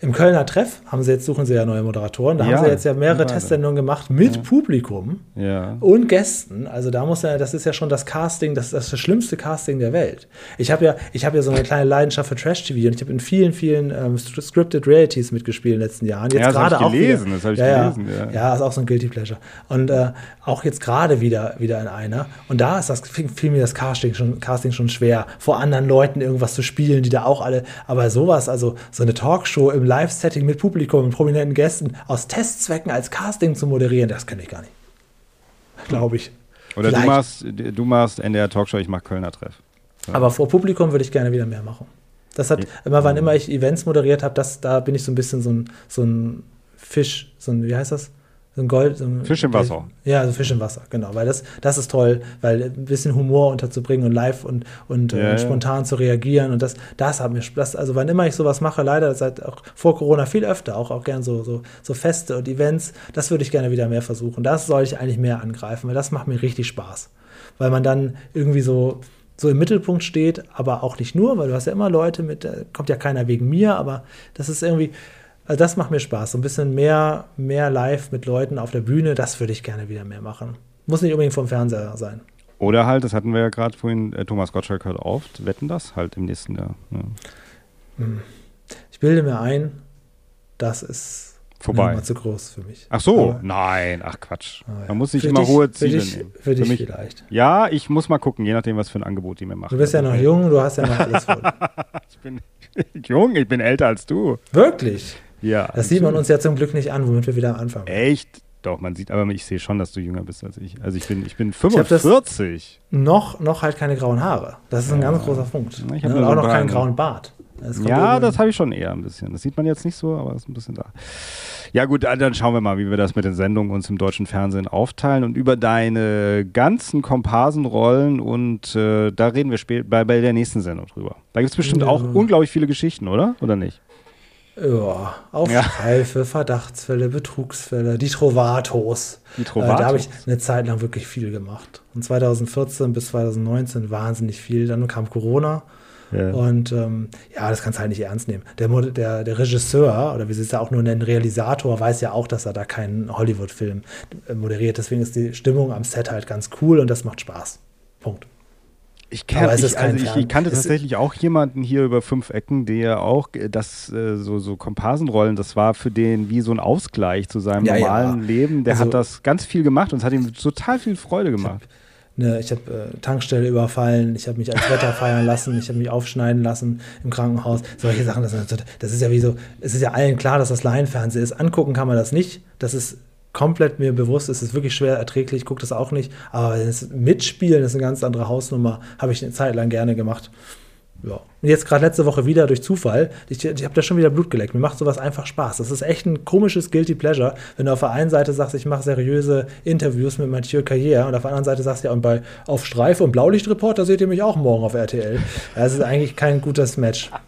Im Kölner Treff haben sie jetzt, suchen sie ja neue Moderatoren. Da ja, haben sie jetzt ja mehrere gerade. Testsendungen gemacht mit ja. Publikum ja. und Gästen. Also da muss ja, das ist ja schon das Casting, das ist das schlimmste Casting der Welt. Ich habe ja, ich habe ja so eine kleine Leidenschaft für Trash-TV und ich habe in vielen, vielen ähm, Scripted Realities mitgespielt in den letzten Jahren. Jetzt ja, das gerade auch gelesen, wieder, das habe ich ja, gelesen. Ja. ja, ist auch so ein Guilty Pleasure. Und äh, auch jetzt gerade wieder, wieder in einer. Und da ist das, fiel mir das Casting schon, Casting schon schwer, vor anderen Leuten irgendwas zu spielen, die da auch alle, aber sowas, also so eine Talkshow im Live-Setting mit Publikum und prominenten Gästen aus Testzwecken als Casting zu moderieren, das kenne ich gar nicht. Glaube ich. Oder du machst, du machst NDR Talkshow, ich mache Kölner Treff. Ja. Aber vor Publikum würde ich gerne wieder mehr machen. Das hat immer, wann immer ich Events moderiert habe, da bin ich so ein bisschen so ein, so ein Fisch, so ein, wie heißt das? So ein Gold. So ein Fisch im Wasser. Ja, so Fisch im Wasser, genau. Weil das, das ist toll, weil ein bisschen Humor unterzubringen und live und, und Ja, äh, ja. spontan zu reagieren. Und das, das hat mir Spaß. Also wann immer ich sowas mache, leider seit auch vor Corona viel öfter, auch, auch gern so, so, so Feste und Events, das würde ich gerne wieder mehr versuchen. Das soll ich eigentlich mehr angreifen, weil das macht mir richtig Spaß. Weil man dann irgendwie so, so im Mittelpunkt steht, aber auch nicht nur, weil du hast ja immer Leute mit, kommt ja keiner wegen mir, aber das ist irgendwie, also das macht mir Spaß. So ein bisschen mehr, mehr live mit Leuten auf der Bühne, das würde ich gerne wieder mehr machen. Muss nicht unbedingt vom Fernseher sein. Oder halt, das hatten wir ja gerade vorhin, äh, Thomas Gottschalk hört auf, wetten das halt im nächsten Jahr. Ja. Ich bilde mir ein, das ist Vorbei. Nummer zu groß für mich. Ach so, Aber- nein, ach Quatsch. Ah, ja. Man muss sich Für immer dich- hohe für Ziele dich, nehmen. Für dich mich, vielleicht. ja, ich muss mal gucken, je nachdem, was für ein Angebot die mir machen. Du bist ja noch jung, du hast ja noch alles vor. Ich bin jung, ich bin älter als du. Wirklich? Ja. Das sieht man uns ja zum Glück nicht an, womit wir wieder am Anfang waren. Echt? Doch, man sieht, aber ich sehe schon, dass du jünger bist als ich. Also ich bin, ich bin hab das- 45. Noch, noch halt keine grauen Haare. Das ist ein ganz großer Punkt. Ich hab Ne? auch noch keinen grauen Bart. Das Ja, das habe ich schon eher ein bisschen. Das sieht man jetzt nicht so, aber ist ein bisschen da. Ja gut, dann schauen wir mal, wie wir das mit den Sendungen uns im deutschen Fernsehen aufteilen und über deine ganzen Komparsenrollen und äh, da reden wir spät bei, bei der nächsten Sendung drüber. Da gibt es bestimmt Ja. auch unglaublich viele Geschichten, oder? Oder nicht? Ja, auf Ja. Streife, Verdachtsfälle, Betrugsfälle, die Trovatos. Die Äh, Trovatos. da habe ich eine Zeit lang wirklich viel gemacht. Von 2014 bis 2019 wahnsinnig viel. Dann kam Corona. Ja. Und ähm, ja, das kannst du halt nicht ernst nehmen. Der, der, der Regisseur, oder wie sie es ja auch nur nennen, Realisator, weiß ja auch, dass er da keinen Hollywood-Film äh, moderiert. Deswegen ist die Stimmung am Set halt ganz cool und das macht Spaß. Punkt. Ich, kenn, ich, also ich, ich kannte es- tatsächlich auch jemanden hier über fünf Ecken, der auch äh, das äh, so, so Komparsenrollen, das war für den wie so ein Ausgleich zu seinem Ja, ja. normalen Leben. Der Also- hat das ganz viel gemacht und es hat ihm total viel Freude gemacht. Ne, ich habe äh, Tankstelle überfallen, ich habe mich als Wetter feiern lassen, ich habe mich aufschneiden lassen im Krankenhaus. Solche Sachen, das, das ist ja wie so, es ist ja allen klar, dass das Laienfernsehen ist. Angucken kann man das nicht. Das ist komplett mir bewusst, es ist wirklich schwer erträglich, ich gucke das auch nicht. Aber das Mitspielen ist eine ganz andere Hausnummer, habe ich eine Zeit lang gerne gemacht. Ja. Und jetzt gerade letzte Woche wieder durch Zufall. Ich, ich habe da schon wieder Blut geleckt. Mir macht sowas einfach Spaß. Das ist echt ein komisches Guilty Pleasure, wenn du auf der einen Seite sagst, ich mache seriöse Interviews mit Mathieu Carrière und auf der anderen Seite sagst, ja, und bei Auf Streife und Blaulichtreport, da seht ihr mich auch morgen auf RTL. Das ist eigentlich kein gutes Match.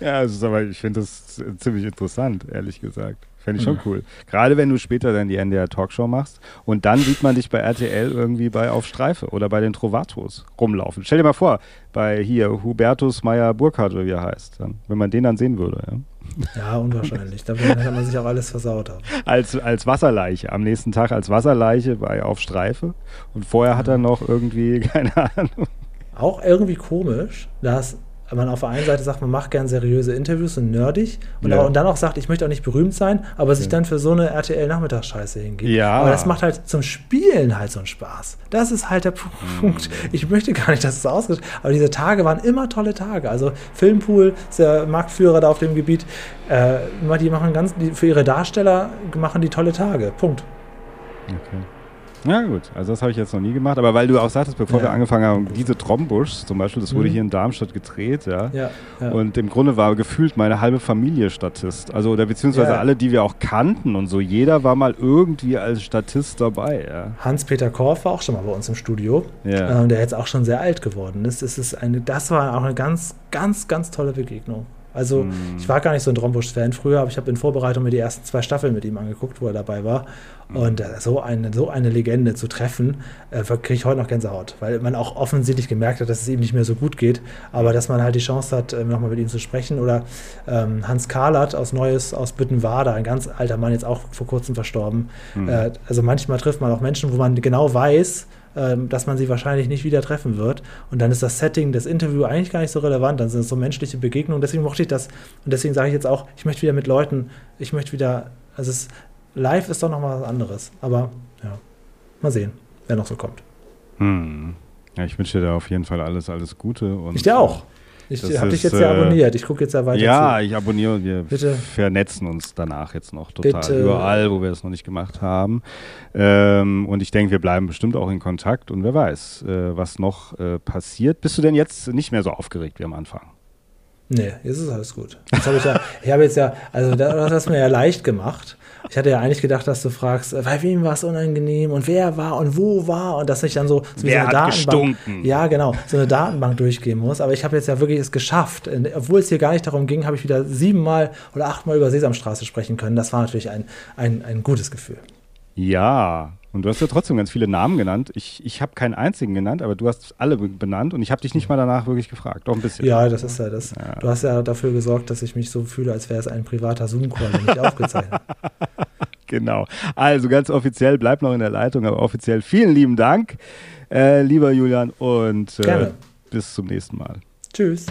Ja, ist aber, ich finde das ziemlich interessant, ehrlich gesagt. Fände ich schon cool. Gerade wenn du später dann die NDR Talkshow machst und dann sieht man dich bei RTL irgendwie bei Auf Streife oder bei den Trovatos rumlaufen. Stell dir mal vor, bei hier Hubertus Meyer Burkhardt oder wie er heißt, dann, wenn man den dann sehen würde. Ja? Ja, unwahrscheinlich. Da kann man sich auch alles versaut haben. Als, als Wasserleiche, am nächsten Tag als Wasserleiche bei Auf Streife und vorher hat er noch irgendwie, keine Ahnung. Auch irgendwie komisch, dass man auf der einen Seite sagt, man macht gern seriöse Interviews und nerdig und, Ja. auch, und dann auch sagt, ich möchte auch nicht berühmt sein, aber sich dann für so eine RTL-Nachmittagsscheiße hingeht. Ja. Aber das macht halt zum Spielen halt so einen Spaß. Das ist halt der Pu-. Punkt. Ich möchte gar nicht, dass es ausgeht, aber diese Tage waren immer tolle Tage. Also Filmpool ist der Marktführer da auf dem Gebiet. Äh, die machen ganz, die, für ihre Darsteller machen die tolle Tage. Punkt. Okay. Ja gut, also das habe ich jetzt noch nie gemacht, aber weil du auch sagtest, bevor Ja. wir angefangen haben, diese Trombusch zum Beispiel, das wurde Mhm. hier in Darmstadt gedreht, ja. Ja. Und im Grunde war gefühlt meine halbe Familie Statist. Also, oder beziehungsweise alle, die wir auch kannten und so. Jeder war mal irgendwie als Statist dabei, ja. Hans-Peter Korff war auch schon mal bei uns im Studio. Ja. Ähm, der jetzt auch schon sehr alt geworden ist. Das, ist eine, das war auch eine ganz, ganz, ganz tolle Begegnung. Also, Hm. ich war gar nicht so ein Drombusch-Fan früher, aber ich habe in Vorbereitung mir die ersten zwei Staffeln mit ihm angeguckt, wo er dabei war. Hm. Und äh, so, eine, so eine Legende zu treffen, äh, kriege ich heute noch Gänsehaut, weil man auch offensichtlich gemerkt hat, dass es ihm nicht mehr so gut geht. Aber dass man halt die Chance hat, äh, nochmal mit ihm zu sprechen. Oder ähm, Hans Karlert aus Neues aus Büttenwader, ein ganz alter Mann, jetzt auch vor kurzem verstorben. Äh, also manchmal trifft man auch Menschen, wo man genau weiß, ähm, dass man sie wahrscheinlich nicht wieder treffen wird. Und dann ist das Setting, das Interview eigentlich gar nicht so relevant. Dann sind es so menschliche Begegnungen. Deswegen mochte ich das. Und deswegen sage ich jetzt auch, ich möchte wieder mit Leuten, ich möchte wieder, also es, live ist doch nochmal was anderes. Aber ja, mal sehen, wer noch so kommt. Hm. Ja, ich wünsche dir da auf jeden Fall alles, alles Gute. Und, Ich dir auch. Ich Das habe dich jetzt ja äh, abonniert. Ich gucke jetzt ja weiter Ja, zu. ich abonniere und wir Bitte. vernetzen uns danach jetzt noch total. Bitte. Überall, wo wir es noch nicht gemacht haben. Ähm, und ich denke, wir bleiben bestimmt auch in Kontakt und wer weiß, äh, was noch äh, passiert. Bist du denn jetzt nicht mehr so aufgeregt wie am Anfang? Nee, jetzt ist alles gut. Habe ich ja, ich habe jetzt ja, also das hast mir ja leicht gemacht. Ich hatte ja eigentlich gedacht, dass du fragst, äh, bei wem war es unangenehm und wer war und wo war und dass ich dann so, so wer so eine Datenbank, gestunken? ja genau, so eine Datenbank durchgehen muss. Aber ich habe jetzt ja wirklich es geschafft. Obwohl es hier gar nicht darum ging, habe ich wieder siebenmal oder achtmal über Sesamstraße sprechen können. Das war natürlich ein, ein, ein gutes Gefühl. Ja, und du hast ja trotzdem ganz viele Namen genannt. Ich, ich habe keinen einzigen genannt, aber du hast alle benannt und ich habe dich nicht mal danach wirklich gefragt. Doch ein bisschen. Ja, das ist ja das. Ja. Du hast ja dafür gesorgt, dass ich mich so fühle, als wäre es ein privater Zoom-Call, den ich aufgezeichnet Genau. Also ganz offiziell, bleib noch in der Leitung, aber offiziell vielen lieben Dank, äh, lieber Julian, und äh, bis zum nächsten Mal. Tschüss.